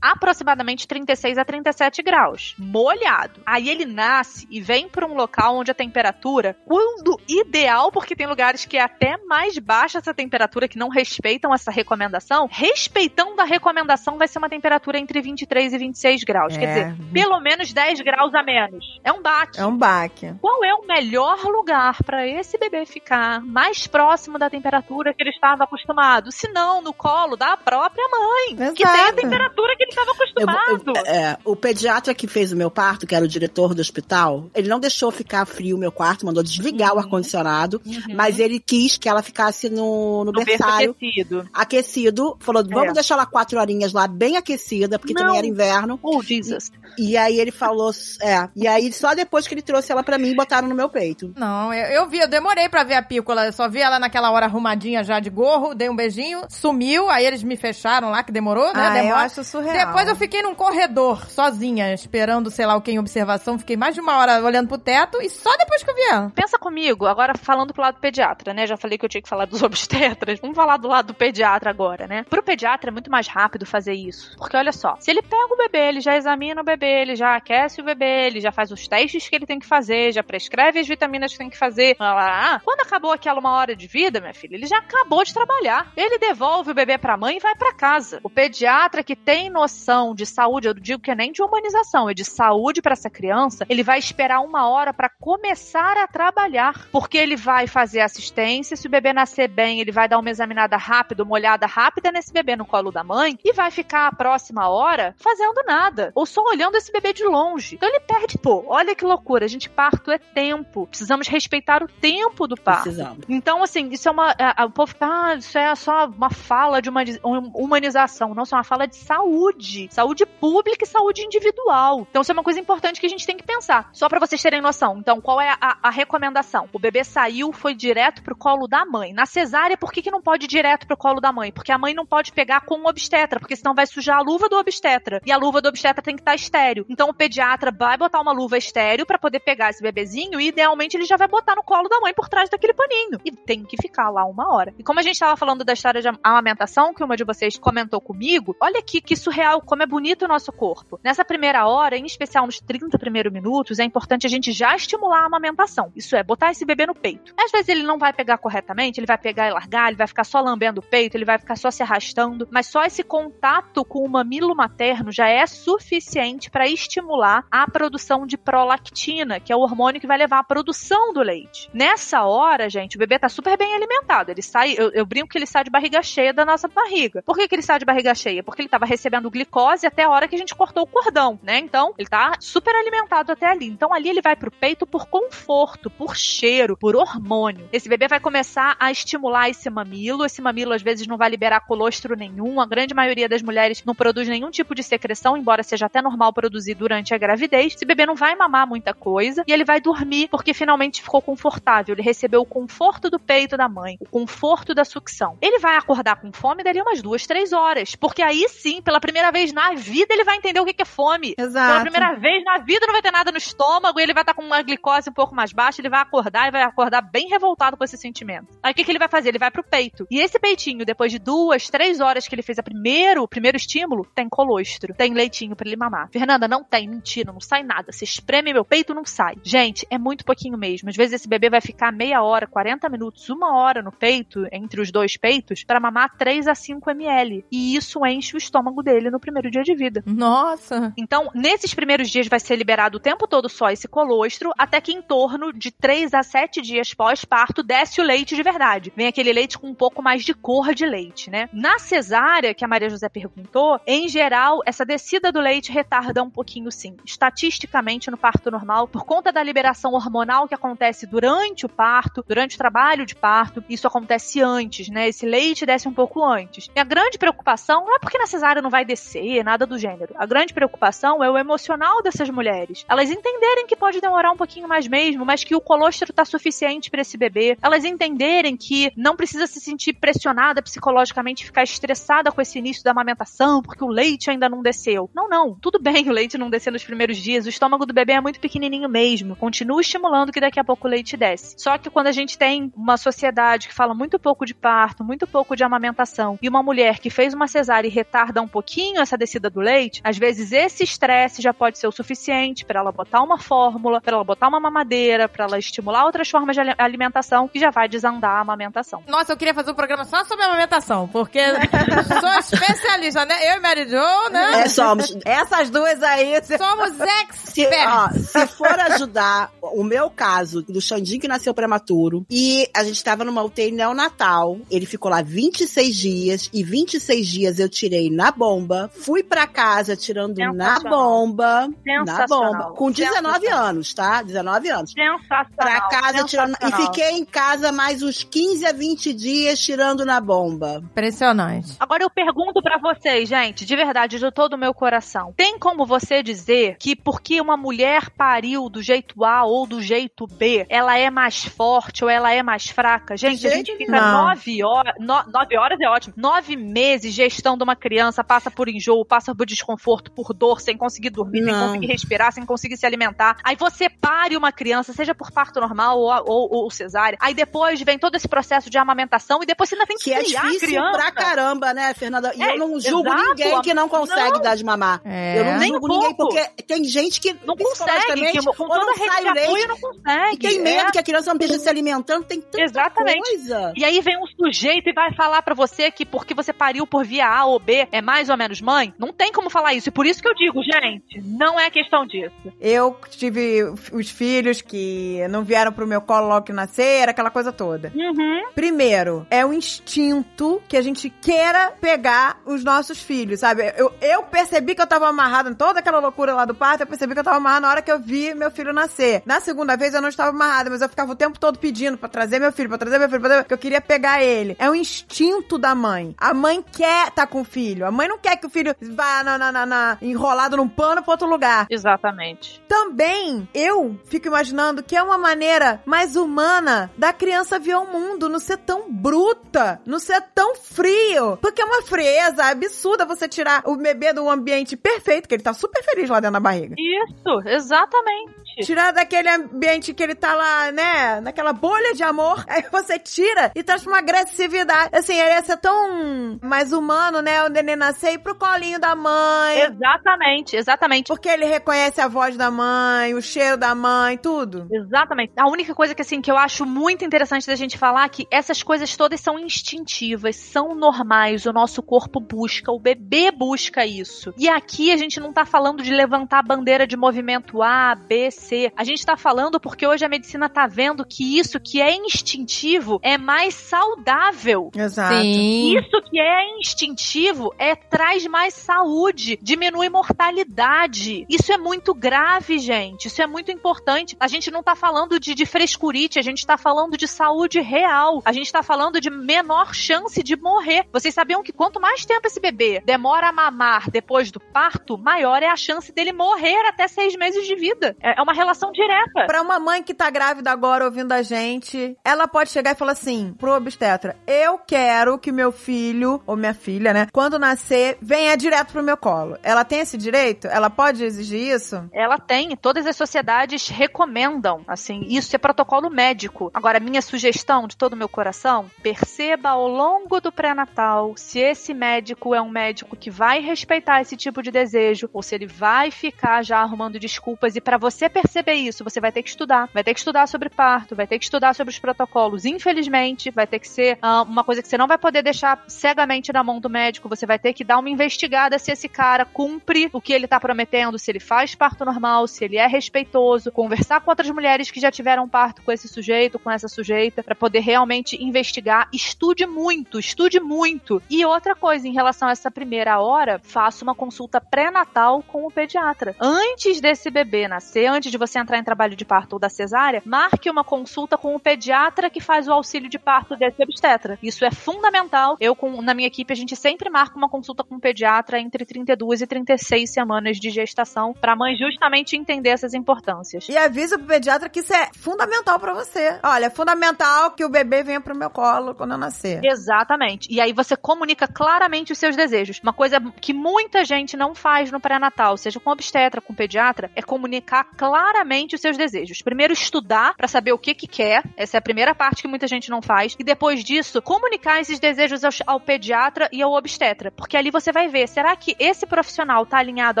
aproximadamente 36 a 37 graus. Molhado. Aí ele nasce e vem pra um local onde a temperatura, quando ideal, porque tem lugares que é até mais baixa essa temperatura que não respeitam essa recomendação, respeitando a recomendação vai ser uma temperatura entre 23 e 26 graus. É. Quer dizer, pelo menos 10 graus a menos. É um baque. É um baque. Qual é o melhor lugar para esse bebê ficar mais próximo da temperatura que ele estava acostumado? Se não, no colo da própria mãe, que tem a Exato. Temperatura que ele estava Eu acostumado. eu- é, o pediatra que fez o meu parto, que era o diretor do hospital, ele não deixou ficar frio o meu quarto, mandou desligar Uhum. o ar-condicionado, mas ele quis que ela ficasse no, no no berçário aquecido. aquecido. Falou, vamos É. deixar ela quatro horinhas lá, bem aquecida, porque Não. também era inverno. Oh, Jesus. E aí ele falou, é. E aí só depois que ele trouxe ela pra mim, botaram no meu peito. Não, eu, eu vi, eu demorei pra ver a pícola. Eu só vi ela naquela hora arrumadinha já de gorro, dei um beijinho, sumiu, aí eles me fecharam lá, que demorou, né? Ah, eu Demora. Acho surreal. Depois eu fiquei num corredor, sozinha, esperando, sei lá o que, em observação. Fiquei mais de uma hora olhando pro teto e só depois que eu vi ela. Pensa comigo, agora falando pro lado do pediatra, né? Já falei que eu tinha que falar dos obstetras. Vamos falar do lado do pediatra agora, né? Pro pediatra é muito mais rápido fazer isso. Porque olha só, se ele pega o bebê, ele já examina o bebê, ele já aquece o bebê, ele já faz os testes que ele tem que fazer, já prescreve as vitaminas que tem que fazer. Lá, lá, lá. Quando acabou aquela uma hora de vida, minha filha, ele já acabou de trabalhar. Ele devolve o bebê pra mãe e vai pra casa. O pediatra que tem noção de saúde, eu digo que é nem de humanização, é de saúde pra essa criança, ele vai esperar uma hora pra começar a trabalhar. Porque ele vai fazer assistência, se o bebê nascer bem, ele vai dar uma examinada rápida, uma olhada rápida nesse bebê no colo da mãe e vai ficar a próxima hora fazendo nada. Ou só olhando esse bebê de longe. Então ele perde, pô, olha que loucura. A gente parto é tempo. Precisamos respeitar o tempo do parto. Precisamos. Então, assim, isso é uma. a- a- O povo fica, ah, isso é só uma fala de hum- humanização. Não, isso é uma fala de saúde. Saúde pública e saúde individual. Então, isso é uma coisa importante que a gente tem que pensar. Só pra vocês terem noção. Então, qual é a, a recomendação? O bebê saiu, foi direto pro colo da mãe. Na cesárea, por que, que não pode ir direto pro colo da mãe? Porque a mãe não pode pegar com o obstetra, porque senão vai sujar a luva do obstetra. E a luva do obstetra tem que estar estéreo. Então, o pediatra vai botar uma luva estéreo pra poder pegar esse bebezinho e, idealmente, ele já vai botar no colo da mãe por trás daquele paninho. E tem que ficar lá uma hora. E como a gente tava falando da história de amamentação, que uma de vocês comentou comigo, olha aqui que surreal, como é bonito o nosso corpo. Nessa primeira hora, em especial nos 30 primeiros minutos, é importante a gente já estimular a amamentação. Isso é, botar esse bebê no peito. Às vezes ele não vai pegar corretamente, ele vai pegar e largar, ele vai ficar só lambendo o peito, ele vai ficar só se arrastando, mas só esse contato com o mamilo materno já é suficiente para estimular a produção de prolactina, que é o hormônio que vai levar à produção do leite. Nessa hora, gente, o bebê tá super bem alimentado. Ele sai, eu, eu brinco que ele sai de barriga cheia da nossa barriga. Por que, que ele sai de barriga cheia? Porque ele tava recebendo glicose até a hora que a gente cortou o cordão, né? Então, ele tá super alimentado até ali. Então, ali ele vai pro peito por conforto, por cheiro, por hormônio. Esse bebê vai começar a estimular esse mamilo. Esse mamilo, às vezes, não vai liberar colostro nenhum. A grande maioria das mulheres não produz nenhum tipo de secreção, embora seja até normal produzir durante a gravidez. Esse bebê não vai mamar muita coisa e ele vai dormir porque finalmente ficou confortável. Ele recebeu o conforto do peito da mãe, o conforto da sucção. Ele vai acordar com fome dali umas duas, três horas. Porque aí sim, pela primeira vez na vida, ele vai entender o que é fome. Pela Exato. primeira vez na vida não vai ter nada no estômago, e ele vai estar com uma glicose um pouco mais baixa, ele vai acordar e vai acordar bem revoltado com esse sentimento. Aí o que, que ele vai fazer? Ele vai pro peito. E esse peitinho, depois de duas, três horas que ele fez a primeiro, o primeiro estímulo, tem colostro, tem leitinho pra ele mamar. Fernanda, não tem, mentira, não sai nada. Se espreme meu peito, não sai. Gente, é muito pouquinho mesmo. Às vezes esse bebê vai ficar meia hora, 40 minutos, uma hora no peito, entre os dois peitos, pra mamar 3 a 5 ml. E isso enche o estômago dele no primeiro dia de vida. Nossa. Então, nesses primeiros dias vai ser liberado o tempo todo só esse colostro, até que em torno de 3 a 7 dias pós-parto desce o leite de verdade. Vem aquele leite com um pouco mais de cor de leite, né? Na cesárea, que a Maria José perguntou, em geral, essa descida do leite retarda um pouquinho sim. Estatisticamente, no parto normal, por conta da liberação hormonal que acontece durante o parto, durante o trabalho de parto, isso acontece antes, né? Esse leite desce um pouco antes. E a grande preocupação não é porque na cesárea não vai descer, nada do gênero. A grande preocupação é o emocional dessas mulheres. Elas entenderem que pode demorar um pouquinho mais mesmo, mas que o colostro tá suficiente para esse bebê. Elas entenderem que não precisa se sentir pressionada psicologicamente, ficar estressada com esse início da amamentação, porque o leite ainda não desceu. Não, não. Tudo bem o leite não descer nos primeiros dias. O estômago do bebê é muito pequenininho mesmo. Continua estimulando que daqui a pouco o leite desce. Só que quando a gente tem uma sociedade que fala muito pouco de parto, muito pouco de amamentação, e uma mulher que fez uma cesárea e retarda um pouquinho essa descida do leite, às vezes esse estresse já pode ser o suficiente para ela botar uma fórmula, para ela botar uma mamadeira, para ela estimular outras formas de ali- alimentação que já vai desandar a amamentação. Nossa, eu queria fazer um programa só sobre amamentação, porque sou especialista, né? Eu e Mary Jo, né? É, somos. Essas duas aí, você... Somos Se, experts. ó, se for ajudar, o meu caso, do Xandinho que nasceu prematuro, e a gente tava numa UTI neonatal, ele ficou lá 26 dias, e 26 dias eu tirei na bomba, fui pra casa tirando na bomba, na Sensacional. bomba, com 19 Sensacional. anos, tá? 19 anos. Sensacional. Pra casa tirando, e fiquei em casa mais uns 15 a 20 dias tirando na bomba. Impressionante. Agora eu pergunto pra vocês, gente, de verdade, de todo o meu coração. Tem como você dizer que porque uma mulher pariu do jeito A ou do jeito B, ela é mais forte ou ela é mais fraca? Gente, a jeito gente fica não. nove horas. no- nove horas é ótimo. Nove meses gestando uma criança, passa por enjoo, passa por desconforto, por dor, sem conseguir dormir, sem Não. conseguir respirar, sem conseguir se alimentar. Aí você pare uma criança, seja por parto normal ou, ou, ou cesárea. Aí depois vem todo esse processo de amamentação e depois você ainda tem que, Que é criar a difícil criança. pra caramba, né, Fernanda? E É, eu não julgo exato. ninguém que não consegue Não. dar de mamar. É. Eu não Nem julgo um ninguém, porque tem gente que Não consegue, que, com toda não sai leite, apoio não consegue. e tem medo é. que a criança não esteja se alimentando, tem tanta Exatamente. coisa. E aí vem um sujeito e vai falar pra você que porque você pariu por via A ou B é mais ou menos mãe. Não tem como falar isso. E por isso que eu digo, gente, não é questão disso. Eu tive os filhos que não vieram pro meu colo logo que nasceram, aquela coisa toda. Uhum. Primeiro, é o instinto que a gente queira pegar os nossos filhos, sabe? Eu, eu percebi que eu tava amarrada em toda aquela loucura lá do parto, eu percebi que eu tava amarrada na hora que eu vi meu filho nascer. Na segunda vez eu não estava amarrada, mas eu ficava o tempo todo pedindo pra trazer meu filho, pra trazer meu filho, pra trazer, que eu queria pegar ele. É o instinto da mãe. A mãe quer tá com o filho. A mãe não quer que o filho vá na, na, na- na- enrolado num pano pra outro lugar. Exatamente. Também, eu fico imaginando que é uma maneira mais humana da criança ver o mundo, não ser tão bruta, não ser tão frio. Porque é uma frieza absurda você tirar o bebê do ambiente perfeito, que ele tá super feliz lá dentro da barriga. Isso, exatamente. Tirar daquele ambiente que ele tá lá, né, naquela bolha de amor, aí você tira e traz pra uma agressividade. Assim, ele ia ser tão mais humano, né, o neném nascer e ir pro colinho da mãe. Exatamente, exatamente. Porque ele reconhece a voz da mãe, o cheiro da mãe, tudo. Exatamente. A única coisa que assim que eu acho muito interessante da gente falar é que essas coisas todas são instintivas, são normais, o nosso corpo busca, o bebê busca isso. E aqui a gente não tá falando de levantar a bandeira de movimento A, B, C. A gente tá falando porque hoje a medicina tá vendo que isso que é instintivo é mais saudável. Exato. Sim. Isso que é instintivo é traz mais saúde, diminui mortalidade. Isso é muito grave, gente. Isso é muito importante. A gente não tá falando de, de frescurite, a gente tá falando de saúde real. A gente tá falando de menor chance de morrer. Vocês sabiam que quanto mais tempo esse bebê demora a mamar depois do parto, maior é a chance dele morrer até seis meses de vida. É é uma relação direta. Pra uma mãe que tá grávida agora ouvindo a gente, ela pode chegar e falar assim pro obstetra: Eu quero que meu filho, ou minha filha, né, quando nascer, venha direto pro meu colo. Ela tem esse direito? Ela pode exigir isso? Ela tem, todas as sociedades recomendam, assim, isso é protocolo médico. Agora, minha sugestão de todo o meu coração, perceba ao longo do pré-natal se esse médico é um médico que vai respeitar esse tipo de desejo ou se ele vai ficar já arrumando desculpas e pra você perceber isso, você vai ter que estudar, vai ter que estudar sobre parto, vai ter que estudar sobre os protocolos. Infelizmente, vai ter que ser ah, uma coisa que você não vai poder deixar cegamente na mão do médico, você vai ter que dar uma investigada se esse cara cumpre o que ele tá prometendo, se ele faz parto normal, se ele é respeitoso, conversar com outras mulheres que já tiveram parto com esse sujeito, com essa sujeita, pra poder realmente investigar. Estude muito, estude muito. E outra coisa, em relação a essa primeira hora, faça uma consulta pré-natal com o pediatra. Antes desse bebê nascer, antes de você entrar em trabalho de parto ou da cesárea, marque uma consulta com o pediatra que faz o auxílio de parto desse obstetra. Isso é fundamental. Eu, com, na minha equipe, a gente sempre marca uma consulta com o pediatra entre 32 e 36 semanas de gestação, pra mãe justamente entender essas importâncias. E avisa pro pediatra que isso é fundamental pra você. Olha, é fundamental que o bebê venha pro meu colo quando eu nascer. Exatamente. E aí você comunica claramente os seus desejos. Uma coisa que muita gente não faz no pré-natal, seja com obstetra, com pediatra, é comunicar claramente os seus desejos. Primeiro estudar pra saber o que que quer. Essa é a primeira parte que muita gente não faz. E depois disso, comunicar esses desejos ao, ao pediatra e ao obstetra. Porque ali você vai ver, será que esse profissional tá alinhado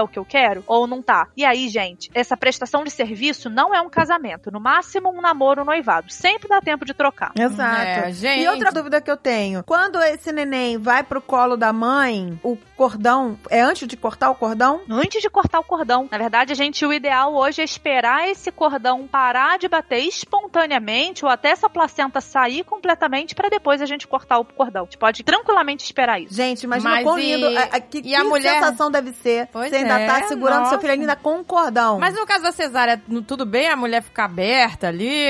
ao que eu quero ou não tá? E aí, gente, essa prestação de serviço não é um casamento. No máximo, um namoro, um noivado. Sempre dá tempo de trocar. Exato. É, gente. E outra dúvida que eu tenho: quando esse neném vai pro colo da mãe, o cordão é antes de cortar o cordão? antes de cortar o cordão. Na verdade, a gente, o ideal hoje é esperar esse cordão parar de bater espontaneamente ou até essa placenta sair completamente para depois a gente cortar o cordão. A gente pode tranquilamente esperar isso. Gente, imagina Mas quão e- lindo. a- a- que e a que mulher? sensação deve ser. Pois você ainda é, tá segurando seu nossa. filho ainda com um cordão. Mas no caso da cesárea, tudo bem a mulher ficar aberta ali?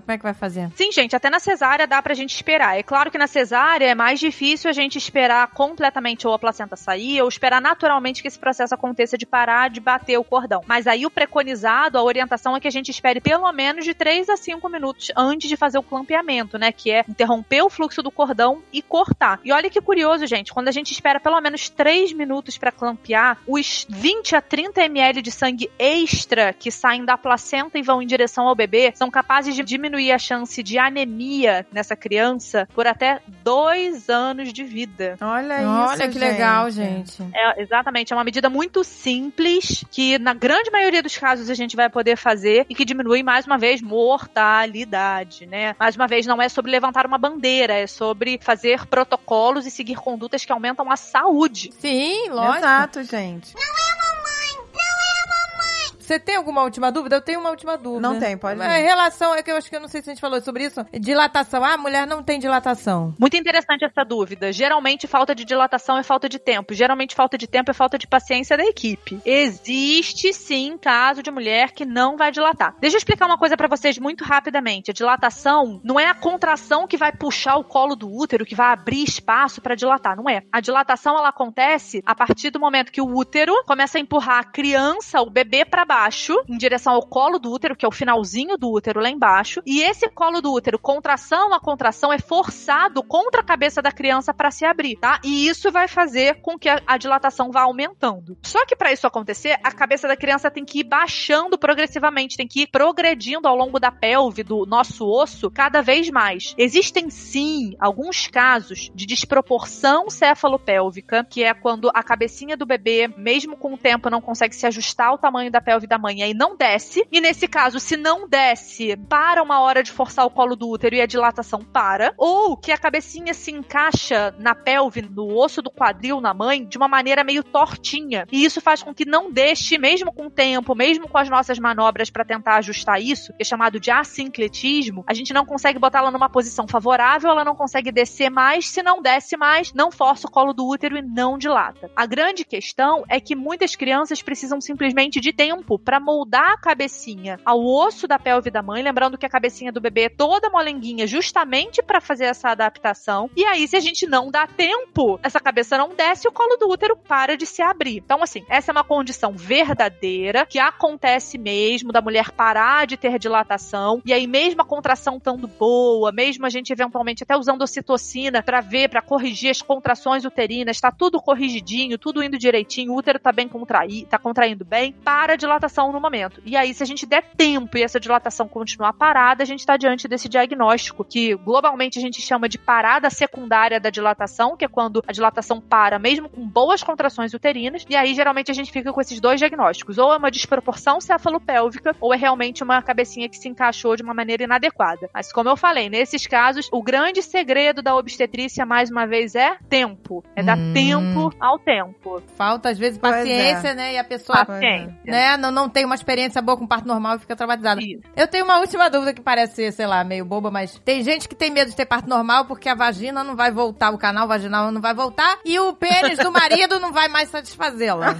Como é que vai fazer? Sim, gente, até na cesárea dá pra gente esperar. É claro que na cesárea é mais difícil a gente esperar completamente ou a placenta sair ou esperar naturalmente que esse processo aconteça de parar de bater o cordão. Mas aí o preconizado, a orientação é que a gente espere pelo menos de 3 a 5 minutos antes de fazer o clampeamento, né? Que é interromper o fluxo do cordão e cortar. E olha que curioso, gente, quando a gente espera pelo menos 3 minutos pra clampear, os 20 a 30 ml de sangue extra que saem da placenta e vão em direção ao bebê são capazes de diminuir a chance de anemia nessa criança por até dois anos de vida. Olha isso, Olha que gente. legal, gente. É, exatamente, é uma medida muito simples que na grande maioria dos casos a gente vai poder fazer e que diminui mais uma vez mortalidade, né? Mais uma vez não é sobre levantar uma bandeira, é sobre fazer protocolos e seguir condutas que aumentam a saúde. Sim, lógico. Exato, gente. Você tem alguma última dúvida? Eu tenho uma última dúvida. Não tem, pode É, em relação, é que eu acho que eu não sei se a gente falou sobre isso. Dilatação. Ah, a mulher não tem dilatação. Muito interessante essa dúvida. Geralmente falta de dilatação é falta de tempo. Geralmente falta de tempo é falta de paciência da equipe. Existe sim caso de mulher que não vai dilatar. Deixa eu explicar uma coisa pra vocês muito rapidamente. A dilatação não é a contração que vai puxar o colo do útero, que vai abrir espaço pra dilatar, não é. A dilatação ela acontece a partir do momento que o útero começa a empurrar a criança, o bebê pra baixo, em direção ao colo do útero, que é o finalzinho do útero lá embaixo, e esse colo do útero, contração a contração é forçado contra a cabeça da criança pra se abrir, tá? E isso vai fazer com que a, dilatação vá aumentando. Só que pra isso acontecer, a cabeça da criança tem que ir baixando progressivamente, tem que ir progredindo ao longo da pelve do nosso osso cada vez mais. Existem sim alguns casos de desproporção cefalopélvica, que é quando a cabecinha do bebê, mesmo com o tempo, não consegue se ajustar ao tamanho da pelve da mãe e não desce. E nesse caso, se não desce, para uma hora de forçar o colo do útero e a dilatação para. Ou que a cabecinha se encaixa na pelve, no osso do quadril na mãe, de uma maneira meio tortinha. E isso faz com que não deixe, mesmo com o tempo, mesmo com as nossas manobras para tentar ajustar isso, que é chamado de assincletismo, a gente não consegue botar ela numa posição favorável, ela não consegue descer mais. Se não desce mais, não força o colo do útero e não dilata. A grande questão é que muitas crianças precisam simplesmente de tempo para moldar a cabecinha ao osso da pelve da mãe, lembrando que a cabecinha do bebê é toda molenguinha justamente para fazer essa adaptação. E aí, se a gente não dá tempo, essa cabeça não desce e o colo do útero para de se abrir. Então, assim, essa é uma condição verdadeira que acontece mesmo da mulher parar de ter dilatação e aí mesmo a contração estando boa, mesmo a gente eventualmente até usando ocitocina para ver, para corrigir as contrações uterinas, tá tudo corrigidinho, tudo indo direitinho, o útero tá bem contraído, tá contraindo bem, para a dilatação no momento. E aí, se a gente der tempo e essa dilatação continuar parada, a gente está diante desse diagnóstico que globalmente a gente chama de parada secundária da dilatação, que é quando a dilatação para mesmo com boas contrações uterinas. E aí, geralmente, a gente fica com esses dois diagnósticos: ou é uma desproporção cefalopélvica, ou é realmente uma cabecinha que se encaixou de uma maneira inadequada. Mas, como eu falei, nesses casos, o grande segredo da obstetrícia, mais uma vez, é tempo. É dar Hum. tempo ao tempo. Falta, às vezes, Pois paciência, né? E a pessoa, Paciência. né, não, não tem uma experiência boa com parto normal e fica traumatizada. Isso. Eu tenho uma última dúvida que parece ser, sei lá, meio boba, mas tem gente que tem medo de ter parto normal porque a vagina não vai voltar, o canal vaginal não vai voltar e o pênis do marido não vai mais satisfazê-la.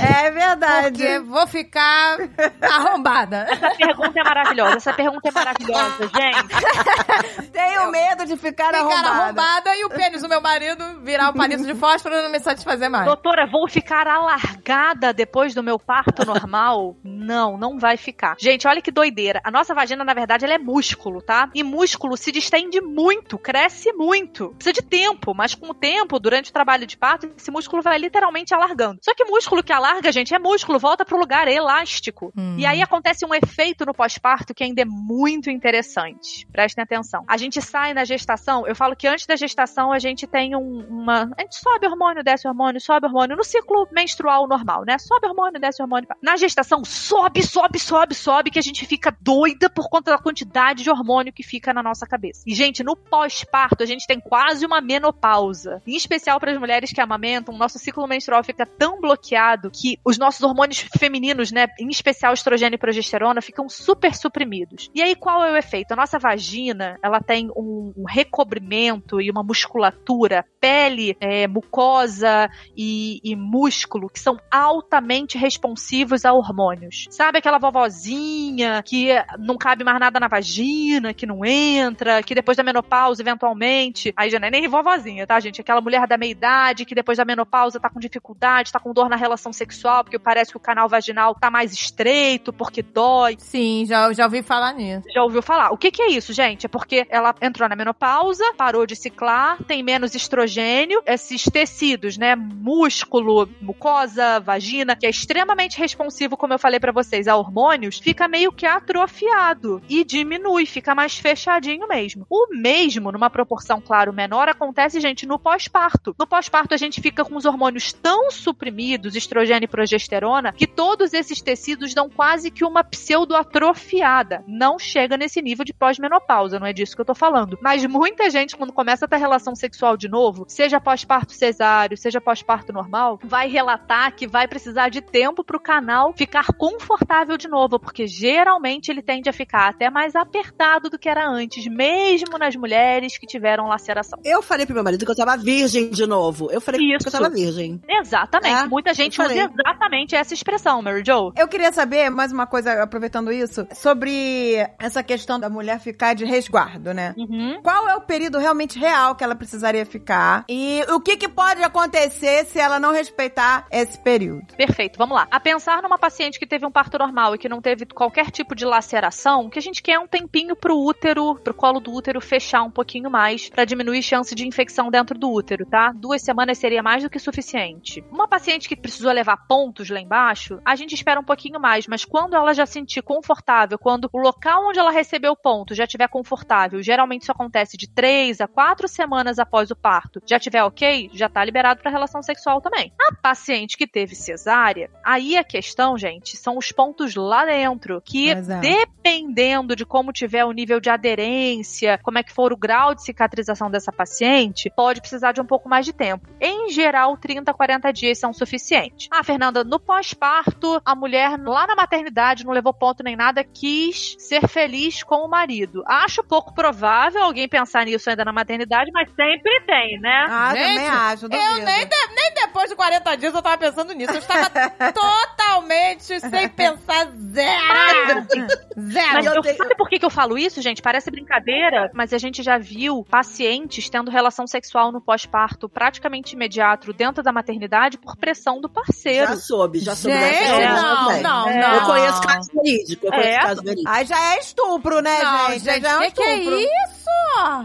É verdade. Porque vou ficar arrombada. Essa pergunta é maravilhosa. Essa pergunta é maravilhosa, gente. Tenho medo de ficar, Ficar arrombada. arrombada e o pênis do meu marido virar um palito de fósforo e não me satisfazer mais. Doutora, vou ficar alargada depois do meu parto normal? Não, não vai ficar. Gente, olha que doideira. A nossa vagina, na verdade, ela é músculo, tá? E músculo se distende muito, cresce muito. Precisa de tempo, mas com o tempo, durante o trabalho de parto, esse músculo vai literalmente alargando. Só que músculo que alarga, gente, é músculo, volta pro lugar, é elástico. Hum. E aí acontece um efeito no pós-parto que ainda é muito interessante. Prestem atenção. A gente sai na gestação, eu falo que antes da gestação a gente tem um- uma. A gente sobe hormônio, desce hormônio, sobe hormônio, no ciclo menstrual normal, né? Sobe hormônio, desce hormônio. Na gestação, sobe, sobe, sobe, sobe, que a gente fica doida por conta da quantidade de hormônio que fica na nossa cabeça. E, gente, no pós-parto a gente tem quase uma menopausa. Em especial para as mulheres que amamentam, o nosso ciclo menstrual fica tão bloqueado que os nossos hormônios femininos, né, em especial estrogênio e progesterona, ficam super suprimidos. E aí qual é o efeito? A nossa vagina, ela tem um, um recobrimento e uma musculatura, pele, é, mucosa e, e músculo que são altamente responsivos a hormônios. Sabe aquela vovozinha que não cabe mais nada na vagina, que não entra, que depois da menopausa, eventualmente, aí já não é nem vovozinha, tá, gente? Aquela mulher da meia-idade que depois da menopausa tá com dificuldade, tá com dor na relação sexual, porque parece que o canal vaginal tá mais estreito, porque dói. Sim, já, já ouvi falar nisso. Já ouviu falar. O que, que é isso, gente? É porque ela entrou na menopausa, parou de ciclar, tem menos estrogênio, esses tecidos, né? Músculo, mucosa, vagina, que é extremamente responsivo, como eu falei pra vocês, a hormônios, fica meio que atrofiado e diminui, fica mais fechadinho mesmo. O mesmo, numa proporção, claro, menor, acontece, gente, no pós-parto. No pós-parto, a gente fica com os hormônios tão suprimidos, estrogênio e progesterona, que todos esses tecidos dão quase que uma pseudo-atrofiada. Não chega nesse nível de pós-menopausa, não é disso que eu tô falando. Mas muita gente, quando começa a ter relação sexual de novo, seja pós-parto cesáreo, seja pós-parto normal, vai relatar que vai precisar de tempo pro canal ficar confortável de novo, porque geralmente ele tende a ficar até mais apertado do que era antes, mesmo nas mulheres que tiveram laceração. Eu falei pro meu marido que eu tava virgem de novo. Eu falei Isso. que eu tava virgem. Exatamente. É, Muita gente falei. exatamente essa expressão, Mary Jo. Eu queria saber, mais uma coisa, aproveitando isso, sobre essa questão da mulher ficar de resguardo, né? Uhum. Qual é o período realmente real que ela precisaria ficar? E o que, que pode acontecer se ela não respeitar esse período? Perfeito, vamos lá. A pensar numa paciente que teve um parto normal e que não teve qualquer tipo de laceração, que a gente quer um tempinho pro útero, pro colo do útero fechar um pouquinho mais pra diminuir chance de infecção dentro do útero, tá? Duas semanas seria mais do que suficiente. Uma paciente que precisou levar pontos lá embaixo, a gente espera um pouquinho mais, mas quando ela já sentir confortável, quando o local onde ela recebeu o ponto já estiver confortável, geralmente isso acontece de três a quatro semanas após o parto, já tiver ok, já tá liberado pra relação sexual também. A paciente que teve cesárea, aí a questão, gente, são os pontos lá dentro, que é. dependendo de como tiver o nível de aderência, como é que for o grau de cicatrização dessa paciente, pode precisar de um pouco mais de tempo. Em geral, 30 a 40 dias são suficientes. Ah, Fernanda, no pós-parto, a mulher lá na maternidade não levou ponto nem nada, quis ser feliz com o marido. Acho pouco provável alguém pensar nisso ainda na maternidade, mas sempre tem, né? Ah, Gente, também acho, Eu duvido. nem, de- nem depois de 40 dias eu tava pensando nisso. Eu estava totalmente sem pensar zero. Zero. Mas eu eu, tenho- sabe por que, que eu falo isso, gente? Parece brincadeira, mas a gente já viu pacientes tendo relação sexual no pós-parto praticamente imediato dentro da maternidade por pressão do parceiro. Já soube, já soube. Gente, dessa não, não, É. não. Eu conheço caso verídico, eu conheço É. caso verídico. Aí já é estupro, né, Não, gente? gente, já é um que que é estupro. isso?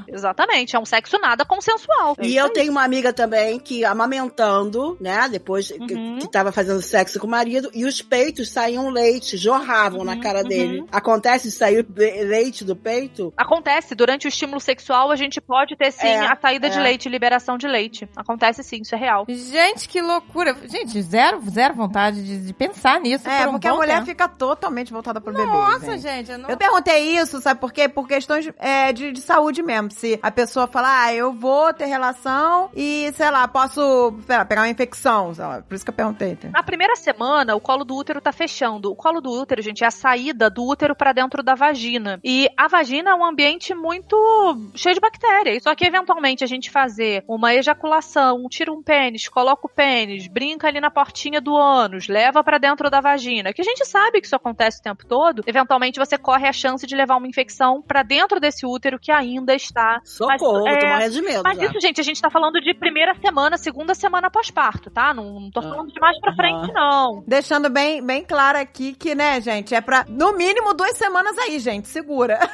Exatamente, é um sexo nada consensual. É E eu aí. tenho uma amiga também que amamentando, né, depois que, Uhum. que tava fazendo sexo com o marido, e os peitos saíam leite, jorravam na Uhum, cara uhum. dele. Acontece de sair leite do peito? Acontece, durante o estímulo sexual a gente pode ter sim É, a saída de é. leite, liberação de leite. Acontece sim, isso é real. Gente, que loucura. Gente, zero, zero vontade de, de pensar nisso. É, por um porque a mulher tempo. fica totalmente voltada pro bebê. Nossa, gente. gente, eu não... Eu perguntei isso, sabe por quê? Por questões é, de, de saúde mesmo. Se a pessoa falar, ah, eu vou ter relação e, sei lá, posso sei lá, pegar uma infecção, sei lá. Por isso que eu perguntei. tá? Na primeira semana, o colo do útero tá fechando. O colo do útero, gente, é a saída do útero pra dentro da vagina. E a vagina é um ambiente muito cheio de bactérias. Só que eventualmente a gente fazer uma ejaculação, tira um pênis, coloca o pênis, brinca ali na portinha do ânus, leva pra dentro da vagina, que a gente sabe que isso acontece o tempo todo. Eventualmente você corre a chance de levar uma infecção pra dentro desse útero que ainda está Socorro, Mas, tô é, morrendo de medo mas já. isso, gente, a gente tá falando de primeira semana, segunda semana pós-parto, tá? Não, não tô Ah. falando de mais pra frente, não. Deixando bem, bem claro aqui que, né, gente, é pra, no mínimo, duas semanas aí, gente, segura.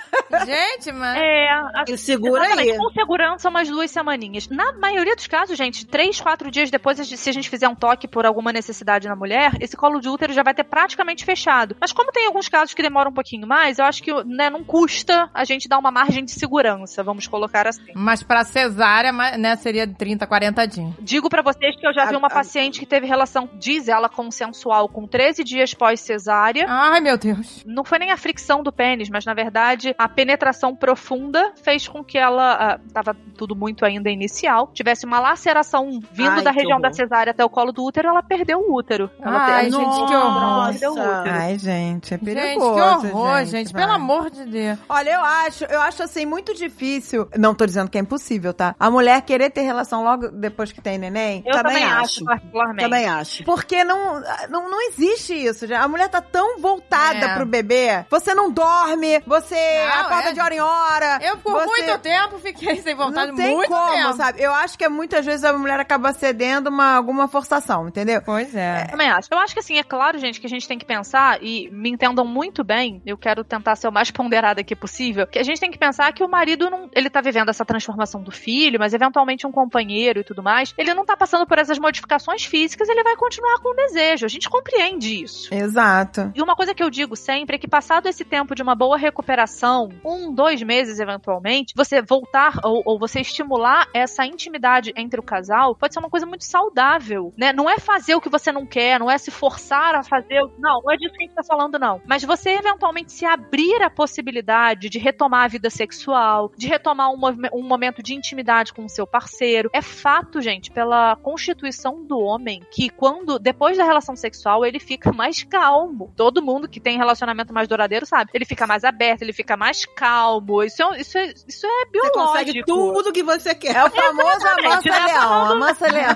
Gente, mas... É, a- segura exatamente, aí. com segurança, umas duas semaninhas. Na maioria dos casos, gente, três, quatro dias depois, se a gente fizer um toque por alguma necessidade na mulher, esse colo de útero já vai ter praticamente fechado. Mas como tem alguns casos que demoram um pouquinho mais, eu acho que né, não custa a gente dar uma margem de segurança, vamos colocar assim. Mas pra cesárea, né, seria 30, 40 dias. Digo pra vocês que eu já vi A- uma a- paciente que teve relação, diz ela, consensual com 13 dias pós-cesárea. Ai, meu Deus. Não foi nem a fricção do pênis, mas na verdade a penetração profunda fez com que ela, ah, tava tudo muito ainda inicial, tivesse uma laceração vindo Ai, da que região horror. da cesárea até o colo do útero, ela perdeu o útero. Ela Ai, te- gente, que Ela horror. perdeu o útero. Ai, gente, é Gente, perigoso. que horror, gente. vai. Pelo amor de Deus. Olha, eu acho, eu acho assim muito difícil. Não tô dizendo que é impossível, tá? A mulher querer ter relação logo depois que tem neném. Eu Também também, acho, acho. particularmente. Também acho. Porque não, não, não existe isso. já. A mulher tá tão voltada É. pro bebê. Você não dorme, você Não, acorda é. de hora em hora. Eu, por você... muito tempo, fiquei sem vontade. Não tem muito como, tempo. sabe? Eu acho que muitas vezes a mulher acaba cedendo uma, alguma forçação, entendeu? Pois é. Também acho. Eu acho que assim, é claro, gente, que a gente tem que pensar, e me entendam muito bem, eu quero tentar ser o mais ponderada aqui possível, que a gente tem que pensar que o marido não- ele tá vivendo essa transformação do filho, mas eventualmente um companheiro e tudo mais, ele não tá passando por essas modificações físicas, ele vai continuar com o desejo. A gente compreende isso. Exato. E uma coisa que eu digo sempre é que, passado esse tempo de uma boa recuperação, um, dois meses eventualmente, você voltar ou, ou você estimular essa intimidade entre o casal pode ser uma coisa muito saudável, né? Não é fazer o que você não quer, não é se forçar a fazer. o- Não, não é disso que a gente tá falando, não. Mas você eventualmente se abrir a possibilidade de retomar a vida sexual, de retomar um, um momento de intimidade com o seu parceiro. É fato, gente, pela constituição do homem, que quando, depois da relação sexual, ele fica mais calmo. Todo mundo que tem relacionamento mais duradouro sabe. Ele fica mais aberto, ele fica mais calmo. Isso é, isso é, isso é Você biológico. consegue tudo que você quer. É o famoso amansa né? leão, amansa leão.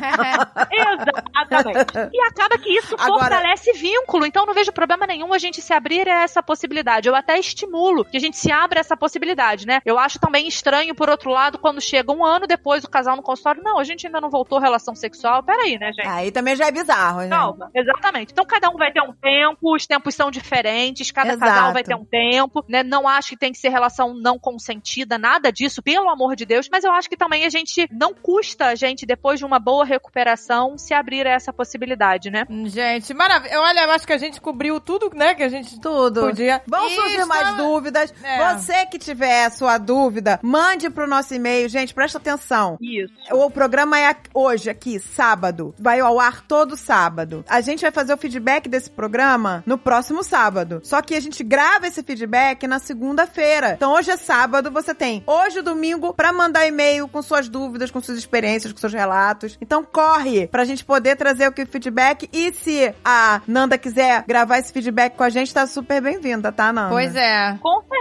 Exatamente. E acaba que isso Agora- fortalece vínculo. Então não vejo problema nenhum a gente se abrir a essa possibilidade. Eu até estimulo que a gente se abra a essa possibilidade, né? Eu acho também estranho, por outro lado, quando chega um ano depois o casal no consultório. Não, a gente ainda não voltou à relação sexual. Peraí, né, gente? Aí também já é bizarro, né? Calma, exatamente. Então cada um vai ter um tempo, os tempos são diferentes, cada Exato. casal vai ter um tempo, né? Não acho que tem que ser relação não consentida, nada disso, pelo amor de Deus, mas eu acho que também a gente não custa a gente depois de uma boa recuperação se abrir a essa possibilidade, né? Gente, maravilha. Olha, eu acho que a gente cobriu tudo, né? Que a gente Tudo. podia. Vão surgir mais dúvidas. É. Você que tiver sua dúvida, mande pro nosso e-mail. Gente, presta atenção. Isso. O programa é hoje, aqui, sábado. Vai ao ar todo sábado. A gente vai fazer o feedback desse programa no próximo sábado. Só que a gente grava esse feedback na segunda-feira. Então hoje é sábado, você tem hoje e domingo pra mandar e-mail com suas dúvidas, com suas experiências, com seus relatos. Então corre pra gente poder trazer o que feedback. E se a Nanda quiser gravar esse feedback com a gente, tá super bem-vinda, tá, Nanda? Pois é. Com certeza.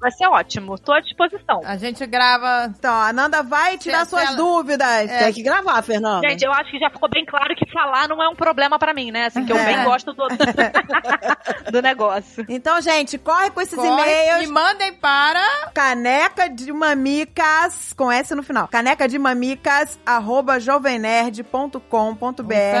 Vai ser ótimo. Tô à disposição. A gente grava. Então, a Nanda vai tirar Se- suas ela- dúvidas. Tem que gravar, Fernanda. Gente, eu acho que já ficou bem claro que falar não é um problema pra mim, né? Assim, que eu É. bem gosto do, do negócio. Então, gente, corre com esses Corre e-mails. E mandem para. Caneca de mamicas, com S no final. Caneca de mamicas, arroba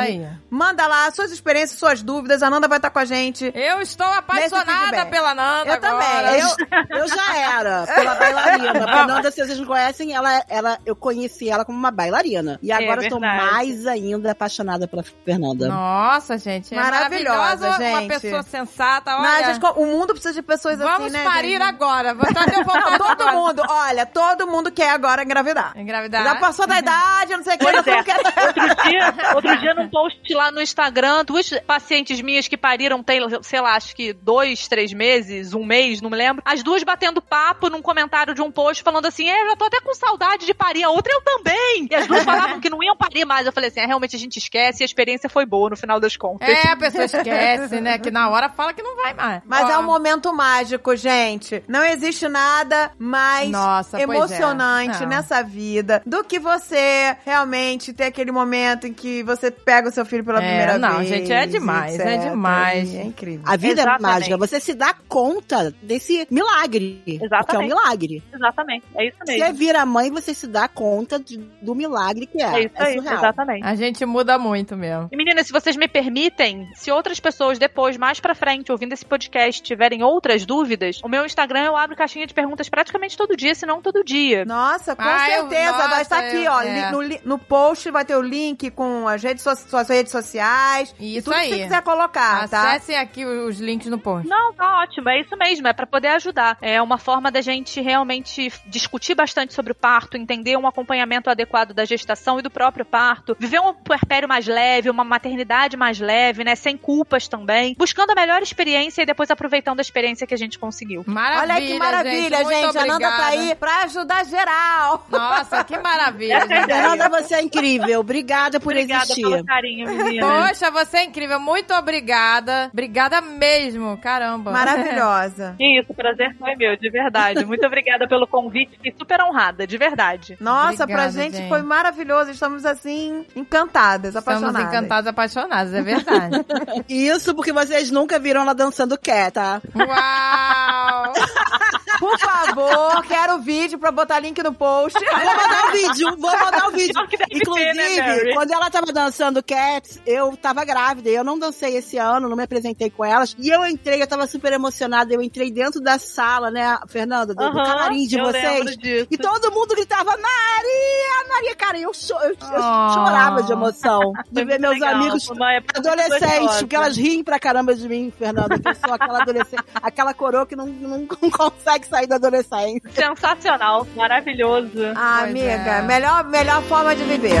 aí. Manda lá suas experiências, suas dúvidas. A Nanda vai estar com a gente. Eu estou apaixonada pela Nanda. Eu agora. também. Eu, eu já era, pela bailarina. Fernanda, se vocês não conhecem, ela, ela, eu conheci ela como uma bailarina. E agora eu tô mais ainda apaixonada pela Fernanda. Nossa, gente. É Maravilhosa, maravilhosa. Uma gente. pessoa sensata. Não, Olha, gente, o mundo precisa de pessoas vamos assim, né? parir gente? agora. Vou estar Não, todo agora. mundo, olha, todo mundo quer agora engravidar. Engravidar. Já passou da idade, não sei o que, Pois é. queremos. Outro dia, outro dia num post lá no Instagram, duas pacientes minhas que pariram tem, sei lá, acho que dois, três meses, um mês, não me lembro. As duas batendo papo num comentário de um post falando assim: é, já tô até com saudade de parir. A outra eu também. E as duas falavam que não iam parir mais. Eu falei assim: é, realmente a gente esquece e a experiência foi boa no final das contas. É, a pessoa esquece, né? Que na hora fala que não vai mais. Mas Ó, é um momento mágico, gente. Não existe nada mais Nossa, é. emocionante Não. nessa vida do que você realmente ter aquele momento em que você pega o seu filho pela É, primeira não, vez. gente, é demais, é etc. demais. E É incrível. A vida Exatamente. é mágica. Você se dá conta desse milagre. Porque é um Exatamente. milagre. Exatamente. É isso Você mesmo. vira mãe, você se dá conta de- do milagre que é. É isso aí, surreal. exatamente. A gente muda muito mesmo. E meninas, se vocês me permitem, se outras pessoas depois, mais pra frente, ouvindo esse podcast, tiverem outras dúvidas, o meu Instagram eu abro caixinha de perguntas praticamente todo dia, se não todo dia. Nossa, com Ah, eu- certeza. nossa, vai estar aqui, eu- ó. é. no, no post vai ter o link com as redes, so- suas redes sociais. e Isso tudo que aí. você quiser colocar, tá? Acessem aqui os links no post. Não, tá ótimo, é isso mesmo, é pra poder ajudar. É uma forma da gente realmente discutir bastante sobre o parto, entender um acompanhamento adequado da gestação e do próprio parto, viver um puerpério mais leve, uma maternidade mais leve, né, sem culpas também, buscando a melhor experiência e depois aproveitando a experiência que a gente conseguiu. Maravilha, Olha que maravilha, gente. Muito A Nanda tá obrigada. aí pra ajudar geral. Nossa, que maravilha, gente. Fernanda, você é incrível. Obrigada por Obrigada existir. pelo carinho, menina. Poxa, você é incrível. Muito obrigada. Obrigada mesmo. Caramba. Maravilhosa. Isso, prazer foi meu, de verdade. Muito obrigada pelo convite, fiquei super honrada, de verdade. Nossa, pra Obrigada, gente, gente. foi maravilhoso. Estamos assim, encantadas, Estamos apaixonadas. encantados, apaixonados, é verdade. Isso porque vocês nunca viram ela dançando quer, tá? Uau! Por favor, quero o vídeo pra botar link no post. Vou mandar um vídeo, vou mandar um vídeo. Deve ter, Inclusive, né, quando ela tava dançando Cats, eu tava grávida. Eu não dancei esse ano, não me apresentei com elas. E eu entrei, eu tava super emocionada. Eu entrei dentro da sala, né, Fernanda, do, do Aham, camarim de eu vocês. E todo mundo gritava, Maria, Maria. Cara, eu, cho eu, eu Oh. chorava de emoção de ver meus legal, amigos adolescentes, porque elas riem pra caramba de mim, Fernanda. Que eu sou aquela adolescente, aquela coroa que não, não consegue sair da adolescência. Sensacional, maravilhoso. Ah, Pois amiga, é. melhor, melhor forma de viver.